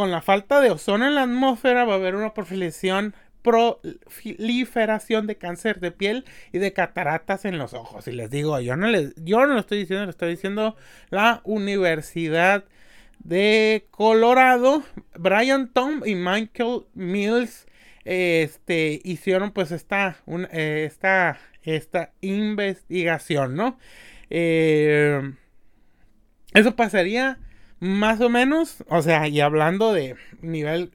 con la falta de ozono en la atmósfera va a haber una proliferación proliferación de cáncer de piel y de cataratas en los ojos. Y les digo, yo no, les, yo no lo estoy diciendo, lo estoy diciendo la Universidad de Colorado. Brian Tom y Michael Mills este, hicieron pues esta, eh, esta, esta investigación, ¿no? Eh, eso pasaría más o menos, o sea, y hablando de nivel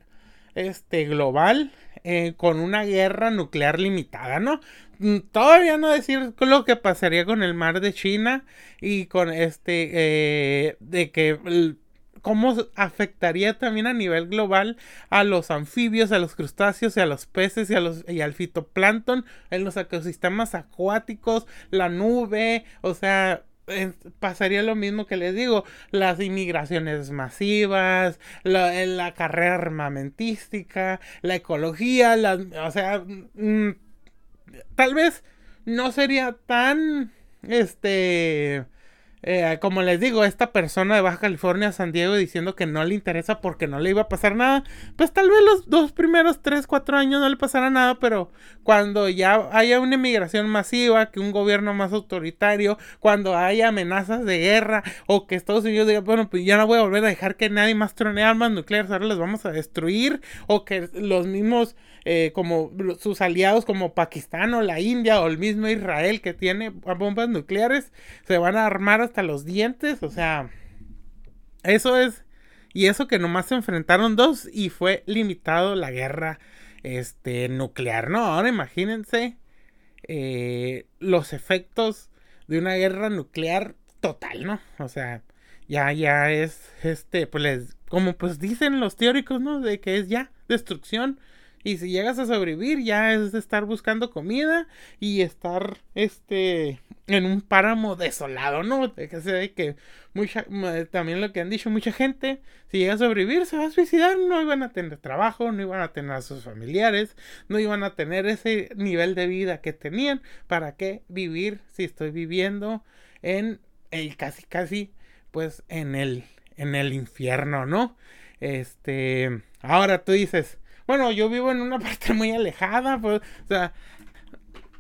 este global, eh, con una guerra nuclear limitada, ¿no? Mm, todavía no decir lo que pasaría con el mar de China y con este, eh, de que cómo afectaría también a nivel global a los anfibios, a los crustáceos y a los peces y, a los, y al fitoplancton en los ecosistemas acuáticos, la nube, o sea, pasaría lo mismo que les digo, las inmigraciones masivas, la, la carrera armamentística, la ecología, o sea, mm, tal vez no sería tan, este, eh, como les digo, esta persona de Baja California, San Diego, diciendo que no le interesa porque no le iba a pasar nada, pues tal vez los dos primeros 3, 4 años no le pasará nada, pero cuando ya haya una inmigración masiva, que un gobierno más autoritario, cuando haya amenazas de guerra o que Estados Unidos diga, bueno, pues ya no voy a volver a dejar que nadie más trone armas nucleares, ahora les vamos a destruir, o que los mismos eh, como sus aliados como Pakistán o la India o el mismo Israel que tiene bombas nucleares se van a armar hasta los dientes, o sea, eso es y eso que nomás se enfrentaron dos y fue limitado la guerra este nuclear, no, ahora imagínense eh, los efectos de una guerra nuclear total, ¿no? O sea, ya, ya es, este, pues como pues dicen los teóricos, ¿no? De que es ya destrucción y si llegas a sobrevivir, ya es estar buscando comida y estar este en un páramo desolado, ¿no? Que, de que mucha, también lo que han dicho mucha gente, si llega a sobrevivir se va a suicidar, no iban a tener trabajo, no iban a tener a sus familiares, no iban a tener ese nivel de vida que tenían, ¿para qué vivir si estoy viviendo en el casi casi pues en el en el infierno, ¿no? Este, ahora tú dices, bueno, yo vivo en una [laughs] parte muy alejada, pues, o sea,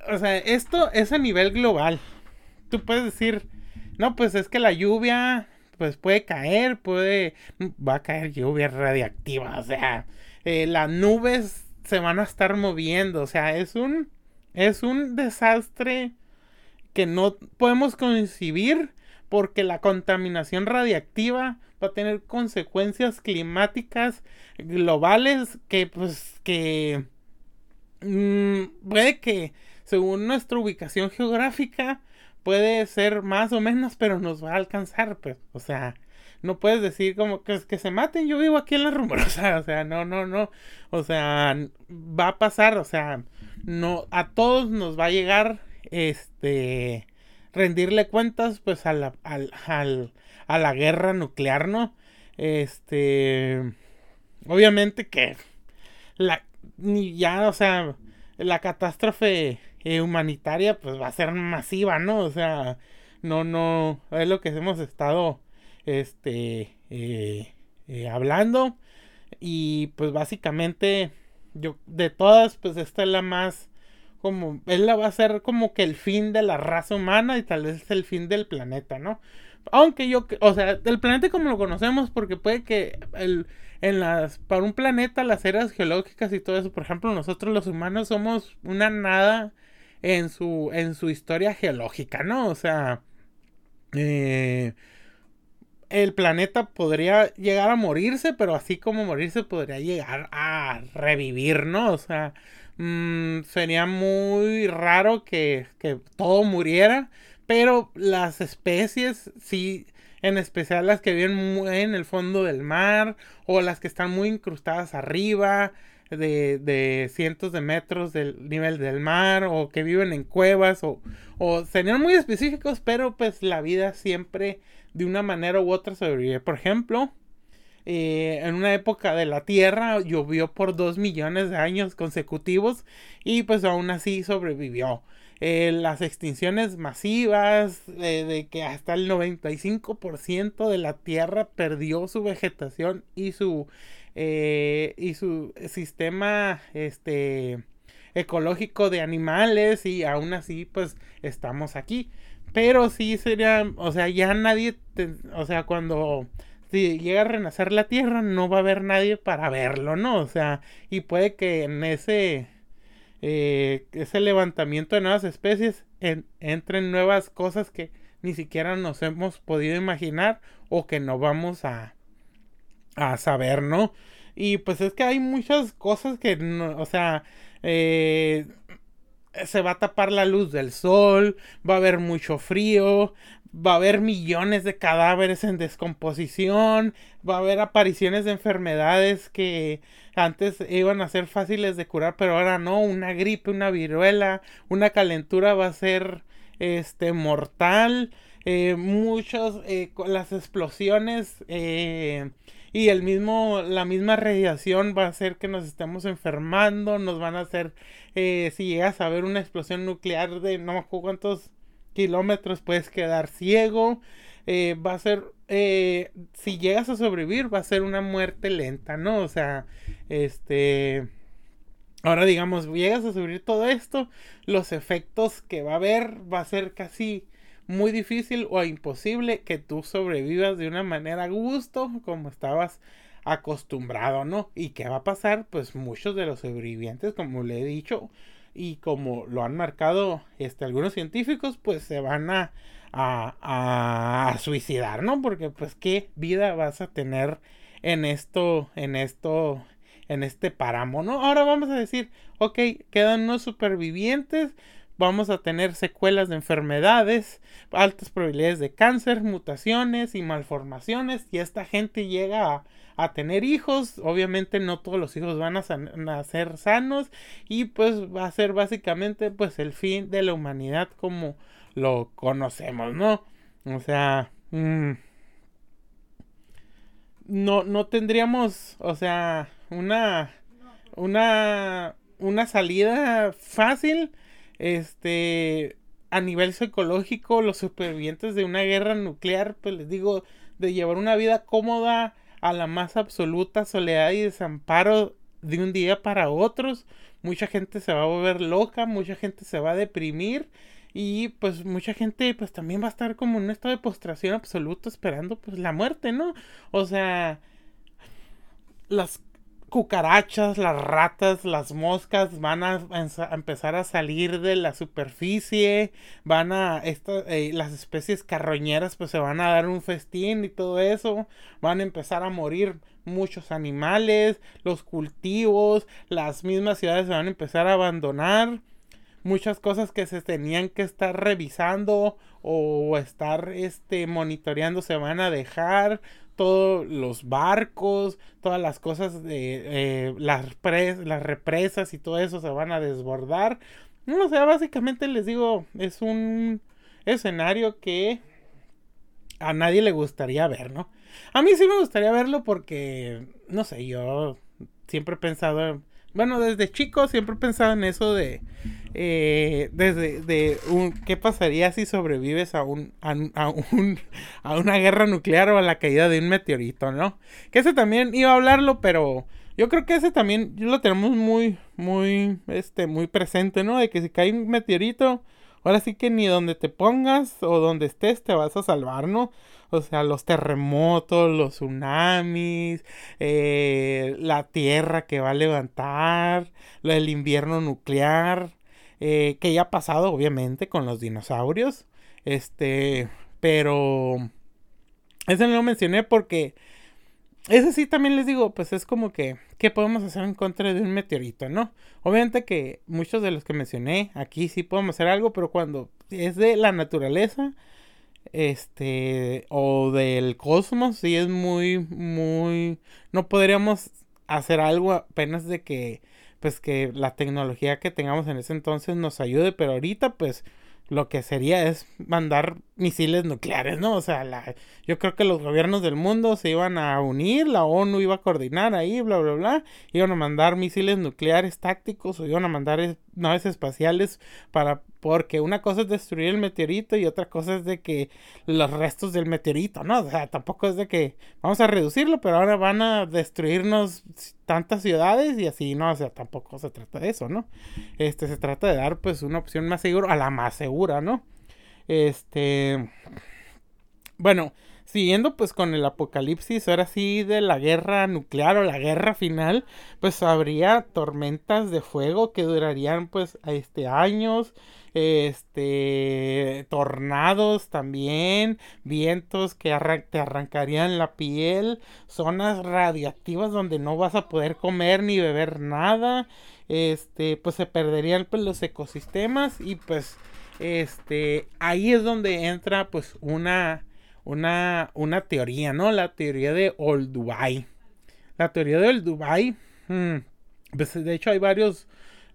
o sea, esto es a nivel global. Tú puedes decir, no, pues es que la lluvia, pues puede caer, puede, va a caer lluvia radiactiva, o sea, eh, las nubes se van a estar moviendo, o sea, es un, es un desastre que no podemos concebir porque la contaminación radiactiva va a tener consecuencias climáticas globales que pues que mm, puede que según nuestra ubicación geográfica puede ser más o menos pero nos va a alcanzar pues o sea no puedes decir como que, que se maten yo vivo aquí en la rumorosa [laughs] o sea no no no o sea va a pasar o sea no a todos nos va a llegar este rendirle cuentas pues a la, al, a la guerra nuclear, ¿no? Este, obviamente que la, ni ya, o sea, la catástrofe eh, humanitaria pues va a ser masiva, ¿no? O sea, no, no, es lo que hemos estado, este, eh, eh, hablando y pues básicamente yo de todas pues esta es la más como él la va a ser como que el fin de la raza humana y tal vez el fin del planeta, ¿no? Aunque yo, o sea, el planeta como lo conocemos, porque puede que el, en las, para un planeta las eras geológicas y todo eso, por ejemplo, nosotros los humanos somos una nada en su, en su historia geológica, ¿no? O sea, eh, el planeta podría llegar a morirse, pero así como morirse podría llegar a revivir, ¿no? O sea, mmm, sería muy raro que, que todo muriera pero las especies, sí, en especial las que viven muy en el fondo del mar o las que están muy incrustadas arriba de, de cientos de metros del nivel del mar o que viven en cuevas o, o serían muy específicos, pero pues la vida siempre de una manera u otra sobrevive. Por ejemplo, eh, en una época de la Tierra llovió por dos millones de años consecutivos y pues aún así sobrevivió. Eh, las extinciones masivas, de que hasta el 95% de la Tierra perdió su vegetación y su, eh, y su sistema este, ecológico de animales y aún así pues estamos aquí. Pero sí sería, o sea, ya nadie, o sea, cuando si llega a renacer la Tierra no va a haber nadie para verlo, ¿no? O sea, y puede que en ese eh, ese levantamiento de nuevas especies entren nuevas cosas que ni siquiera nos hemos podido imaginar o que no vamos a, a saber, ¿no? Y pues es que hay muchas cosas que, no, o sea, eh, se va a tapar la luz del sol, va a haber mucho frío, va a haber millones de cadáveres en descomposición, va a haber apariciones de enfermedades que antes iban a ser fáciles de curar, pero ahora no, una gripe, una viruela, una calentura va a ser este mortal, eh, muchos eh, las explosiones eh, y el mismo la misma radiación va a hacer que nos estemos enfermando, nos van a hacer si llegas a ver una explosión nuclear de no me acuerdo cuántos kilómetros puedes quedar ciego. Eh, va a ser, eh, si llegas a sobrevivir, va a ser una muerte lenta, ¿no? O sea, este... Ahora digamos, llegas a sobrevivir todo esto, los efectos que va a haber va a ser casi muy difícil o imposible que tú sobrevivas de una manera a gusto como estabas acostumbrado, ¿no? ¿Y qué va a pasar? Pues muchos de los sobrevivientes, como le he dicho, y como lo han marcado este, algunos científicos, pues se van a, a, a, suicidar, ¿no? Porque pues qué vida vas a tener en esto, en esto, en este páramo, ¿no? Ahora vamos a decir, ok, quedan unos supervivientes, vamos a tener secuelas de enfermedades, altas probabilidades de cáncer, mutaciones y malformaciones, y esta gente llega a tener hijos. Obviamente no todos los hijos van a nacer sanos y pues va a ser básicamente pues el fin de la humanidad como lo conocemos, ¿no? O sea, mm, no, no tendríamos, o sea, una, una, una salida fácil, este, a nivel psicológico, los supervivientes de una guerra nuclear, pues les digo, de llevar una vida cómoda, a la más absoluta soledad y desamparo de un día para otros. Mucha gente se va a volver loca, mucha gente se va a deprimir y pues mucha gente pues también va a estar como en un estado de postración absoluto esperando pues la muerte, ¿no? O sea, las cucarachas, las ratas, las moscas van a, empezar a salir de la superficie, van a, eh, las especies carroñeras pues se van a dar un festín y todo eso, van a empezar a morir muchos animales, los cultivos, las mismas ciudades se van a empezar a abandonar, muchas cosas que se tenían que estar revisando o estar este monitoreando se van a dejar todos los barcos, todas las cosas de eh, las, las represas y todo eso se van a desbordar. No, o sea, básicamente les digo, es un escenario que a nadie le gustaría ver, ¿no? A mí sí me gustaría verlo porque, no sé, yo siempre he pensado bueno, desde chico siempre he pensado en eso de, eh, desde, de un, qué pasaría si sobrevives a un, a, un, a una guerra nuclear o a la caída de un meteorito, ¿no? Que ese también iba a hablarlo, pero yo creo que ese también lo tenemos muy, muy, este, muy presente, ¿no? De que si cae un meteorito, ahora sí que ni donde te pongas o donde estés te vas a salvar, ¿no? O sea, los terremotos, los tsunamis, eh, la tierra que va a levantar, el invierno nuclear, eh, que ya ha pasado obviamente con los dinosaurios. Este, pero... Ese no lo mencioné porque... Ese sí también les digo, pues es como que, ¿qué podemos hacer en contra de un meteorito, no? Obviamente que muchos de los que mencioné aquí sí podemos hacer algo, pero cuando es de la naturaleza, este o del cosmos sí es muy muy no podríamos hacer algo apenas de que pues que la tecnología que tengamos en ese entonces nos ayude pero ahorita pues lo que sería es mandar misiles nucleares, ¿no? O sea, la, yo creo que los gobiernos del mundo se iban a unir, la ONU iba a coordinar ahí, bla, bla, bla, iban a mandar misiles nucleares tácticos o iban a mandar naves espaciales para, porque una cosa es destruir el meteorito y otra cosa es de que los restos del meteorito, ¿no? O sea, tampoco es de que vamos a reducirlo, pero ahora van a destruirnos tantas ciudades y así, ¿no? O sea, tampoco se trata de eso, ¿no? Este, se trata de dar pues una opción más segura, a la más segura, ¿no? Este. Bueno, siguiendo pues con el apocalipsis, ahora sí de la guerra nuclear o la guerra final, pues habría tormentas de fuego que durarían pues este años, este tornados también, vientos que te arrancarían la piel, zonas radiactivas donde no vas a poder comer ni beber nada, este pues se perderían pues los ecosistemas y pues este, ahí es donde entra pues una, una, una teoría, ¿no? La teoría de Old Dubai. La teoría de Old Dubai, hmm, pues de hecho hay varios,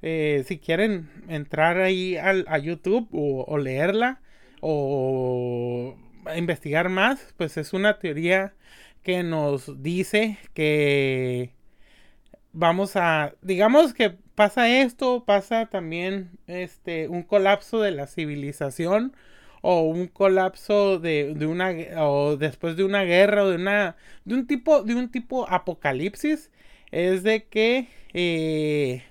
eh, si quieren entrar ahí al, a YouTube o, o leerla o investigar más, pues es una teoría que nos dice que vamos a, digamos que pasa esto, pasa también este un colapso de la civilización o un colapso de, de, una o después de una guerra o de una de un tipo de un tipo apocalipsis es de que eh,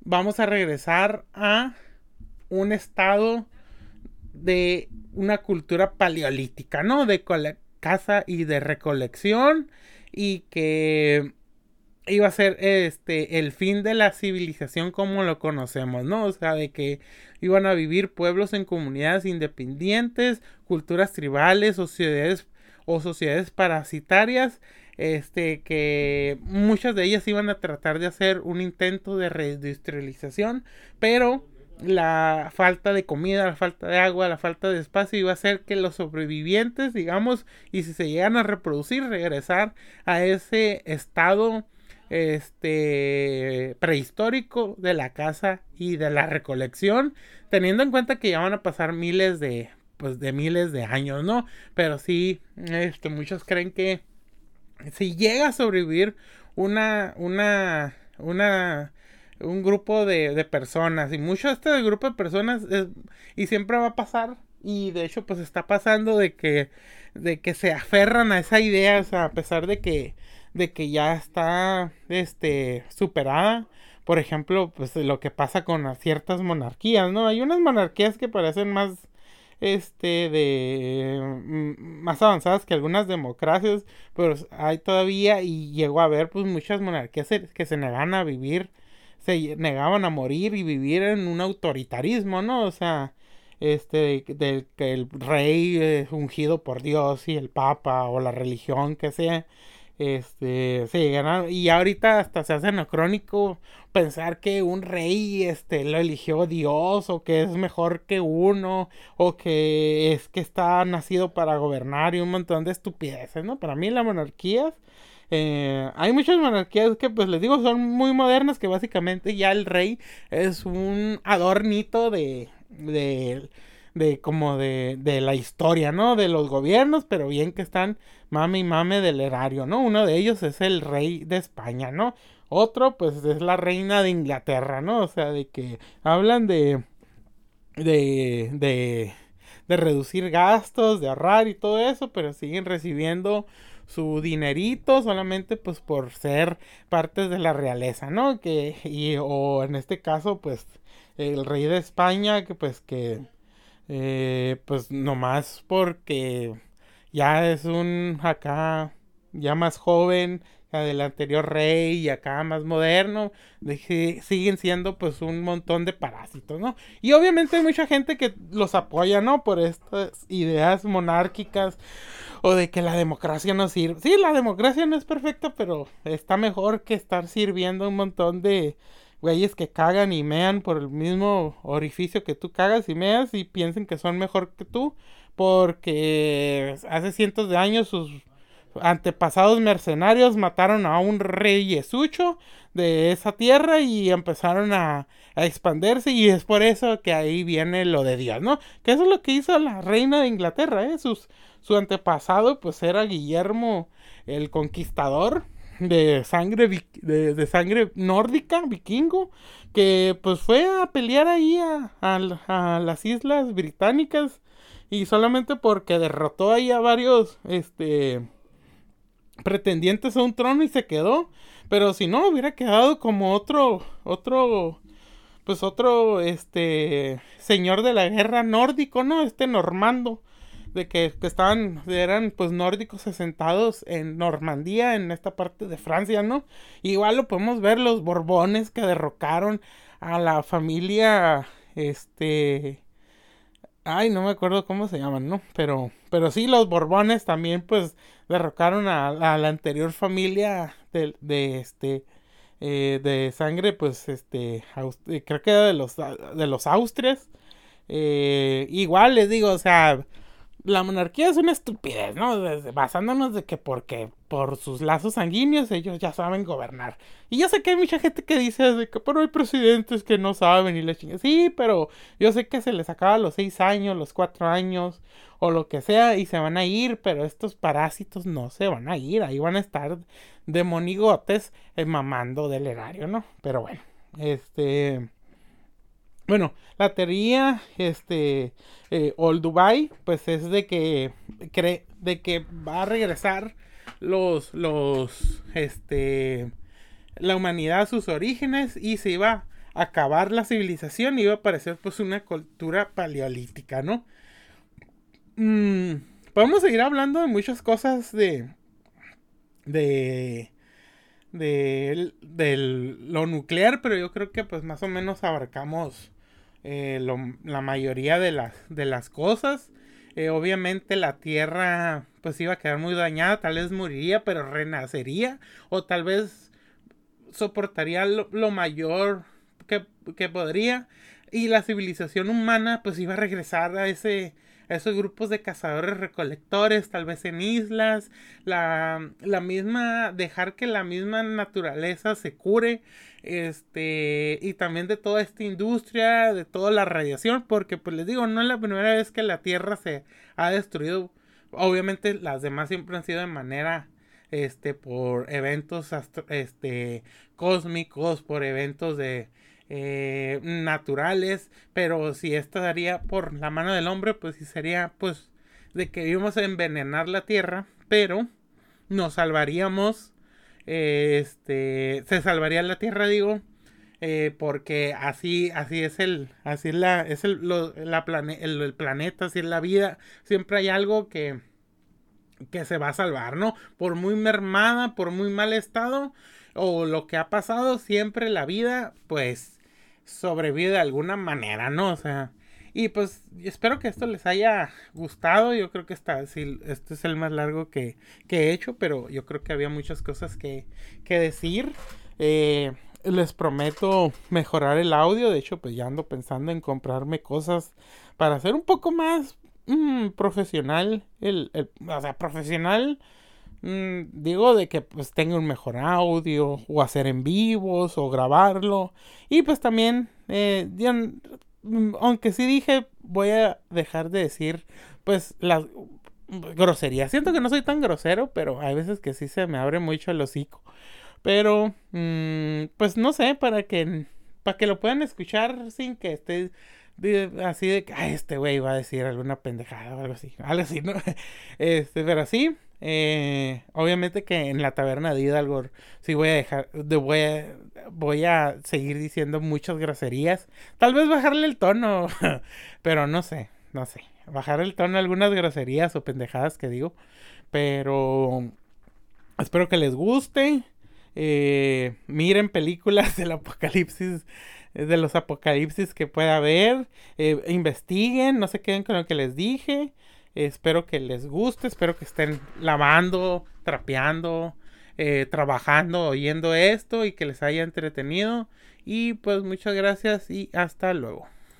vamos a regresar a un estado de una cultura paleolítica, ¿no? De caza y de recolección y que iba a ser este el fin de la civilización como lo conocemos, ¿no? O sea, de que iban a vivir pueblos en comunidades independientes, culturas tribales, sociedades o sociedades parasitarias, este que muchas de ellas iban a tratar de hacer un intento de reindustrialización, pero la falta de comida, la falta de agua, la falta de espacio iba a hacer que los sobrevivientes, digamos, y si se llegan a reproducir, regresar a ese estado este prehistórico de la casa y de la recolección, teniendo en cuenta que ya van a pasar miles de pues de miles de años, ¿no? Pero sí, este, muchos creen que si llega a sobrevivir una, una, una, un grupo de, de personas, y mucho este grupo de personas, y siempre va a pasar, y de hecho pues está pasando de que, de que se aferran a esa idea, a pesar de que de que ya está este superada. Por ejemplo, pues lo que pasa con ciertas monarquías, ¿no? Hay unas monarquías que parecen más este de mm, más avanzadas que algunas democracias, pero hay todavía y llegó a haber pues muchas monarquías que se negaban a vivir, se negaban a morir y vivir en un autoritarismo, ¿no? O sea, este del que el rey es ungido por Dios y el papa o la religión que sea este, sí, ganaron. Y ahorita hasta se hace anacrónico pensar que un rey este, lo eligió Dios o que es mejor que uno o que es que está nacido para gobernar y un montón de estupideces, ¿no? Para mí la monarquía... Eh, hay muchas monarquías que pues les digo son muy modernas que básicamente ya el rey es un adornito de, de de como de, de la historia, ¿no? De los gobiernos, pero bien que están mame y mame del erario, ¿no? Uno de ellos es el rey de España, ¿no? Otro, pues, es la reina de Inglaterra, ¿no? O sea, de que hablan de, de, de, de reducir gastos, de ahorrar y todo eso, pero siguen recibiendo su dinerito solamente pues por ser partes de la realeza, ¿no? Que, y, o en este caso, pues, el rey de España, que pues que eh, pues nomás porque ya es un acá ya más joven del anterior rey y acá más moderno, siguen siendo pues un montón de parásitos, ¿no? Y obviamente hay mucha gente que los apoya, ¿no? Por estas ideas monárquicas o de que la democracia no sirve. Sí, la democracia no es perfecta, pero está mejor que estar sirviendo un montón de güeyes que cagan y mean por el mismo orificio que tú cagas y meas y piensen que son mejor que tú porque hace cientos de años sus, antepasados mercenarios mataron a un rey yesucho de esa tierra y empezaron a, expandirse y es por eso que ahí viene lo de Dios, ¿no? Que eso es lo que hizo la reina de Inglaterra, ¿eh? Sus, su antepasado pues era Guillermo el Conquistador de sangre, de, sangre nórdica, vikingo, que pues fue a pelear ahí a, las islas británicas y solamente porque derrotó ahí a varios este pretendientes a un trono y se quedó pero si no hubiera quedado como otro otro pues otro este señor de la guerra nórdico no este normando de que, estaban, eran pues nórdicos asentados en Normandía, en esta parte de Francia, ¿no? Igual lo podemos ver los Borbones que derrocaron a la familia, este, ay, no me acuerdo cómo se llaman, ¿no? Pero, pero sí, los Borbones también pues derrocaron a, la anterior familia de, de este, eh, de sangre, pues, este, creo que era de los, de los Austrias. Eh, igual les digo, o sea, la monarquía es una estupidez, ¿no? basándonos de que porque por sus lazos sanguíneos ellos ya saben gobernar. Y yo sé que hay mucha gente que dice que, pero hay presidentes que no saben y le chingan. Sí, pero yo sé que se les acaba los seis años, los cuatro años o lo que sea y se van a ir, pero estos parásitos no se van a ir, ahí van a estar de monigotes eh, mamando del erario, ¿no? Pero bueno, este... Bueno, la teoría, este, eh, Old Dubai, pues es de que cree, de que va a regresar los, los, este, la humanidad a sus orígenes y se iba a acabar la civilización y iba a aparecer pues una cultura paleolítica, ¿no? Mm, podemos seguir hablando de muchas cosas de, de, de, de, lo nuclear, pero yo creo que pues más o menos abarcamos eh, la mayoría de las, de las cosas. Eh, obviamente la tierra pues iba a quedar muy dañada, tal vez moriría, pero renacería o tal vez soportaría lo, mayor que, que, podría y la civilización humana pues iba a regresar a ese esos grupos de cazadores recolectores, tal vez en islas, la, la misma, dejar que la misma naturaleza se cure, este, y también de toda esta industria, de toda la radiación, porque pues les digo, no es la primera vez que la Tierra se ha destruido, obviamente las demás siempre han sido de manera este por eventos este cósmicos por eventos de eh, naturales, pero si esta daría por la mano del hombre, pues sí sería pues de que íbamos a envenenar la tierra, pero nos salvaríamos, eh, este, se salvaría la tierra, digo, eh, porque así, así es el, así es la, es el, la el, el, planeta, así es la vida, siempre hay algo que, que se va a salvar, ¿no? Por muy mermada, por muy mal estado, o lo que ha pasado, siempre la vida, pues, sobrevive de alguna manera, ¿no? O sea, y pues espero que esto les haya gustado. Yo creo que esta, sí, este es el más largo que, que, he hecho, pero yo creo que había muchas cosas que, que decir. Eh, les prometo mejorar el audio. De hecho, pues ya ando pensando en comprarme cosas para hacer un poco más mm, profesional. El, el, o sea, profesional Mm, digo de que pues tenga un mejor audio o hacer en vivos o grabarlo. Y pues también eh, mm, aunque sí dije voy a dejar de decir pues las groserías. Siento que no soy tan grosero pero hay veces que sí se me abre mucho el hocico. Pero mm, pues no sé para que para que lo puedan escuchar sin que esté así de que este güey va a decir alguna pendejada o algo así [laughs] algo así no [laughs] este pero sí eh, obviamente que en la taberna de Hidalgo sí voy a dejar, de, voy, a, voy a seguir diciendo muchas groserías. Tal vez bajarle el tono, [laughs] pero no sé, no sé. Bajar el tono a algunas groserías o pendejadas que digo. Pero espero que les guste. Eh, miren películas del apocalipsis de los apocalipsis que pueda haber, eh, investiguen, no se queden con lo que les dije, Espero que les guste, espero que estén lavando, trapeando, eh, trabajando, oyendo esto y que les haya entretenido. Y pues muchas gracias y hasta luego.